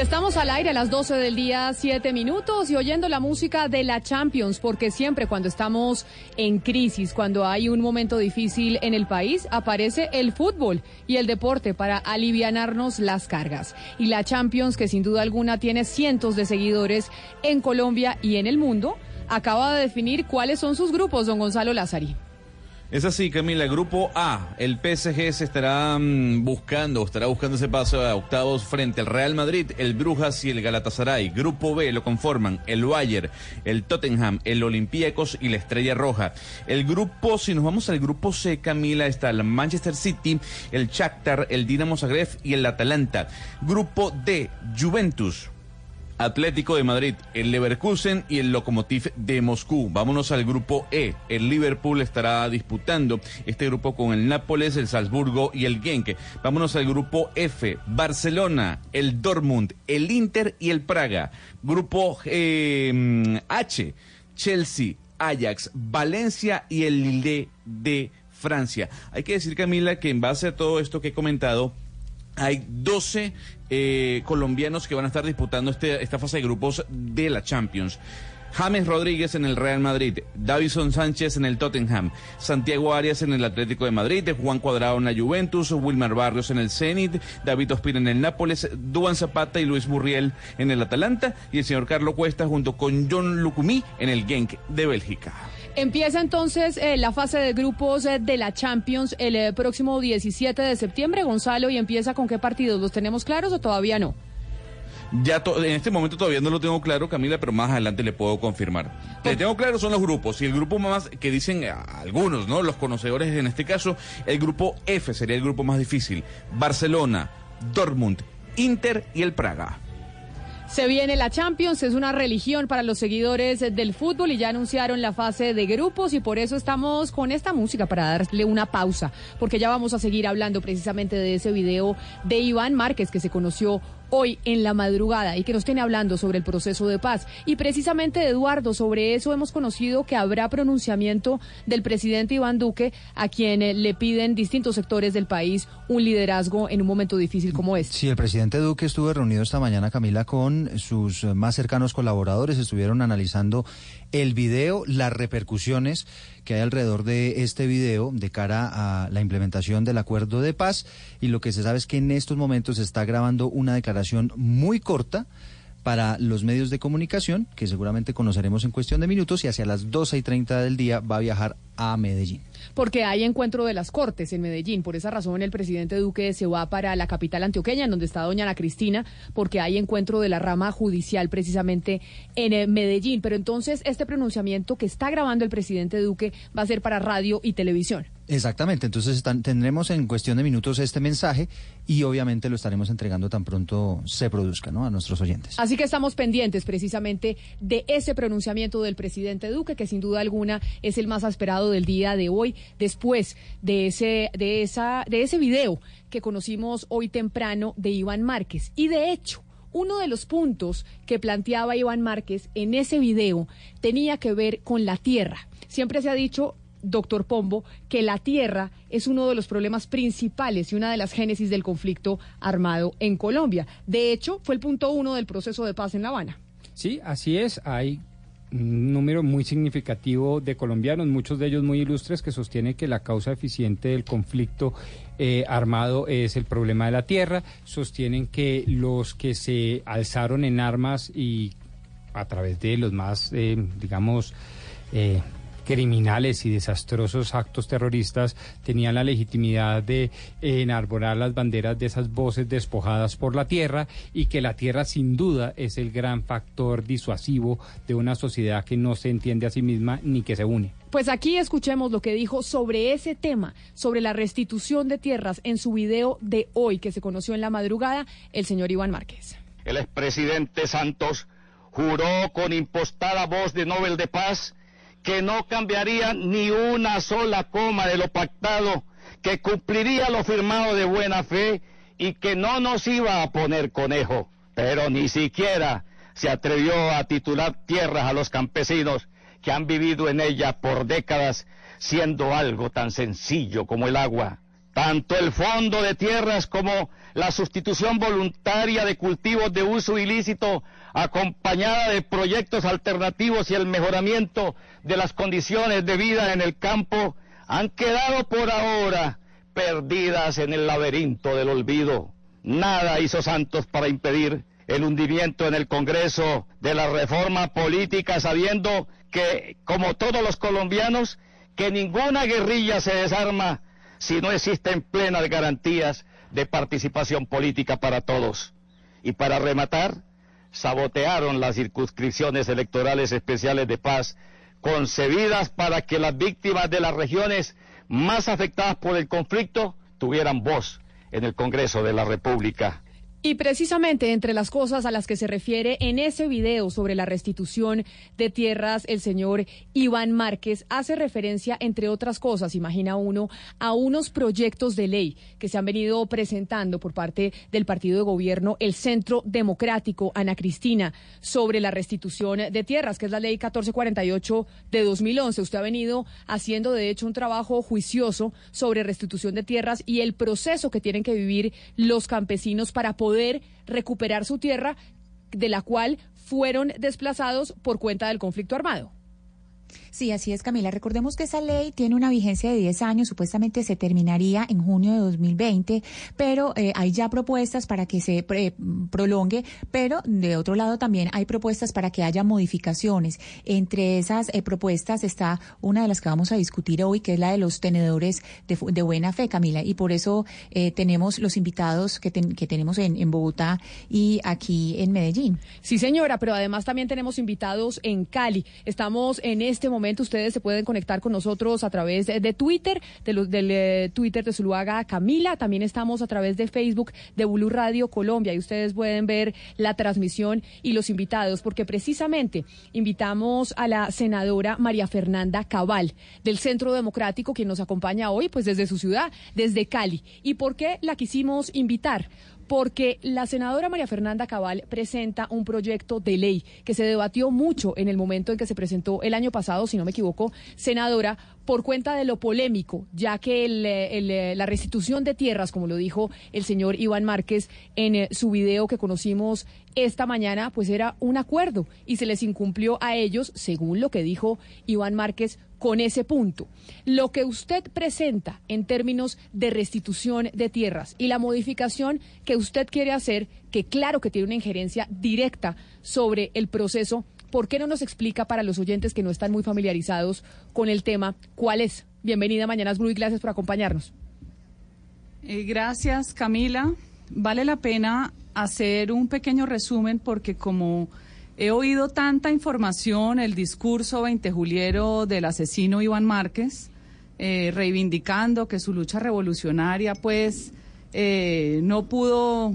Estamos al aire a las 12 del día, 7 minutos, y oyendo la música de la Champions, porque siempre cuando estamos en crisis, cuando hay un momento difícil en el país, aparece el fútbol y el deporte para alivianarnos las cargas. Y la Champions, que sin duda alguna tiene cientos de seguidores en Colombia y en el mundo, acaba de definir cuáles son sus grupos, don Gonzalo Lázari. Es así, Camila. Grupo A, el PSG se estará mm, buscando, estará buscando ese paso a octavos frente al Real Madrid, el Brujas y el Galatasaray. Grupo B lo conforman el Bayern, el Tottenham, el Olympiacos y la Estrella Roja. El grupo, si nos vamos al grupo C, Camila, está el Manchester City, el Shakhtar, el Dinamo Zagreb y el Atalanta. Grupo D, Juventus. Atlético de Madrid, el Leverkusen y el Lokomotiv de Moscú. Vámonos al grupo E. El Liverpool estará disputando este grupo con el Nápoles, el Salzburgo y el Genk. Vámonos al grupo F. Barcelona, el Dortmund, el Inter y el Praga. Grupo eh, H. Chelsea, Ajax, Valencia y el Lille de Francia. Hay que decir, Camila, que en base a todo esto que he comentado, hay 12 eh, colombianos que van a estar disputando este, esta fase de grupos de la Champions. James Rodríguez en el Real Madrid, Davison Sánchez en el Tottenham, Santiago Arias en el Atlético de Madrid, Juan Cuadrado en la Juventus, Wilmar Barrios en el Zenit, David Ospina en el Nápoles, Duan Zapata y Luis Murriel en el Atalanta y el señor Carlos Cuesta junto con John Lucumí en el Genk de Bélgica. Empieza entonces eh, la fase de grupos eh, de la Champions el eh, próximo 17 de septiembre, Gonzalo, y empieza con qué partidos, ¿los tenemos claros o todavía no? Ya to- en este momento todavía no lo tengo claro, Camila, pero más adelante le puedo confirmar. Le tengo claro son los grupos y el grupo más que dicen algunos, ¿no? Los conocedores en este caso, el grupo F sería el grupo más difícil. Barcelona, Dortmund, Inter y el Praga. Se viene la Champions, es una religión para los seguidores del fútbol y ya anunciaron la fase de grupos y por eso estamos con esta música para darle una pausa, porque ya vamos a seguir hablando precisamente de ese video de Iván Márquez que se conoció hoy en la madrugada y que nos tiene hablando sobre el proceso de paz. Y precisamente, Eduardo, sobre eso hemos conocido que habrá pronunciamiento del presidente Iván Duque, a quien eh, le piden distintos sectores del país un liderazgo en un momento difícil como este. Sí, el presidente Duque estuvo reunido esta mañana, Camila, con sus eh, más cercanos colaboradores. Estuvieron analizando el video, las repercusiones que hay alrededor de este video de cara a la implementación del acuerdo de paz. Y lo que se sabe es que en estos momentos se está grabando una declaración muy corta para los medios de comunicación, que seguramente conoceremos en cuestión de minutos, y hacia las 12 y 30 del día va a viajar a Medellín. Porque hay encuentro de las Cortes en Medellín. Por esa razón, el presidente Duque se va para la capital antioqueña, en donde está doña Ana Cristina, porque hay encuentro de la rama judicial precisamente en eh, Medellín. Pero entonces, este pronunciamiento que está grabando el presidente Duque va a ser para radio y televisión. Exactamente, entonces están, tendremos en cuestión de minutos este mensaje y obviamente lo estaremos entregando tan pronto se produzca ¿no? a nuestros oyentes. Así que estamos pendientes precisamente de ese pronunciamiento del presidente Duque, que sin duda alguna es el más esperado del día de hoy, después de ese, de esa, de ese video que conocimos hoy temprano de Iván Márquez. Y de hecho, uno de los puntos que planteaba Iván Márquez en ese video tenía que ver con la tierra. Siempre se ha dicho doctor Pombo, que la tierra es uno de los problemas principales y una de las génesis del conflicto armado en Colombia. De hecho, fue el punto uno del proceso de paz en La Habana. Sí, así es. Hay un número muy significativo de colombianos, muchos de ellos muy ilustres, que sostienen que la causa eficiente del conflicto eh, armado es el problema de la tierra. Sostienen que los que se alzaron en armas y a través de los más, eh, digamos, eh, criminales y desastrosos actos terroristas tenían la legitimidad de enarborar las banderas de esas voces despojadas por la tierra y que la tierra sin duda es el gran factor disuasivo de una sociedad que no se entiende a sí misma ni que se une. Pues aquí escuchemos lo que dijo sobre ese tema, sobre la restitución de tierras en su video de hoy que se conoció en la madrugada, el señor Iván Márquez. El expresidente Santos juró con impostada voz de Nobel de Paz que no cambiaría ni una sola coma de lo pactado, que cumpliría lo firmado de buena fe y que no nos iba a poner conejo, pero ni siquiera se atrevió a titular tierras a los campesinos que han vivido en ella por décadas, siendo algo tan sencillo como el agua. Tanto el fondo de tierras como la sustitución voluntaria de cultivos de uso ilícito acompañada de proyectos alternativos y el mejoramiento de las condiciones de vida en el campo han quedado por ahora perdidas en el laberinto del olvido. Nada hizo Santos para impedir el hundimiento en el Congreso de la reforma política, sabiendo que, como todos los colombianos, que ninguna guerrilla se desarma si no existen plenas garantías de participación política para todos. Y para rematar, sabotearon las circunscripciones electorales especiales de paz concebidas para que las víctimas de las regiones más afectadas por el conflicto tuvieran voz en el Congreso de la República. Y precisamente entre las cosas a las que se refiere en ese video sobre la restitución de tierras, el señor Iván Márquez hace referencia, entre otras cosas, imagina uno, a unos proyectos de ley que se han venido presentando por parte del partido de gobierno, el Centro Democrático, Ana Cristina, sobre la restitución de tierras, que es la ley 1448 de 2011. Usted ha venido haciendo, de hecho, un trabajo juicioso sobre restitución de tierras y el proceso que tienen que vivir los campesinos para poder poder recuperar su tierra de la cual fueron desplazados por cuenta del conflicto armado. Sí, así es, Camila. Recordemos que esa ley tiene una vigencia de 10 años, supuestamente se terminaría en junio de 2020, pero eh, hay ya propuestas para que se prolongue, pero de otro lado también hay propuestas para que haya modificaciones. Entre esas eh, propuestas está una de las que vamos a discutir hoy, que es la de los tenedores de, buena fe, Camila, y por eso eh, tenemos los invitados que, que tenemos en, en Bogotá y aquí en Medellín. Sí, señora, pero además también tenemos invitados en Cali. Estamos en este momento momento ustedes se pueden conectar con nosotros a través de Twitter, de los, del eh, Twitter de Zuluaga Camila. También estamos a través de Facebook de Bulu Radio Colombia y ustedes pueden ver la transmisión y los invitados, porque precisamente invitamos a la senadora María Fernanda Cabal del Centro Democrático, quien nos acompaña hoy, pues desde su ciudad, desde Cali. ¿Y por qué la quisimos invitar? Porque la senadora María Fernanda Cabal presenta un proyecto de ley que se debatió mucho en el momento en que se presentó el año pasado, si no me equivoco, senadora, por cuenta de lo polémico, ya que eh, la restitución de tierras, como lo dijo el señor Iván Márquez en eh, su video que conocimos esta mañana, pues era un acuerdo y se les incumplió a ellos, según lo que dijo Iván Márquez, con ese punto. Lo que usted presenta en términos de restitución de tierras y la modificación que usted quiere hacer, que claro que tiene una injerencia directa sobre el proceso, ¿por qué no nos explica para los oyentes que no están muy familiarizados con el tema cuál es? Bienvenida a Mañanas y gracias por acompañarnos. Eh, gracias, Camila. Vale la pena hacer un pequeño resumen porque como He oído tanta información, el discurso 20 juliero del asesino Iván Márquez, eh, reivindicando que su lucha revolucionaria pues eh, no pudo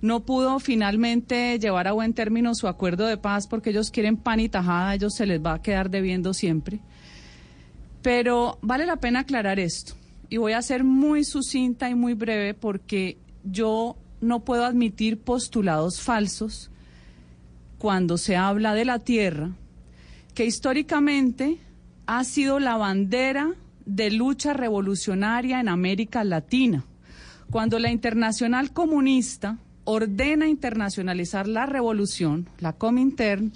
no pudo finalmente llevar a buen término su acuerdo de paz porque ellos quieren pan y tajada, ellos se les va a quedar debiendo siempre. Pero vale la pena aclarar esto y voy a ser muy sucinta y muy breve porque yo no puedo admitir postulados falsos cuando se habla de la tierra, que históricamente ha sido la bandera de lucha revolucionaria en América Latina. Cuando la Internacional Comunista ordena internacionalizar la revolución, la Comintern,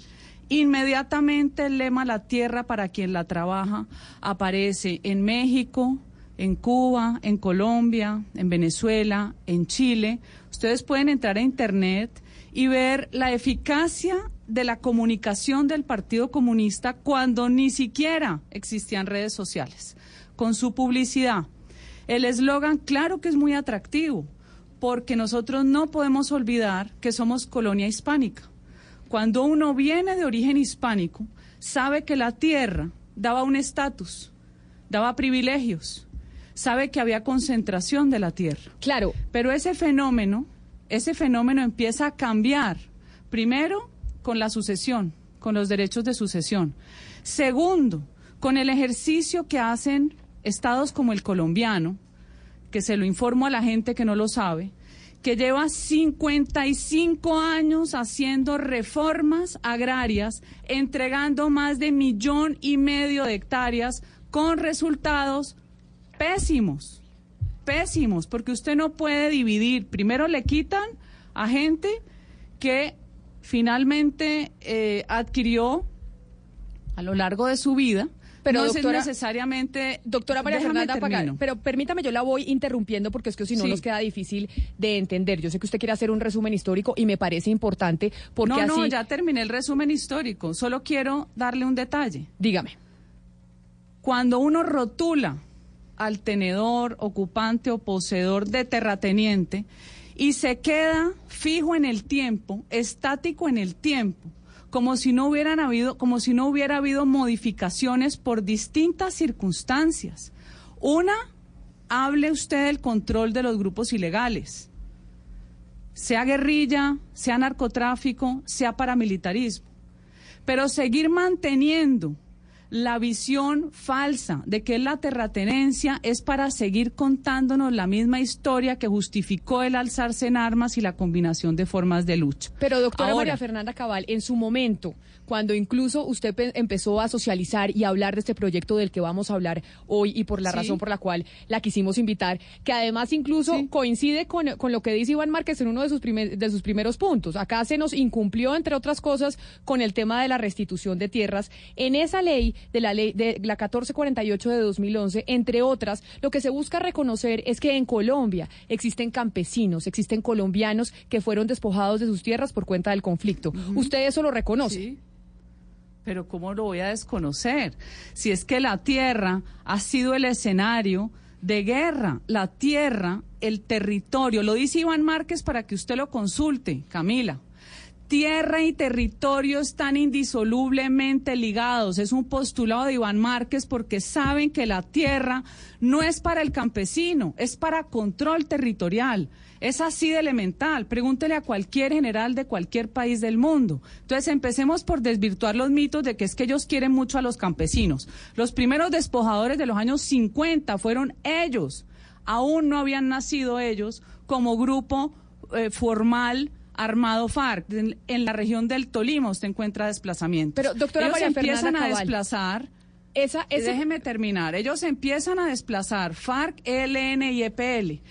inmediatamente el lema La tierra para quien la trabaja aparece en México, en Cuba, en Colombia, en Venezuela, en Chile. Ustedes pueden entrar a Internet y ver la eficacia de la comunicación del Partido Comunista cuando ni siquiera existían redes sociales, con su publicidad. El eslogan, claro que es muy atractivo, porque nosotros no podemos olvidar que somos colonia hispánica. Cuando uno viene de origen hispánico, sabe que la tierra daba un estatus, daba privilegios, sabe que había concentración de la tierra. Claro. Pero ese fenómeno, ese fenómeno empieza a cambiar. Primero, con la sucesión, con los derechos de sucesión. Segundo, con el ejercicio que hacen estados como el colombiano, que se lo informo a la gente que no lo sabe, que lleva 55 años haciendo reformas agrarias, entregando más de millón y medio de hectáreas con resultados pésimos, pésimos, porque usted no puede dividir. Primero le quitan a gente que finalmente eh, adquirió a lo largo de su vida. Pero no doctora, es necesariamente. Doctora María Fernanda Pagar, termino. pero permítame, yo la voy interrumpiendo porque es que si no Sí. nos queda difícil de entender. Yo sé que usted quiere hacer un resumen histórico y me parece importante porque no, así. no, ya terminé el resumen histórico. Solo quiero darle un detalle. Dígame. Cuando uno rotula al tenedor, ocupante o poseedor de terrateniente y se queda fijo en el tiempo, estático en el tiempo, como si no hubieran habido, como si no hubiera habido modificaciones por distintas circunstancias. Una, hable usted del control de los grupos ilegales, sea guerrilla, sea narcotráfico, sea paramilitarismo. Pero seguir manteniendo la visión falsa de que la terratenencia es para seguir contándonos la misma historia que justificó el alzarse en armas y la combinación de formas de lucha. Pero doctora Ahora, María Fernanda Cabal, en su momento, cuando incluso usted pe- empezó a socializar y a hablar de este proyecto del que vamos a hablar hoy y por la Sí. razón por la cual la quisimos invitar, que además incluso coincide con, con lo que dice Iván Márquez en uno de sus, primer- de sus primeros puntos. Acá se nos incumplió, entre otras cosas, con el tema de la restitución de tierras. En esa ley, de la ley de la 1448 de 2011, entre otras, lo que se busca reconocer es que en Colombia existen campesinos, existen colombianos que fueron despojados de sus tierras por cuenta del conflicto. ¿Usted eso lo reconoce? Sí. Pero ¿cómo lo voy a desconocer? Si es que la tierra ha sido el escenario de guerra, la tierra, el territorio, lo dice Iván Márquez para que usted lo consulte, Camila. Tierra y territorio están indisolublemente ligados. Es un postulado de Iván Márquez porque saben que la tierra no es para el campesino, es para control territorial. Es así de elemental. Pregúntele a cualquier general de cualquier país del mundo. Entonces empecemos por desvirtuar los mitos de que es que ellos quieren mucho a los campesinos. Los primeros despojadores de los años 50 fueron ellos. Aún no habían nacido ellos como grupo eh, formal armado FARC. En, en la región del Tolima usted encuentra desplazamientos. Pero, doctora ellos María empiezan a desplazar. Esa, ese- Déjeme terminar. Ellos empiezan a desplazar FARC, ELN y EPL.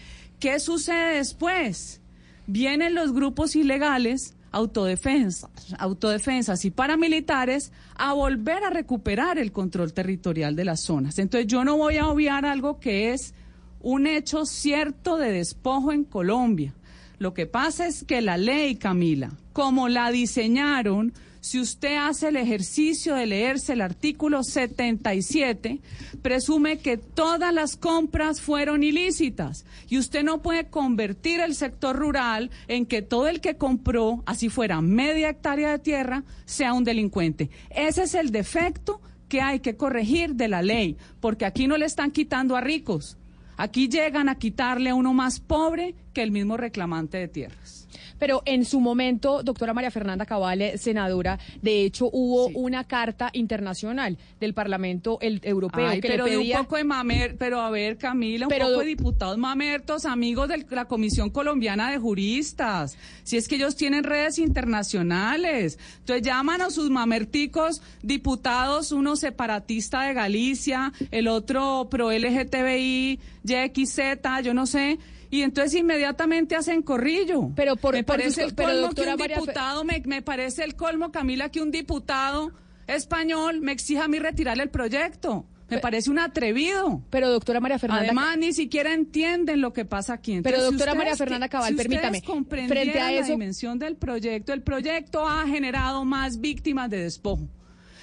¿Qué sucede después? Vienen los grupos ilegales, autodefensas, autodefensas y paramilitares a volver a recuperar el control territorial de las zonas. Entonces yo no voy a obviar algo que es un hecho cierto de despojo en Colombia. Lo que pasa es que la ley, Camila, como la diseñaron, si usted hace el ejercicio de leerse el artículo 77, presume que todas las compras fueron ilícitas y usted no puede convertir el sector rural en que todo el que compró, así fuera media hectárea de tierra, sea un delincuente. Ese es el defecto qué hay que corregir de la ley, porque aquí no le están quitando a ricos, aquí llegan a quitarle a uno más pobre que el mismo reclamante de tierras. Pero en su momento, doctora María Fernanda Cabale, senadora, de hecho hubo una carta internacional del Parlamento el, Europeo Ay, que pero le de pedía... un poco de mamer, pero a ver, Camila, un Pero poco do- de diputados mamertos, amigos de la Comisión Colombiana de Juristas. Si es que ellos tienen redes internacionales. Entonces llaman a sus mamerticos diputados, uno separatista de Galicia, el otro pro LGTBI, YXZ, yo no sé. Y entonces inmediatamente hacen corrillo. Pero por, me parece el pero, colmo doctora que un María diputado, me, me parece el colmo, Camila, que un diputado español me exija a mí retirar el proyecto. Me parece un atrevido. Pero doctora María Fernanda... Además, ni siquiera entienden lo que pasa aquí. Pero, Entonces, si doctora María Fernanda Cabal, si permítame, frente a la eso- dimensión del proyecto, el proyecto ha generado más víctimas de despojo.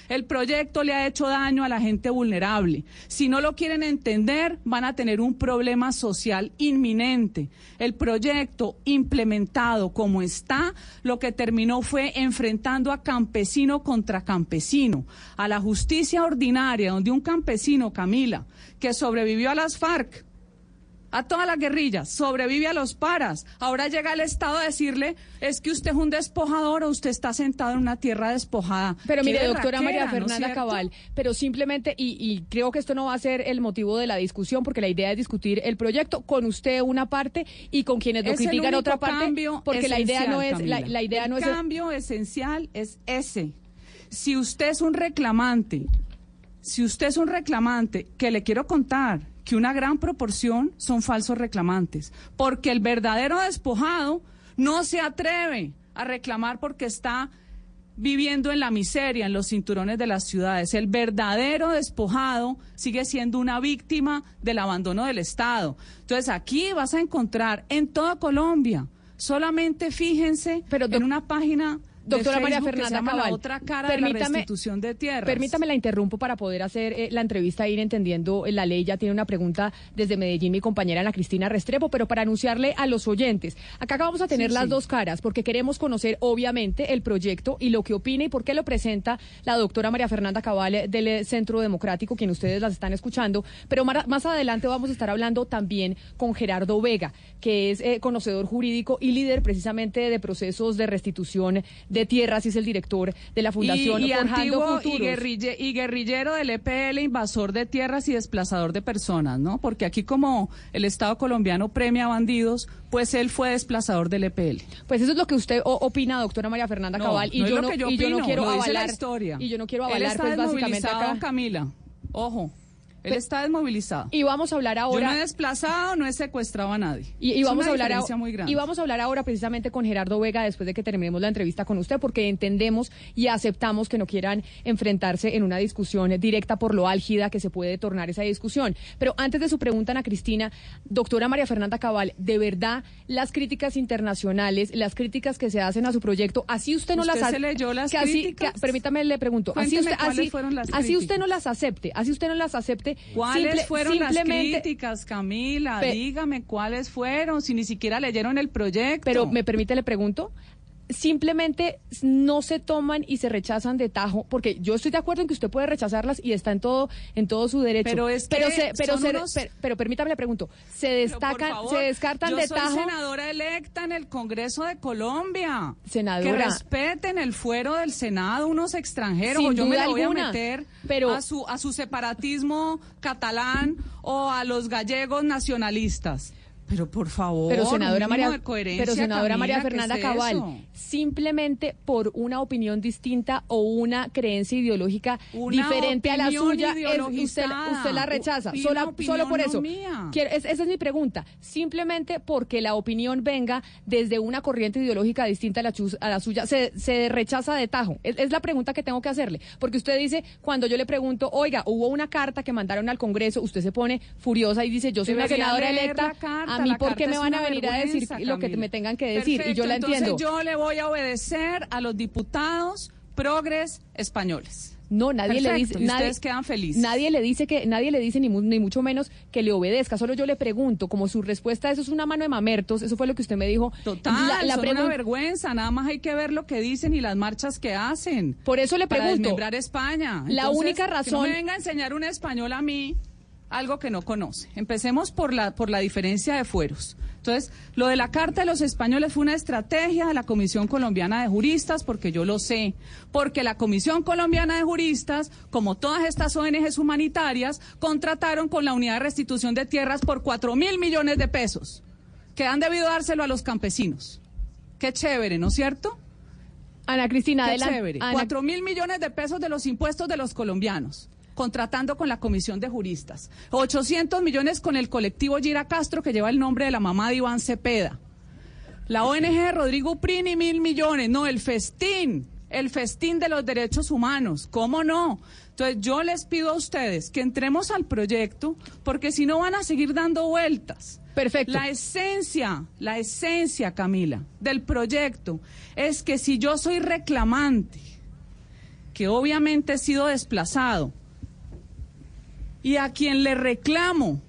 El proyecto le ha hecho daño a la gente vulnerable. Si no lo quieren entender, van a tener un problema social inminente. El proyecto implementado como está, lo que terminó fue enfrentando a campesino contra campesino, a la justicia ordinaria, donde un campesino, Camila, que sobrevivió a las FARC, a toda la guerrilla, sobrevive a los paras. Ahora llega el Estado a decirle, es que usted es un despojador o usted está sentado en una tierra despojada. Pero mire, doctora María berraquera, ¿no es Fernanda? Cabal, pero simplemente, y, y creo que esto no va a ser el motivo de la discusión, porque la idea es discutir el proyecto con usted una parte y con quienes lo Es critican otra parte, porque la idea no es, la, idea el no es cambio esencial es ese. Si usted es un reclamante, si usted es un reclamante, que le quiero contar que una gran proporción son falsos reclamantes, porque el verdadero despojado no se atreve a reclamar porque está viviendo en la miseria, en los cinturones de las ciudades. El verdadero despojado sigue siendo una víctima del abandono del Estado. Entonces aquí vas a encontrar en toda Colombia, solamente fíjense en una página Doctora María Facebook que se Fernanda La Cabal, otra cara de la permítame- restitución de tierras. Permítame la interrumpo para poder hacer eh, la entrevista e ir entendiendo eh, la ley. Ya tiene una pregunta desde Medellín mi compañera Ana Cristina Restrepo, pero para anunciarle a los oyentes. Acá vamos a tener Sí, las sí. dos caras porque queremos conocer obviamente el proyecto y lo que opina y por qué lo presenta la doctora María Fernanda Cabal eh, del Centro Democrático, quien ustedes las están escuchando. Pero más adelante vamos a estar hablando también con Gerardo Vega, que es eh, conocedor jurídico y líder precisamente de procesos de restitución de tierras y es el director de la Fundación y, y antiguo y, Futuros. guerrille- y guerrillero del EPL, invasor de tierras y desplazador de personas, ¿no? Porque aquí como el Estado colombiano premia a bandidos, pues él fue desplazador del EPL. Pues eso es lo que usted o- opina, doctora María Fernanda No, Cabal, y no yo no, yo y yo no quiero dice la avalar historia. y yo no quiero Él avalar está pues básicamente desmovilizado, acá. Camila. Ojo. Él está desmovilizado. Y vamos a hablar Yo ahora no he desplazado, no he secuestrado a nadie. Y, y Es vamos una a hablar ahora, muy grande. y vamos a hablar ahora precisamente con Gerardo Vega después de que terminemos la entrevista con usted, porque entendemos y aceptamos que no quieran enfrentarse en una discusión directa por lo álgida que se puede tornar esa discusión. Pero antes de su pregunta, Ana Cristina, doctora María Fernanda Cabal, de verdad las críticas internacionales, las críticas que se hacen a su proyecto, así usted no ¿Usted las se leyó las así- críticas? que- permítame le pregunto, así usted, así, fueron las así usted no las acepte, así usted no las acepte. ¿Cuáles simple- fueron las críticas, Camila? Dígame cuáles fueron, si ni siquiera leyeron el proyecto. Pero me permite le pregunto, simplemente no se toman y se rechazan de tajo, porque yo estoy de acuerdo en que usted puede rechazarlas y está en todo en todo su derecho. Pero es que pero se- pero, se- unos- pero permítame le pregunto, se destacan, favor, se descartan yo de soy tajo. senadora electa en el Congreso de Colombia. Senadora. Que respeten el fuero del Senado unos extranjeros. Sin o yo me le voy alguna, a meter pero- a, su, a su separatismo catalán o a los gallegos nacionalistas. Pero por favor, Pero senadora María, pero senadora María Camila, ¿qué Fernanda es Cabal, eso? simplemente por una opinión distinta o una creencia ideológica Una diferente a la suya, es- usted, usted la rechaza. Sola- solo por eso. Quiero- es- esa es mi pregunta. Simplemente porque la opinión venga desde una corriente ideológica distinta a la, a la suya, se, se rechaza de tajo. Es, es la pregunta que tengo que hacerle. Porque usted dice, cuando yo le pregunto, oiga, hubo una carta que mandaron al Congreso, usted se pone furiosa y dice, yo soy una senadora electa, la carta, a mí la por qué me van a venir a decir lo que me tengan que decir. y yo la entonces entiendo. yo le voy a obedecer a los diputados progres españoles. No, nadie le dice, nadie, ustedes quedan felices. Nadie le dice que, nadie le dice ni, mu- ni mucho menos que le obedezca. Solo yo le pregunto, como su respuesta a eso es una mano de mamertos, eso fue lo que usted me dijo. Total, La- la son una vergüenza. Nada más hay que ver lo que dicen y las marchas que hacen. Por eso le para pregunto. desmembrar España. La única que no razón- me venga a enseñar un español a mí algo que no conoce. Empecemos por la por la diferencia de fueros. Entonces, lo de la Carta de los Españoles fue una estrategia de la Comisión Colombiana de Juristas, porque yo lo sé, porque la Comisión Colombiana de Juristas, como todas estas ONGs humanitarias, contrataron con la Unidad de Restitución de Tierras por cuatro mil millones de pesos, que han debido dárselo a los campesinos. Qué chévere, ¿no es cierto? Ana Cristina, Qué adelante. chévere. Ana- mil millones de pesos de los impuestos de los colombianos, contratando con la Comisión de Juristas. 800 millones con el colectivo Gira Castro, que lleva el nombre de la mamá de Iván Cepeda. La ONG de Rodrigo Prini, mil millones. No, el festín, el festín de los derechos humanos. ¿Cómo no? Entonces yo les pido a ustedes que entremos al proyecto, porque si no van a seguir dando vueltas. Perfecto. La esencia, la esencia, Camila, del proyecto es que si yo soy reclamante, que obviamente he sido desplazado, y a quien le reclamo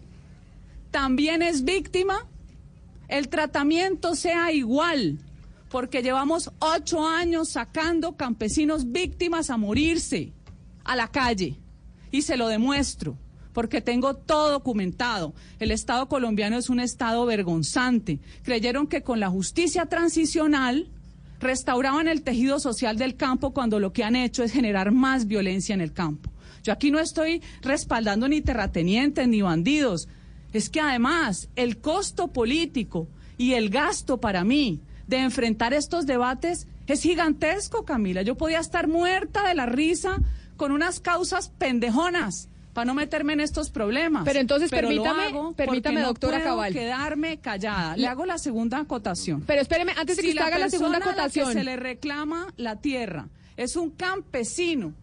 también es víctima, el tratamiento sea igual, porque llevamos ocho años sacando campesinos víctimas a morirse a la calle, y se lo demuestro, porque tengo todo documentado. El Estado colombiano es un Estado vergonzante. Creyeron que con la justicia transicional restauraban el tejido social del campo cuando lo que han hecho es generar más violencia en el campo. Yo aquí no estoy respaldando ni terratenientes ni bandidos. Es que además el costo político y el gasto para mí de enfrentar estos debates es gigantesco, Camila. Yo podía estar muerta de la risa con unas causas pendejonas para no meterme en estos problemas. Pero entonces lo permítame- hago permítame, no doctora puedo Cabal. quedarme callada. Le hago la segunda acotación. Pero espéreme, antes de que usted haga la segunda persona a la acotación. que se le reclama la tierra es un campesino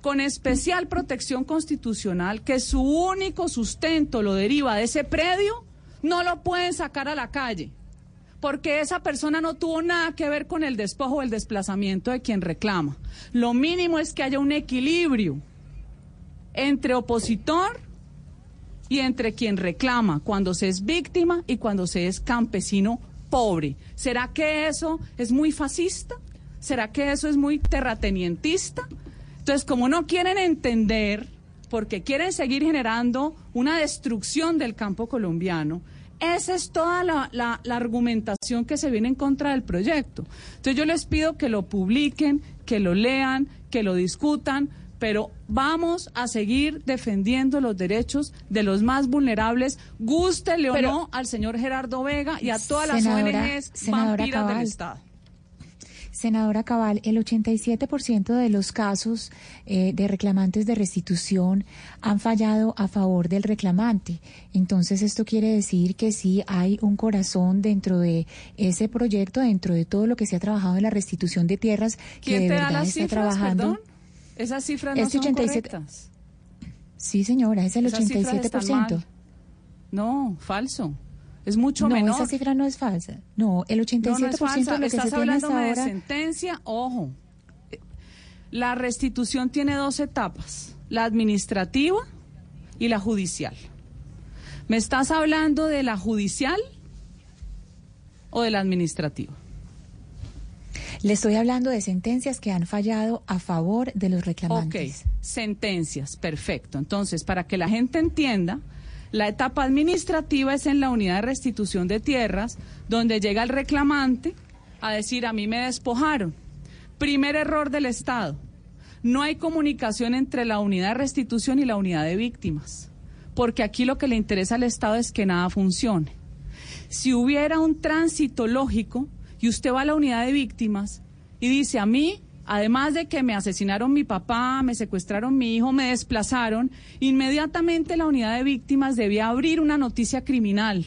con especial protección constitucional que su único sustento lo deriva de ese predio, no lo pueden sacar a la calle. Porque esa persona no tuvo nada que ver con el despojo o el desplazamiento de quien reclama. Lo mínimo es que haya un equilibrio entre opositor y entre quien reclama cuando se es víctima y cuando se es campesino pobre. ¿Será que eso es muy fascista? ¿Será que eso es muy terratenientista? Entonces, como no quieren entender, porque quieren seguir generando una destrucción del campo colombiano, esa es toda la, la- la argumentación que se viene en contra del proyecto. Entonces yo les pido que lo publiquen, que lo lean, que lo discutan, pero vamos a seguir defendiendo los derechos de los más vulnerables, gústele o no al señor Gerardo Vega y a todas las Senadora- ONGs senadora vampiras del. Estado. Senadora Cabal, el 87% de los casos eh, de reclamantes de restitución han fallado a favor del reclamante. Entonces, esto quiere decir que sí hay un corazón dentro de ese proyecto, dentro de todo lo que se ha trabajado en la restitución de tierras, que ¿Quién de verdad está cifras, trabajando. perdón? Esas cifras no Este son 87 correctas. Sí, señora, es el Esas cifras están 87%. mal. No, falso. Es mucho no, menor. esa cifra no es falsa. No, el 87% No, no es falsa. de lo que Estás se tiene hasta hablándome de ahora. sentencia, ojo. La restitución tiene dos etapas, la administrativa y la judicial. ¿Me estás hablando de la judicial o de la administrativa? Le estoy hablando de sentencias que han fallado a favor de los Ok, reclamantes. sentencias, perfecto. Entonces, para que la gente entienda, la etapa administrativa es en la unidad de restitución de tierras, donde llega el reclamante a decir, a mí me despojaron. Primer error del Estado. No hay comunicación entre la unidad de restitución y la unidad de víctimas, porque aquí lo que le interesa al Estado es que nada funcione. Si hubiera un tránsito lógico y usted va a la unidad de víctimas y dice, a mí, además de que me asesinaron mi papá, me secuestraron mi hijo, me desplazaron, inmediatamente la unidad de víctimas debía abrir una noticia criminal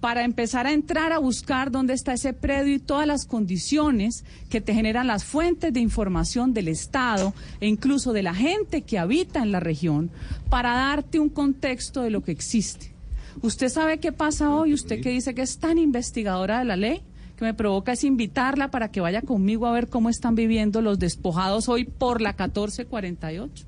para empezar a entrar a buscar dónde está ese predio y todas las condiciones que te generan las fuentes de información del Estado e incluso de la gente que habita en la región para darte un contexto de lo que existe. ¿Usted sabe qué pasa hoy? Usted que dice que es tan investigadora de la ley, que me provoca es invitarla para que vaya conmigo a ver cómo están viviendo los despojados hoy por la 1448.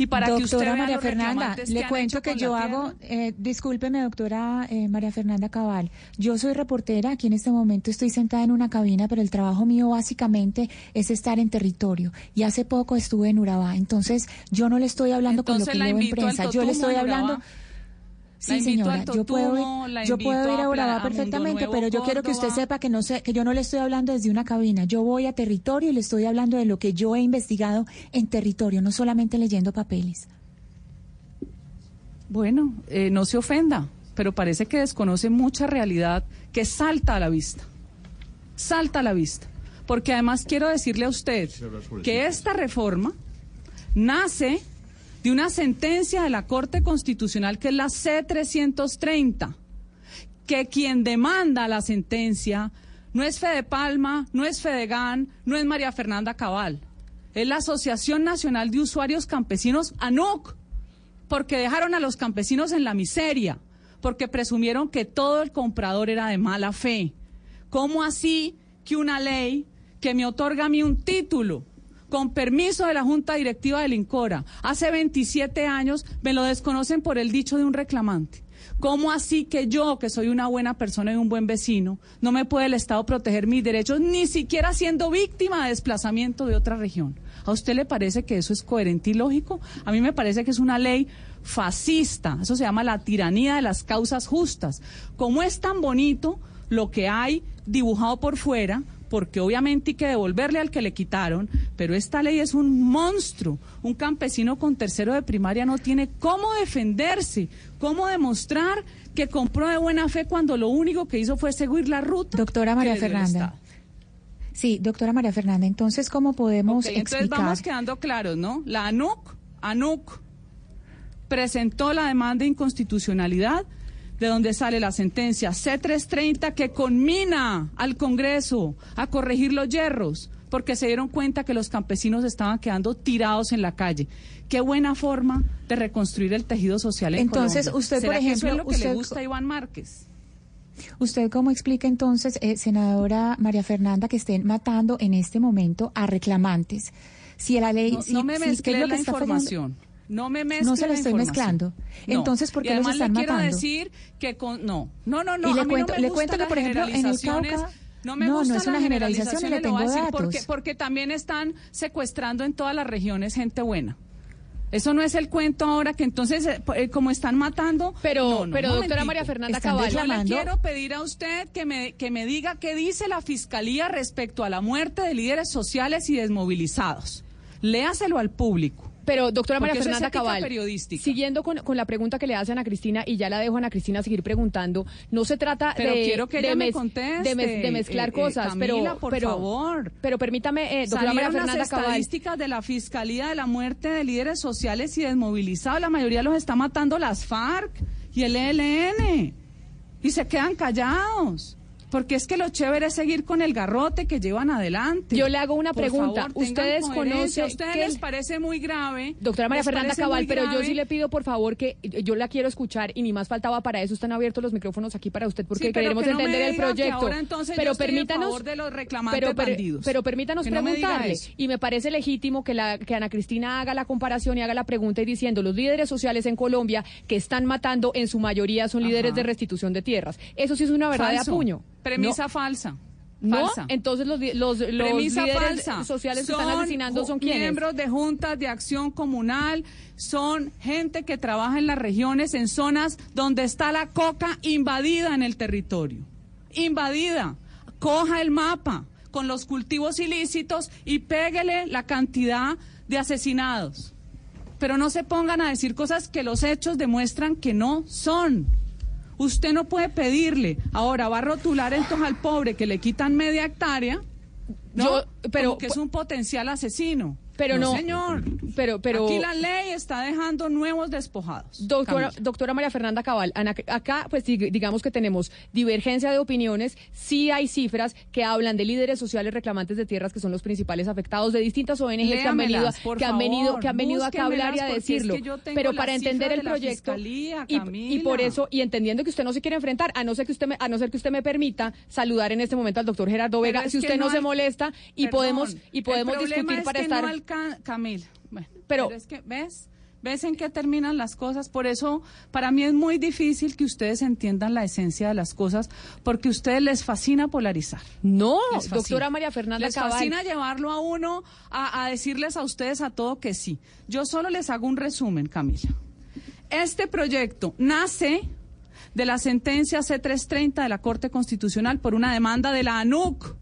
Y para que usted doctora María Fernanda, que le cuento que yo hago, eh, discúlpeme doctora eh, María Fernanda Cabal, yo soy reportera, aquí en este momento estoy sentada en una cabina, pero el trabajo mío básicamente es estar en territorio. Y hace poco estuve en Urabá, entonces yo no le estoy hablando con lo que leo en prensa, yo le estoy hablando... Urabá. Sí, señora, al yo puedo yo puedo ir a Urabá perfectamente, Nuevo, pero yo quiero que usted sepa que no sé, que yo no le estoy hablando desde una cabina. Yo voy a territorio y le estoy hablando de lo que yo he investigado en territorio, no solamente leyendo papeles. Bueno, eh, no se ofenda, pero parece que desconoce mucha realidad que salta a la vista. Salta a la vista. Porque además quiero decirle a usted que esta reforma nace de una sentencia de la Corte Constitucional que es la C-330, que quien demanda la sentencia no es Fede Palma, no es Fedegan, no es María Fernanda Cabal, es la Asociación Nacional de Usuarios Campesinos, ANUC porque dejaron a los campesinos en la miseria, porque presumieron que todo el comprador era de mala fe. ¿Cómo así que una ley que me otorga a mí un título con permiso de la Junta Directiva del INCORA hace 27 años me lo desconocen por el dicho de un reclamante? ¿Cómo así que yo, que soy una buena persona y un buen vecino, no me puede el Estado proteger mis derechos ni siquiera siendo víctima de desplazamiento de otra región? ¿A usted le parece que eso es coherente y lógico? A mí me parece que es una ley fascista. Eso se llama la tiranía de las causas justas. Como es tan bonito lo que hay dibujado por fuera, porque obviamente hay que devolverle al que le quitaron, pero esta ley es un monstruo. Un campesino con tercero de primaria no tiene cómo defenderse, cómo demostrar que compró de buena fe cuando lo único que hizo fue seguir la ruta. Doctora María Fernanda. Sí, doctora María Fernanda, entonces, ¿cómo podemos Ok, entonces explicar? vamos quedando claros, ¿no? La ANUC, ANUC presentó la demanda de inconstitucionalidad de donde sale la sentencia C330 que conmina al Congreso a corregir los yerros porque se dieron cuenta que los campesinos estaban quedando tirados en la calle. Qué buena forma de reconstruir el tejido social en Entonces, Colombia. usted, por ¿Será que eso ejemplo, es lo que usted- le gusta a Iván Márquez. ¿Usted cómo explica entonces, eh, senadora María Fernanda, que estén matando en este momento a reclamantes? Si la ley... No, si- no me si- ¿qué es mezclé la fallando? No me mezcle No se la la estoy mezclando. No. Entonces, ¿por Y qué los además están le quiero matando? decir que con no, no, no, no, Y le a mí cuento- no me le cuento que, por ejemplo, en el. Cauca- no me No, no gustan es una generalización y le tengo decir, porque, datos. porque también están secuestrando en todas las regiones gente buena. Eso no es el cuento ahora que entonces, eh, eh, como están matando. Pero- no, no, pero, doctora. María Fernanda Están Cabal- Yo le quiero pedir a usted que me, que me diga qué dice la fiscalía respecto a la muerte de líderes sociales y desmovilizados. Léaselo al público. Pero, doctora María Porque Fernanda Cabal, periodística. siguiendo con, con la pregunta que le hace Ana Cristina, y ya la dejo a Ana Cristina seguir preguntando, no se trata Pero de, quiero que de ella me mez- conteste, de, mez- de mezclar eh, eh, cosas, Camila, pero, por pero, favor. pero permítame, eh, doctora María Fernanda las Cabal, estadísticas de la Fiscalía de la muerte de líderes sociales y desmovilizados. La mayoría los está matando las FARC y el ELN. Y se quedan callados. Porque es que lo chévere es seguir con el garrote que llevan adelante. Yo le hago una Por pregunta. favor, ¿Ustedes conocen ¿A ustedes que les parece muy grave? Doctora María ¿Les Fernanda Cabal, pero yo sí le pido por favor que yo la quiero escuchar y ni más faltaba para eso están abiertos los micrófonos aquí para usted porque Sí, queremos que no me entender el proyecto. ahora entonces pero permítanos favor de los reclamantes pero, pero- permítanos Que preguntarle y me parece legítimo que la que Ana Cristina haga la comparación y haga la pregunta y diciendo los líderes sociales en Colombia que están matando en su mayoría son líderes de restitución de tierras. Eso sí es una verdad Falso. de apuño. Premisa No. falsa. No, Falsa. entonces los, los, los líderes falsa. sociales que están asesinando son quienes. Miembros de juntas de acción comunal, son gente que trabaja en las regiones, en zonas donde está la coca invadida en el territorio. Invadida. Coja el mapa con los cultivos ilícitos y péguele la cantidad de asesinados. Pero no se pongan a decir cosas que los hechos demuestran que no son. Usted no puede pedirle, ahora va a rotular entonces al pobre que le quitan media hectárea, ¿no? Yo- pero- Como que es un potencial asesino. Pero no, señor. Pero, pero. Aquí la ley está dejando nuevos despojados. Doctora, Camila. doctora María Fernanda Cabal, acá pues dig- digamos que tenemos divergencia de opiniones, sí hay cifras que hablan de líderes sociales reclamantes de tierras que son los principales afectados, de distintas ONGs que han venido, que han venido, favor, que han venido acá a hablar y a decirlo. es que Pero para entender de el proyecto Fiscalía, y, y por eso y entendiendo que usted no se quiere enfrentar, a no ser que usted me, a no ser que usted me permita saludar en este momento al doctor Gerardo Vega, si usted no, no se molesta y Perdón, podemos y podemos discutir para estar Camila, bueno, Pero- pero, es que, ¿ves? ¿Ves en qué terminan las cosas? Por eso, para mí es muy difícil que ustedes entiendan la esencia de las cosas, porque a ustedes les fascina polarizar. No, fascina. doctora María Fernanda Les Cabal. fascina llevarlo a uno a, a decirles a ustedes a todo que sí. Yo solo les hago un resumen, Camila. Este proyecto nace de la sentencia C330 de la Corte Constitucional por una demanda de la ANUC.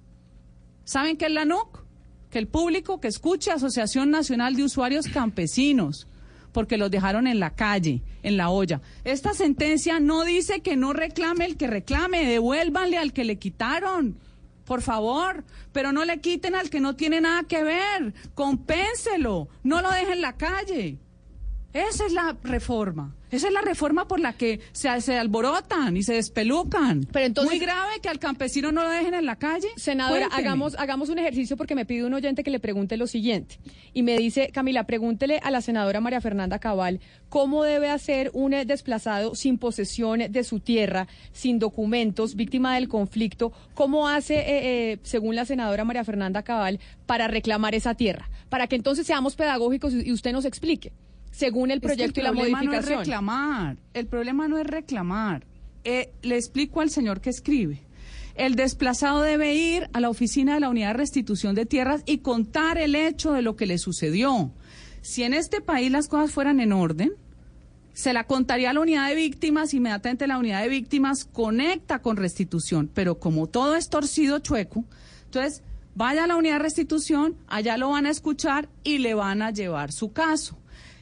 ¿Saben qué es la ANUC? Que el público que escuche Asociación Nacional de Usuarios Campesinos, porque los dejaron en la calle, en la olla. Esta sentencia no dice que no reclame el que reclame, devuélvanle al que le quitaron. Por favor, pero no le quiten al que no tiene nada que ver. Compénselo, no lo dejen en la calle. Esa es la reforma. Esa es la reforma por la que se, se alborotan y se despelucan. Pero entonces- Muy grave que al campesino no lo dejen en la calle. Senadora, Cuénteme. hagamos, hagamos un ejercicio porque me pide un oyente que le pregunte lo siguiente. Y me dice, Camila, pregúntele a la senadora María Fernanda Cabal cómo debe hacer un desplazado sin posesión de su tierra, sin documentos, víctima del conflicto, cómo hace, eh, eh, según la senadora María Fernanda Cabal, para reclamar esa tierra. Para que entonces seamos pedagógicos y usted nos explique, según el Es que proyecto y la el problema modificación. no es reclamar. El problema no es reclamar. Eh, le explico al señor que escribe. El desplazado debe ir a la oficina de la unidad de restitución de tierras y contar el hecho de lo que le sucedió. Si en este país las cosas fueran en orden, se la contaría a la unidad de víctimas, inmediatamente la unidad de víctimas conecta con restitución, pero como todo es torcido chueco, entonces vaya a la unidad de restitución, allá lo van a escuchar y le van a llevar su caso.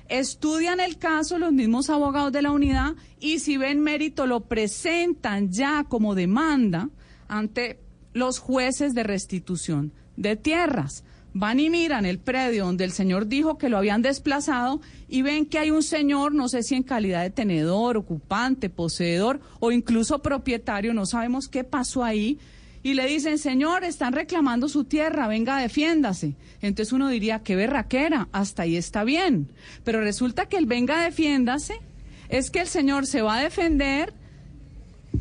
Estudian el caso los mismos abogados de la unidad y si ven mérito lo presentan ya como demanda ante los jueces de restitución de tierras. Van y miran el predio donde el señor dijo que lo habían desplazado y ven que hay un señor, no sé si en calidad de tenedor, ocupante, poseedor o incluso propietario, no sabemos qué pasó ahí, y le dicen, señor, están reclamando su tierra, venga, defiéndase. Entonces uno diría, qué berraquera, hasta ahí está bien. Pero resulta que el venga, defiéndase es que el señor se va a defender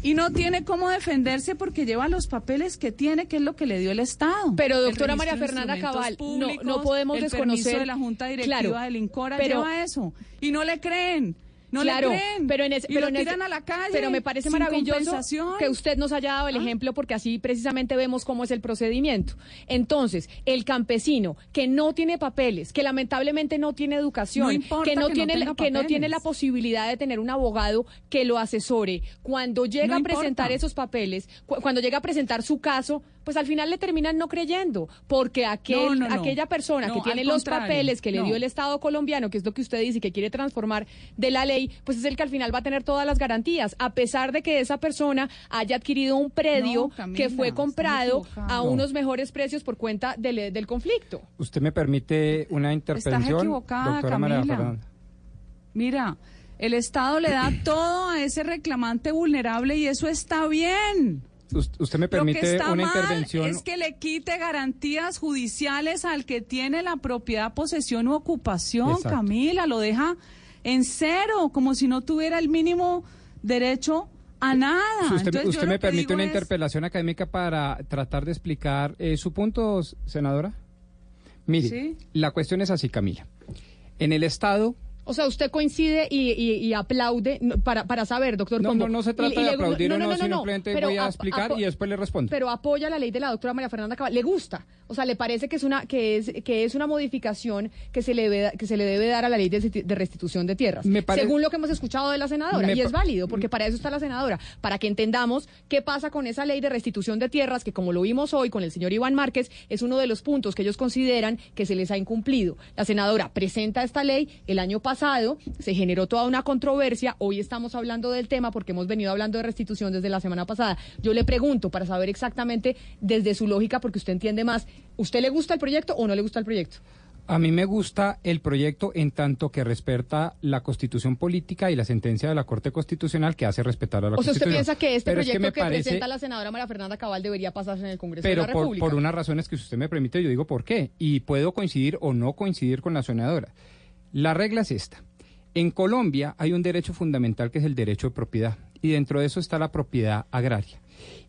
y no tiene cómo defenderse porque lleva los papeles que tiene, que es lo que le dio el Estado. Pero, doctora María Fernanda Cabal, no- públicos, no podemos el desconocer- de la Junta Directiva Claro, del INCORA pero- lleva eso. Y no le creen. No claro, le creen. pero en ese, y pero lo en ese- tiran a la calle. Pero me parece maravilloso. Ah. que usted nos haya dado el ejemplo porque así precisamente vemos cómo es el procedimiento. Entonces, el campesino que no tiene papeles, que lamentablemente no tiene educación, No que no que tiene que no tiene la posibilidad de tener un abogado que lo asesore, cuando llega No a presentar importa. esos papeles, cu- cuando llega a presentar su caso, pues al final le terminan no creyendo, porque aquel, No, no, no. aquella persona No, que tiene los papeles que le dio el Estado colombiano, que es lo que usted dice que quiere transformar de la ley, pues es el que al final va a tener todas las garantías, a pesar de que esa persona haya adquirido un predio No, Camila, que fue comprado a unos mejores precios por cuenta del, del conflicto. ¿Usted me permite una intervención, equivocada, doctora María Camila. Mira, el Estado le da todo a ese reclamante vulnerable y eso está bien. Us- ¿Usted me Lo que permite está una mal intervención? es que le quite garantías judiciales al que tiene la propiedad, posesión u ocupación, Exacto. Camila, lo deja en cero, como si no tuviera el mínimo derecho a nada. Si usted, Entonces, usted me permite una es- interpelación académica para tratar de explicar eh, su punto, senadora. Mire, Sí. la cuestión es así, Camila. En el Estado O sea, usted coincide y, y- y aplaude no, para, para saber, doctor. No, Pombo. no, no se trata y de aplaudir o no, no, simplemente pero voy a explicar y después le respondo. Pero apoya la ley de la doctora María Fernanda Cabal. Le gusta. O sea, le parece que es una que es que es una modificación que se le debe, que se le debe dar a la ley de, restitución de tierras. Me pare- Según lo que hemos escuchado de la senadora. Me y es válido, porque para eso está la senadora. Para que entendamos qué pasa con esa ley de restitución de tierras, que como lo vimos hoy con el señor Iván Márquez, es uno de los puntos que ellos consideran que se les ha incumplido. La senadora presenta esta ley el año pasado, se generó toda una controversia, hoy estamos hablando del tema porque hemos venido hablando de restitución desde la semana pasada. Yo le pregunto para saber exactamente desde su lógica, porque usted entiende más, ¿usted le gusta el proyecto o no le gusta el proyecto? A mí me gusta el proyecto en tanto que respeta la constitución política y la sentencia de la Corte Constitucional que hace respetar a la O sea, ¿usted Constitución. piensa que este Pero es proyecto que, parece- presenta la senadora María Fernanda Cabal debería pasarse en el Congreso Pero de la por, República? por unas razones que si usted me permite, yo digo por qué. Y puedo coincidir o no coincidir con la senadora. La regla es esta. En Colombia hay un derecho fundamental que es el derecho de propiedad. Y dentro de eso está la propiedad agraria.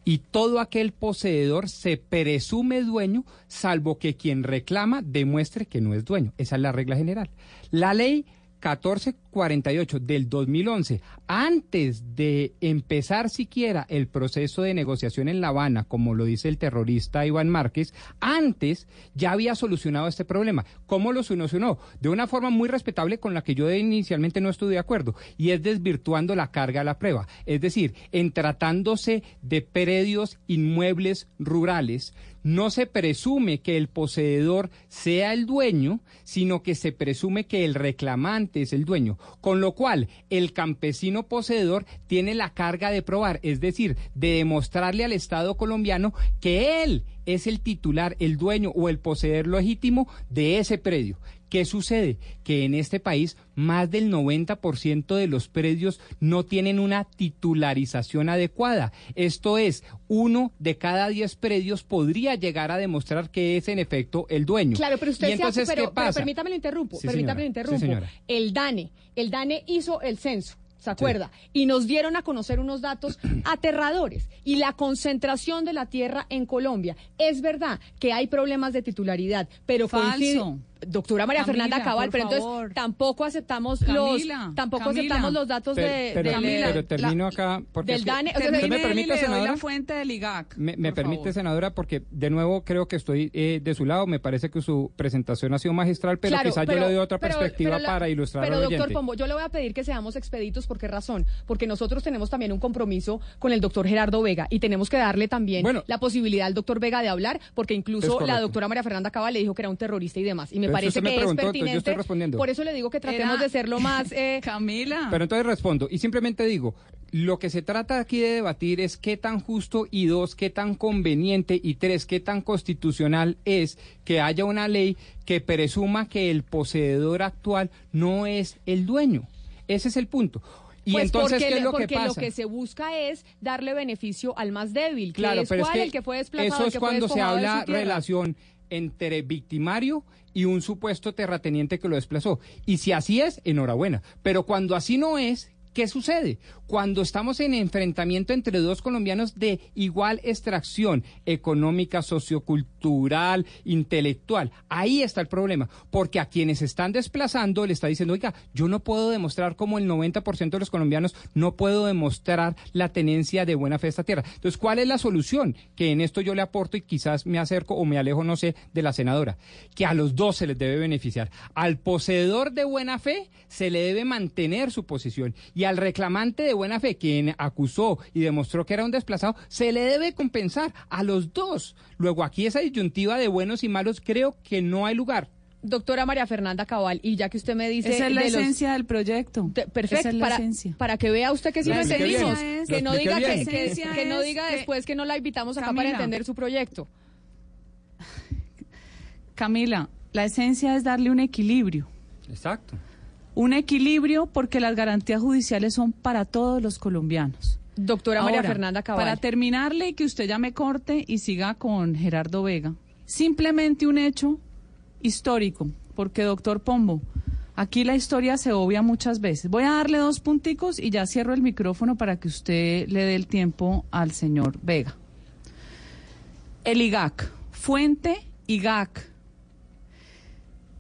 Y todo aquel poseedor se presume dueño, salvo que quien reclama demuestre que no es dueño. Esa es la regla general. La ley 1448 del 2011, antes de empezar siquiera el proceso de negociación en La Habana, como lo dice el terrorista Iván Márquez, antes ya había solucionado este problema. ¿Cómo lo solucionó? De una forma muy respetable con la que yo inicialmente no estuve de acuerdo, y es desvirtuando la carga a la prueba. Es decir, en tratándose de predios inmuebles rurales, no se presume que el poseedor sea el dueño, sino que se presume que el reclamante es el dueño. Con lo cual, el campesino poseedor tiene la carga de probar, es decir, de demostrarle al Estado colombiano que él es el titular, el dueño o el poseedor legítimo de ese predio. ¿Qué sucede? Que en este país más del 90% de los predios no tienen una titularización adecuada. Esto es, uno de cada diez predios podría llegar a demostrar que es en efecto el dueño. Claro, pero usted ¿Y se entonces hace, pero, qué pero pasa? permítame lo interrumpo, Sí, permítame lo señora. interrumpo. Sí, señora. el DANE, el DANE hizo el censo. ¿Se acuerda? Y nos dieron a conocer unos datos aterradores. Y la concentración de la tierra en Colombia. Es verdad que hay problemas de titularidad, pero coincide- Falso. Doctora María Camila, Fernanda Cabal, por pero entonces favor. tampoco aceptamos Camila, los tampoco Camila. aceptamos los datos Pero, de, pero- del- pero termino acá porque del es que- DANE. O sea, ¿Usted me permite, le doy senadora? la fuente del IGAC. Me, permite, favor. senadora, porque de nuevo creo que estoy eh, de su lado. Me parece que su presentación ha sido magistral, pero Claro, quizás pero- yo le doy otra pero- perspectiva la- para ilustrar Pero al doctor oyente. Pombo, yo le voy a pedir que seamos expeditos. ¿Por qué razón? Porque nosotros tenemos también un compromiso con el doctor Gerardo Vega y tenemos que darle también Bueno. la posibilidad al doctor Vega de hablar, porque incluso la doctora María Fernanda Cabal le dijo que era un terrorista y demás. Y me Pero si parece me que es yo pertinente. estoy respondiendo. Por eso le digo que tratemos Era- de ser lo más. eh, Camila. Pero entonces respondo y simplemente digo, lo que se trata aquí de debatir es qué tan justo y dos, qué tan conveniente y tres, qué tan constitucional es que haya una ley que presuma que el poseedor actual no es el dueño. Ese es el punto. Y pues entonces, porque, ¿qué es lo que porque pasa? lo que se busca es darle beneficio al más débil, que Claro, es pero es cuál, que el que fue desplazado, eso el es fue cuando se habla tierra. relación entre victimario y un supuesto terrateniente que lo desplazó. Y si así es, enhorabuena. Pero cuando así no es, ¿qué sucede? Cuando estamos en enfrentamiento entre dos colombianos de igual extracción económica, sociocultural, intelectual, ahí está el problema. Porque a quienes están desplazando le está diciendo, oiga, yo no puedo demostrar como el 90% de los colombianos no puedo demostrar la tenencia de buena fe de esta tierra. Entonces, ¿cuál es la solución? Que en esto yo le aporto y quizás me acerco o me alejo, no sé, de la senadora. Que a los dos se les debe beneficiar. Al poseedor de buena fe se le debe mantener su posición y al reclamante de buena fe, quien acusó y demostró que era un desplazado, se le debe compensar a los dos. Luego, aquí esa disyuntiva de buenos y malos creo que no hay lugar. Doctora María Fernanda Cabal, y ya que usted me dice... Esa es la de los- esencia del proyecto. Te- Perfecto, es la para, esencia. para que vea usted que sí lo entendimos. es- que no diga, que, que- La esencia que no diga que- después que no la invitamos acá para entender su proyecto. Camila, la esencia es darle un equilibrio. Exacto. Un equilibrio porque las garantías judiciales son para todos los colombianos. Doctora María Fernanda Cabal. Para terminarle y que usted ya me corte y siga con Gerardo Vega. Simplemente un hecho histórico, porque doctor Pombo, aquí la historia se obvia muchas veces. Voy a darle dos punticos y ya cierro el micrófono para que usted le dé el tiempo al señor Vega. El IGAC, fuente IGAC.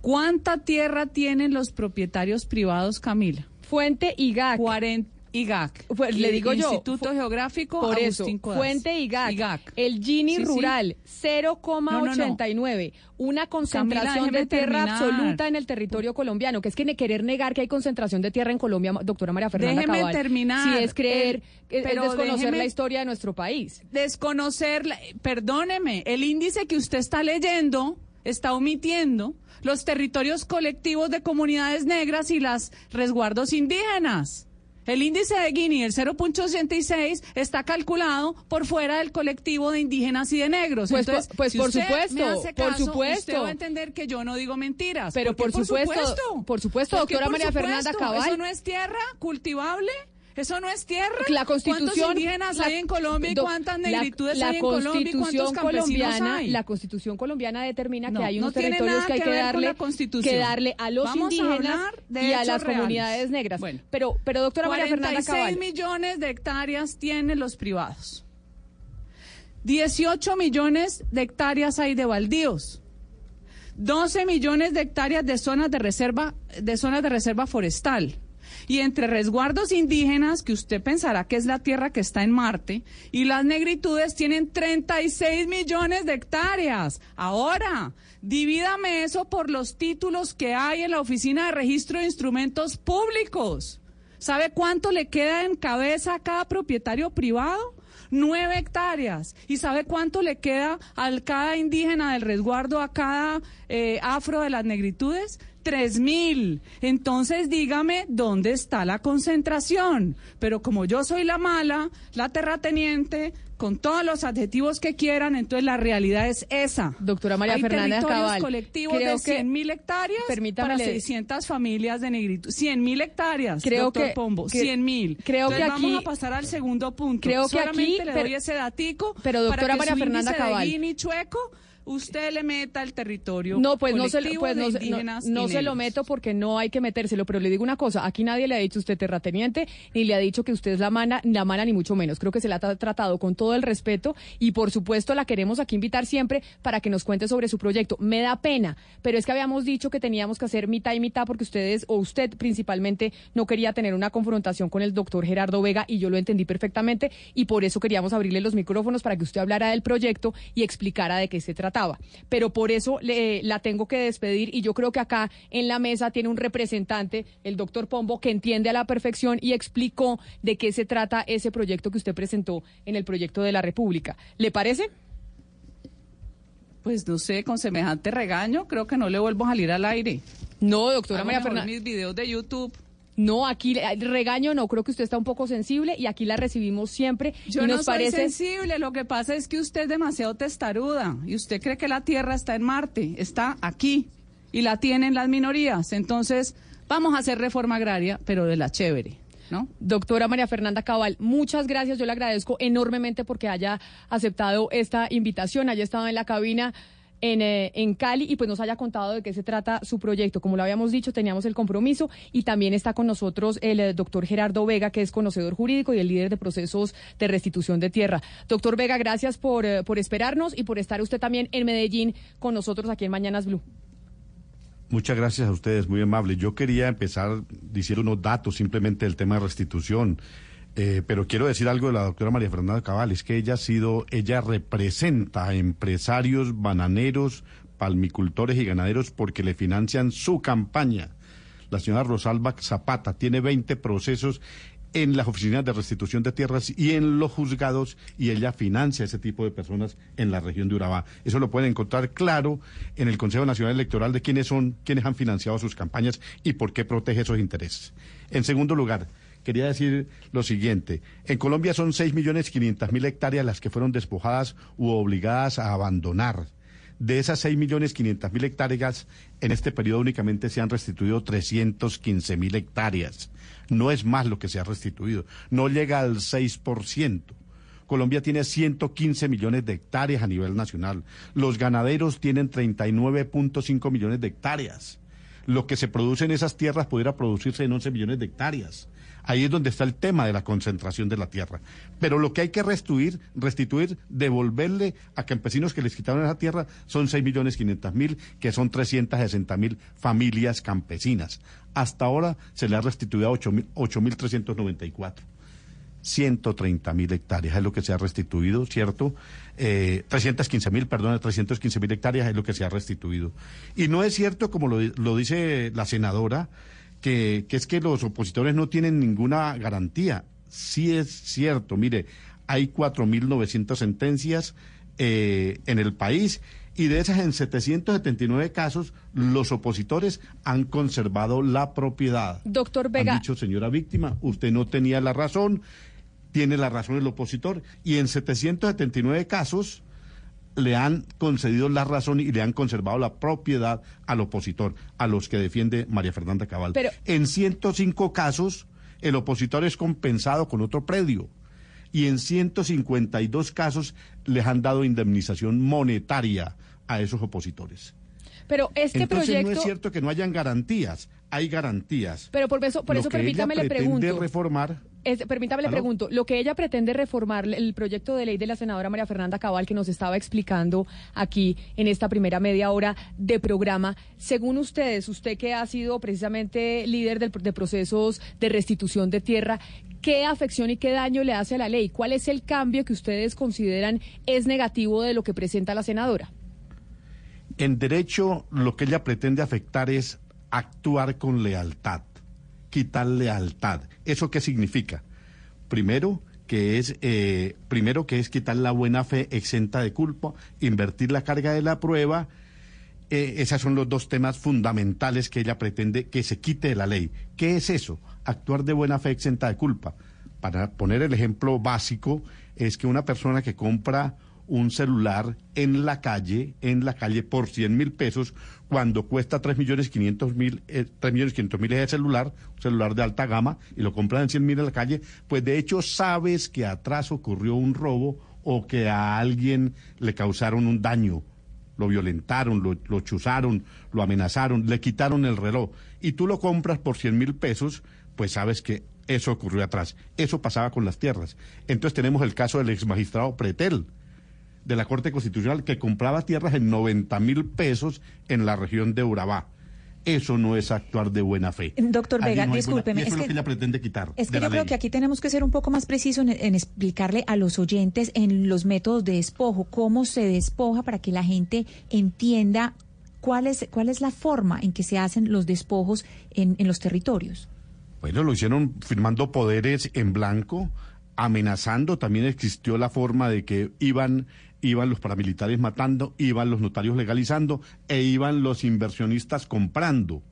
¿Cuánta tierra tienen los propietarios privados, Camila? Fuente IGAC. 40 IGAC. Pues, le digo yo, Instituto Geográfico Por Agustín eso. Fuente IGAC, el Gini Sí, sí. rural, 0,89, una concentración de tierra terminar. absoluta en el territorio colombiano, que es que querer negar que hay concentración de tierra en Colombia, doctora María Fernanda Déjeme Cabal, terminar. si es creer, El- es- es pero desconocer déjeme- la historia de nuestro país. Desconocer, perdóneme, el índice que usted está leyendo está omitiendo los territorios colectivos de comunidades negras y las resguardos indígenas. El índice de Gini, el 0.86, está calculado por fuera del colectivo de indígenas y de negros. Pues, Entonces, pues, si por usted supuesto, me hace por supuesto. Usted va a entender que yo no digo mentiras. Pero ¿Por supuesto, por supuesto, ¿Por qué doctora por María Fernanda? Cabal. ¿Eso no es tierra cultivable? ¿Eso no es tierra? La Constitución ¿Cuántos indígenas la- hay en Colombia y cuántas negritudes la hay en Colombia y cuántos colombiana, hay? La Constitución colombiana determina No, que hay no unos tiene territorios que hay que darle que darle a los Vamos indígenas de y a las reales. comunidades negras. pero pero doctora María Fernanda 46 Cabal. millones de hectáreas tienen los privados. 18 millones de hectáreas hay de baldíos. 12 millones de hectáreas de zonas de reserva de zonas de reserva forestal. Y entre resguardos indígenas, que usted pensará que es la tierra que está en Marte, y las negritudes tienen 36 millones de hectáreas. Ahora, divídame eso por los títulos que hay en la Oficina de Registro de Instrumentos Públicos. ¿Sabe cuánto le queda en cabeza a cada propietario privado? Nueve hectáreas. ¿Y sabe cuánto le queda a cada indígena del resguardo, a cada eh, afro de las negritudes? Tres mil. Entonces dígame dónde está la concentración. Pero como yo soy la mala, la terrateniente, con todos los adjetivos que quieran, entonces la realidad es esa. Doctora María Hay Fernanda territorios Cabal, colectivos creo de que- 100 mil hectáreas para le- 600 familias de negritud. 100 mil hectáreas, Creo doctor que- Pombo, que- 100 mil. creo que aquí- Vamos a pasar al segundo punto. Creo que Solamente aquí- le pero- doy ese datico pero, doctora para que María su Fernanda Cabal. de Gini chueco, usted le meta el territorio No, pues no se, colectivo pues no, se- no- se lo meto porque no hay que metérselo, pero le digo una cosa, aquí nadie le ha dicho usted terrateniente, ni le ha dicho que usted es la mana, la mala ni mucho menos. Creo que se la ha tra- tratado con todo el respeto y por supuesto la queremos aquí invitar siempre para que nos cuente sobre su proyecto. Me da pena, pero es que habíamos dicho que teníamos que hacer mitad y mitad porque ustedes, o usted principalmente, no quería tener una confrontación con el doctor Gerardo Vega y yo lo entendí perfectamente y por eso queríamos abrirle los micrófonos para que usted hablara del proyecto y explicara de qué se trataba. Pero por eso le- la tengo que despedir y yo creo que acá en la mesa tiene un representante, el doctor Pombo, que entiende a la perfección y explicó de qué se trata ese proyecto que usted presentó en el proyecto de la República. ¿Le parece? Pues no sé, con semejante regaño, creo que no le vuelvo a salir al aire. No, doctora Hago María Fernanda. mis videos de YouTube. No, aquí eh, regaño no, creo que usted está un poco sensible y aquí la recibimos siempre Yo y no soy parece sensible, lo que pasa es que usted es demasiado testaruda y usted cree que la Tierra está en Marte, está aquí y la tienen las minorías. Entonces, vamos a hacer reforma agraria, pero de la chévere, ¿no? Doctora María Fernanda Cabal, muchas gracias. Yo le agradezco enormemente porque haya aceptado esta invitación, haya estado en la cabina en, eh, en Cali y pues nos haya contado de qué se trata su proyecto. Como lo habíamos dicho, teníamos el compromiso y también está con nosotros el eh, doctor Gerardo Vega, que es conocedor jurídico y el líder de procesos de restitución de tierra. Doctor Vega, gracias por, eh, por esperarnos y por estar usted también en Medellín con nosotros aquí en Mañanas Blue. Muchas gracias a ustedes, muy amables. Yo quería empezar diciendo unos datos simplemente del tema de restitución, eh, pero quiero decir algo de la doctora María Fernanda Cabal, es que ella ha sido, ella representa a empresarios, bananeros, palmicultores y ganaderos porque le financian su campaña. La señora Rosalba Zapata tiene 20 procesos en las oficinas de restitución de tierras y en los juzgados y ella financia ese tipo de personas en la región de Urabá. Eso lo pueden encontrar claro en el Consejo Nacional Electoral de quiénes son, quiénes han financiado sus campañas y por qué protege esos intereses. En segundo lugar, quería decir lo siguiente. En Colombia son 6.500.000 hectáreas las que fueron despojadas u obligadas a abandonar. De esas 6.500.000 hectáreas, en este periodo únicamente se han restituido 315.000 hectáreas. No es más lo que se ha restituido. No llega al 6%. Colombia tiene 115 millones de hectáreas a nivel nacional. Los ganaderos tienen 39.5 millones de hectáreas. Lo que se produce en esas tierras pudiera producirse en 11 millones de hectáreas. Ahí es donde está el tema de la concentración de la tierra. Pero lo que hay que restituir, restituir, devolverle a campesinos que les quitaron esa tierra son 6 millones 500 mil, que son 360 mil familias campesinas. Hasta ahora se le ha restituido a 8 mil 394. 130 mil hectáreas es lo que se ha restituido, ¿cierto? Eh, 315 mil, perdón, 315 mil hectáreas es lo que se ha restituido. Y no es cierto, como lo dice la senadora, que, que es que los opositores no tienen ninguna garantía. Sí es cierto, mire, hay 4.900 sentencias eh, en el país Y de esas, en 779 casos, los opositores han conservado la propiedad. Doctor Vega. Han dicho, señora víctima, usted no tenía la razón, tiene la razón el opositor. Y en 779 casos le han concedido la razón y le han conservado la propiedad al opositor, a los que defiende María Fernanda Cabal. Pero- en 105 casos, el opositor es compensado con otro predio. Y en 152 casos les han dado indemnización monetaria a esos opositores. Pero este Entonces proyecto... no es cierto que no hayan garantías, hay garantías. Pero por eso, por Lo eso permítame le pregunto. reformar Es- permítame le ¿Aló? pregunto, lo que ella pretende reformar el proyecto de ley de la senadora María Fernanda Cabal que nos estaba explicando aquí en esta primera media hora de programa, según ustedes, usted que ha sido precisamente líder del- de procesos de restitución de tierra, ¿qué afección y qué daño le hace a la ley? ¿Cuál es el cambio que ustedes consideran es negativo de lo que presenta la senadora? En derecho, lo que ella pretende afectar es actuar con lealtad, quitar lealtad. ¿Eso qué significa? Primero, que es eh, primero que es quitar la buena fe exenta de culpa, invertir la carga de la prueba. Eh, esos son los dos temas fundamentales que ella pretende que se quite de la ley. ¿Qué es eso? Actuar de buena fe exenta de culpa. Para poner el ejemplo básico, es que una persona que compra un celular en la calle, en la calle por 100 mil pesos, cuando cuesta 3 millones 500 mil, eh, 3 millones 500 mil ese celular, un celular de alta gama, y lo compran en 100 mil en la calle, pues de hecho sabes que atrás ocurrió un robo o que a alguien le causaron un daño, lo violentaron, lo, lo chuzaron, lo amenazaron, le quitaron el reloj, y tú lo compras por 100 mil pesos, pues sabes que eso ocurrió atrás. Eso pasaba con las tierras. Entonces tenemos el caso del ex magistrado Pretel, de la Corte Constitucional que compraba tierras en 90 mil pesos en la región de Urabá. Eso no es actuar de buena fe. Doctor Allí Vega, no buena- discúlpeme, eso es es lo que- que ella pretende quitar. Es que yo creo ley. que aquí tenemos que ser un poco más precisos en, en explicarle a los oyentes en los métodos de despojo, cómo se despoja para que la gente entienda cuál es, cuál es la forma en que se hacen los despojos en, en los territorios. Bueno, lo hicieron firmando poderes en blanco, amenazando. También existió la forma de que iban, iban los paramilitares matando, iban los notarios legalizando e iban los inversionistas comprando.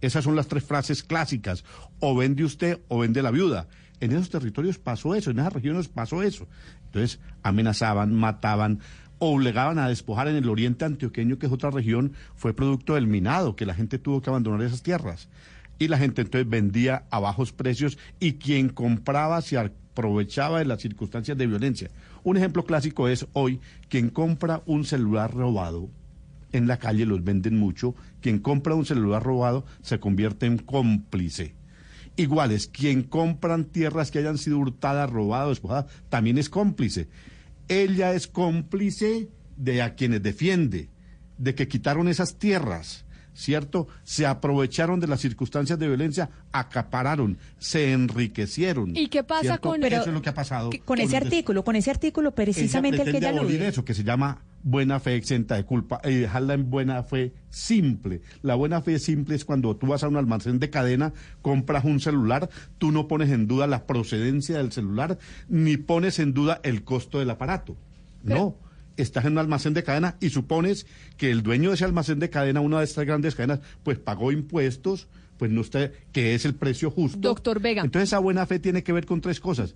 Esas son las tres frases clásicas. O vende usted o vende la viuda. En esos territorios pasó eso, en esas regiones pasó eso. Entonces amenazaban, mataban, obligaban a despojar en el oriente antioqueño, que es otra región, fue producto del minado, que la gente tuvo que abandonar esas tierras. Y la gente entonces vendía a bajos precios y quien compraba se aprovechaba de las circunstancias de violencia. Un ejemplo clásico es hoy, quien compra un celular robado, en la calle los venden mucho, quien compra un celular robado se convierte en cómplice. Iguales, quien compran tierras que hayan sido hurtadas, robadas, despojadas, también es cómplice. Ella es cómplice de a quienes defiende, de que quitaron esas tierras, ¿cierto? Se aprovecharon de las circunstancias de violencia, acapararon, se enriquecieron. ¿Y qué pasa ¿cierto? con- Eso es lo que ha pasado. Con ese los artículo, con ese artículo precisamente ella el que ella abolir eso que se llama buena fe exenta de culpa y dejarla en buena fe simple. La buena fe simple es cuando tú vas a un almacén de cadena, compras un celular, tú no pones en duda la procedencia del celular ni pones en duda el costo del aparato. No, estás en un almacén de cadena y supones que el dueño de ese almacén de cadena, una de estas grandes cadenas, pues pagó impuestos, pues no está, que es el precio justo. Doctor Vega. Entonces esa buena fe tiene que ver con tres cosas.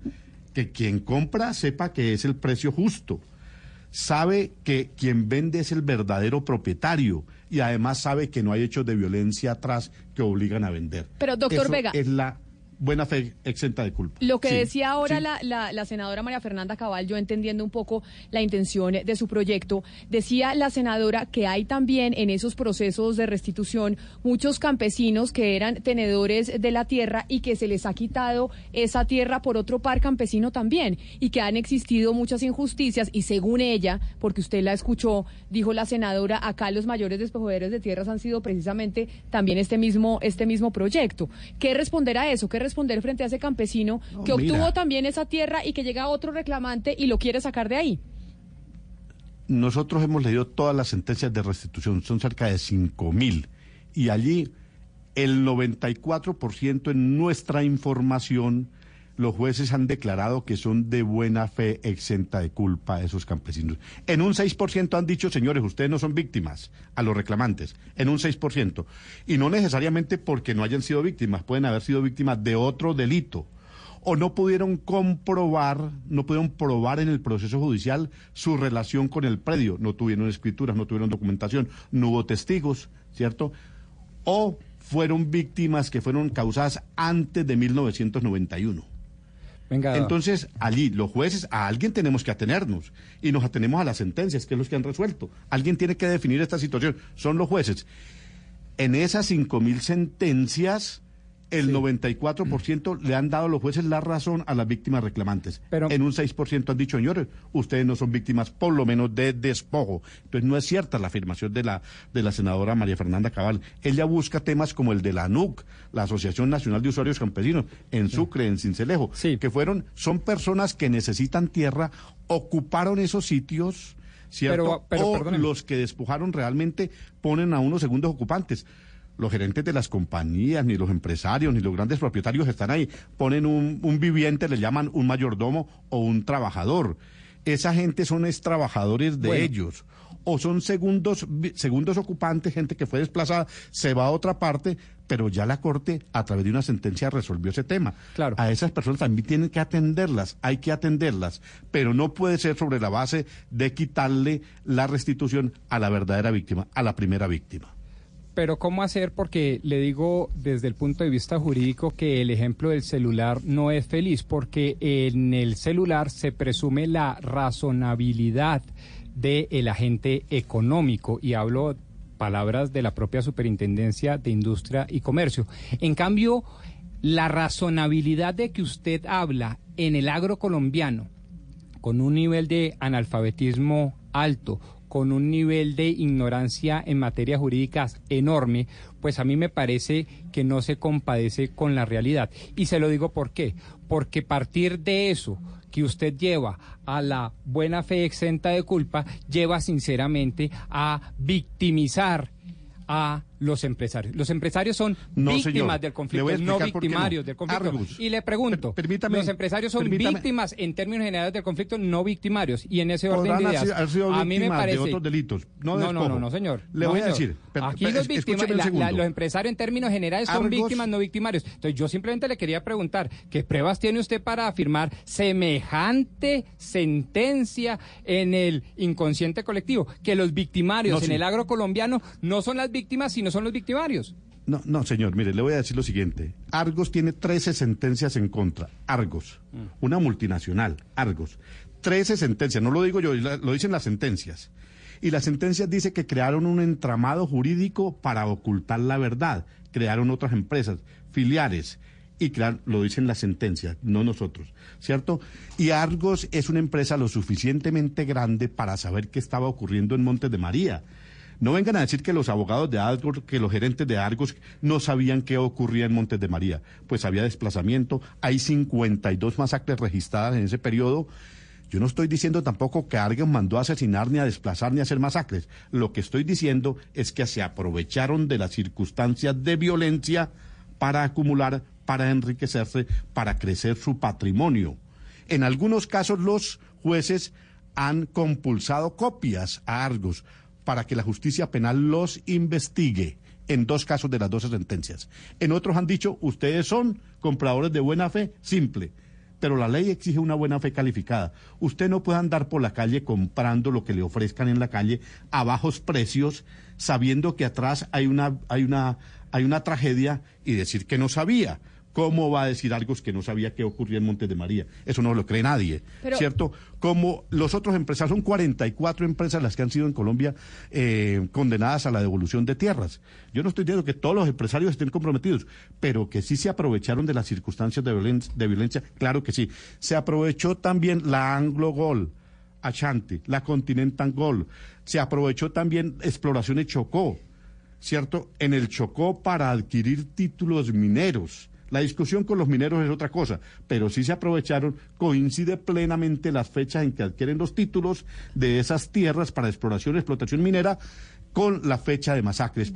Que quien compra sepa que es el precio justo. Sabe que quien vende es el verdadero propietario y además sabe que no hay hechos de violencia atrás que obligan a vender. Pero, doctor Eso Vega. Es la buena fe exenta de culpa. Lo que Sí, decía ahora sí. la, la- la senadora María Fernanda Cabal, yo entendiendo un poco la intención de su proyecto, decía la senadora que hay también en esos procesos de restitución muchos campesinos que eran tenedores de la tierra y que se les ha quitado esa tierra por otro par campesino también y que han existido muchas injusticias y según ella, porque usted la escuchó, dijo la senadora, acá los mayores despojadores de tierras han sido precisamente también este mismo, este mismo proyecto. ¿Qué responder a eso? ¿Qué responder frente a ese campesino No, que obtuvo mira. también esa tierra y que llega otro reclamante y lo quiere sacar de ahí? Nosotros hemos leído todas las sentencias de restitución, son cerca de 5 mil. Y allí el 94% en nuestra información los jueces han declarado que son de buena fe exenta de culpa esos campesinos. En un 6% han dicho, señores, ustedes no son víctimas a los reclamantes, en un 6%. Y no necesariamente porque no hayan sido víctimas, pueden haber sido víctimas de otro delito. O no pudieron comprobar, no pudieron probar en el proceso judicial su relación con el predio. No tuvieron escrituras, no tuvieron documentación, no hubo testigos, ¿cierto? O fueron víctimas que fueron causadas antes de 1991. Entonces, allí, los jueces, a alguien tenemos que atenernos y nos atenemos a las sentencias, que es los que han resuelto. Alguien tiene que definir esta situación, son los jueces. En esas cinco mil sentencias, el 94% le han dado los jueces la razón a las víctimas reclamantes. Pero- en un 6% han dicho, señores, ustedes no son víctimas por lo menos de despojo. Entonces no es cierta la afirmación de la, de la senadora María Fernanda Cabal. Ella busca temas como el de la ANUC, la Asociación Nacional de Usuarios Campesinos, en Sucre, en Cincelejo, que fueron, son personas que necesitan tierra, ocuparon esos sitios. ¿Cierto? Pero- pero, o los que despojaron realmente ponen a unos segundos ocupantes. Los gerentes de las compañías, ni los empresarios, ni los grandes propietarios están ahí. Ponen un, un viviente, le llaman un mayordomo o un trabajador. Esa gente son es trabajadores de Bueno. ellos. O son segundos, segundos ocupantes, gente que fue desplazada, se va a otra parte, pero ya la Corte, a través de una sentencia, resolvió ese tema. Claro. A esas personas también tienen que atenderlas, hay que atenderlas, pero no puede ser sobre la base de quitarle la restitución a la verdadera víctima, a la primera víctima. Pero ¿cómo hacer? Porque le digo desde el punto de vista jurídico que el ejemplo del celular no es feliz, porque en el celular se presume la razonabilidad del agente económico y hablo palabras de la propia Superintendencia de Industria y Comercio. En cambio, la razonabilidad de que usted habla en el agro colombiano con un nivel de analfabetismo alto, con un nivel de ignorancia en materias jurídicas enorme, pues a mí me parece que no se compadece con la realidad. Y se lo digo por qué. Porque partir de eso que usted lleva a la buena fe exenta de culpa, lleva sinceramente a victimizar a los empresarios. Los empresarios son No, víctimas señor. del conflicto, no victimarios del conflicto. Argus. Y le pregunto, permítame, los empresarios son permítame. víctimas en términos generales del conflicto, no victimarios. Y en ese orden de ideas, sido- haber sido a mí me parece... de otros delitos, no no, no, señor. Le voy a decir, per- Aquí per- los, víctimas, la- la- empresarios en términos generales son Argos- víctimas, no victimarios. Entonces yo simplemente le quería preguntar, ¿qué pruebas tiene usted para afirmar semejante sentencia en el inconsciente colectivo? Que los victimarios en sí. el agro colombiano no son las víctimas, sino son los victimarios. No, no, señor, mire, le voy a decir lo siguiente. Argos tiene 13 sentencias en contra. Argos, una multinacional, Argos. 13 sentencias, no lo digo yo, lo dicen las sentencias. Y las sentencias dice que crearon un entramado jurídico para ocultar la verdad. Crearon otras empresas, filiales, y crear- lo dicen las sentencias, no nosotros, ¿cierto? Y Argos es una empresa lo suficientemente grande para saber qué estaba ocurriendo en Montes de María. No vengan a decir que los abogados de Argos, que los gerentes de Argos no sabían qué ocurría en Montes de María. Pues había desplazamiento, hay 52 masacres registradas en ese periodo. Yo no estoy diciendo tampoco que Argos mandó a asesinar, ni a desplazar, ni a hacer masacres. Lo que estoy diciendo es que se aprovecharon de las circunstancias de violencia para acumular, para enriquecerse, para crecer su patrimonio. En algunos casos los jueces han compulsado copias a Argos para que la justicia penal los investigue en dos casos de las 12 sentencias. En otros han dicho, ustedes son compradores de buena fe, simple. Pero la ley exige una buena fe calificada. Usted no puede andar por la calle comprando lo que le ofrezcan en la calle a bajos precios, sabiendo que atrás hay una, hay una, hay una tragedia y decir que no sabía. ¿Cómo va a decir algo que no sabía qué ocurría en Montes de María? Eso no lo cree nadie, Pero- ¿cierto? Como los otros empresarios, son 44 empresas las que han sido en Colombia eh, condenadas a la devolución de tierras. Yo no estoy diciendo que todos los empresarios estén comprometidos, pero que sí se aprovecharon de las circunstancias de, violen- de violencia, claro que sí. Se aprovechó también la Anglo Gold, Ashanti, la Continental Gold. Se aprovechó también exploraciones Chocó. ¿cierto? En el Chocó para adquirir títulos mineros. La discusión con los mineros es otra cosa, pero sí se aprovecharon, coincide plenamente las fechas en que adquieren los títulos de esas tierras para exploración y explotación minera con la fecha de masacres.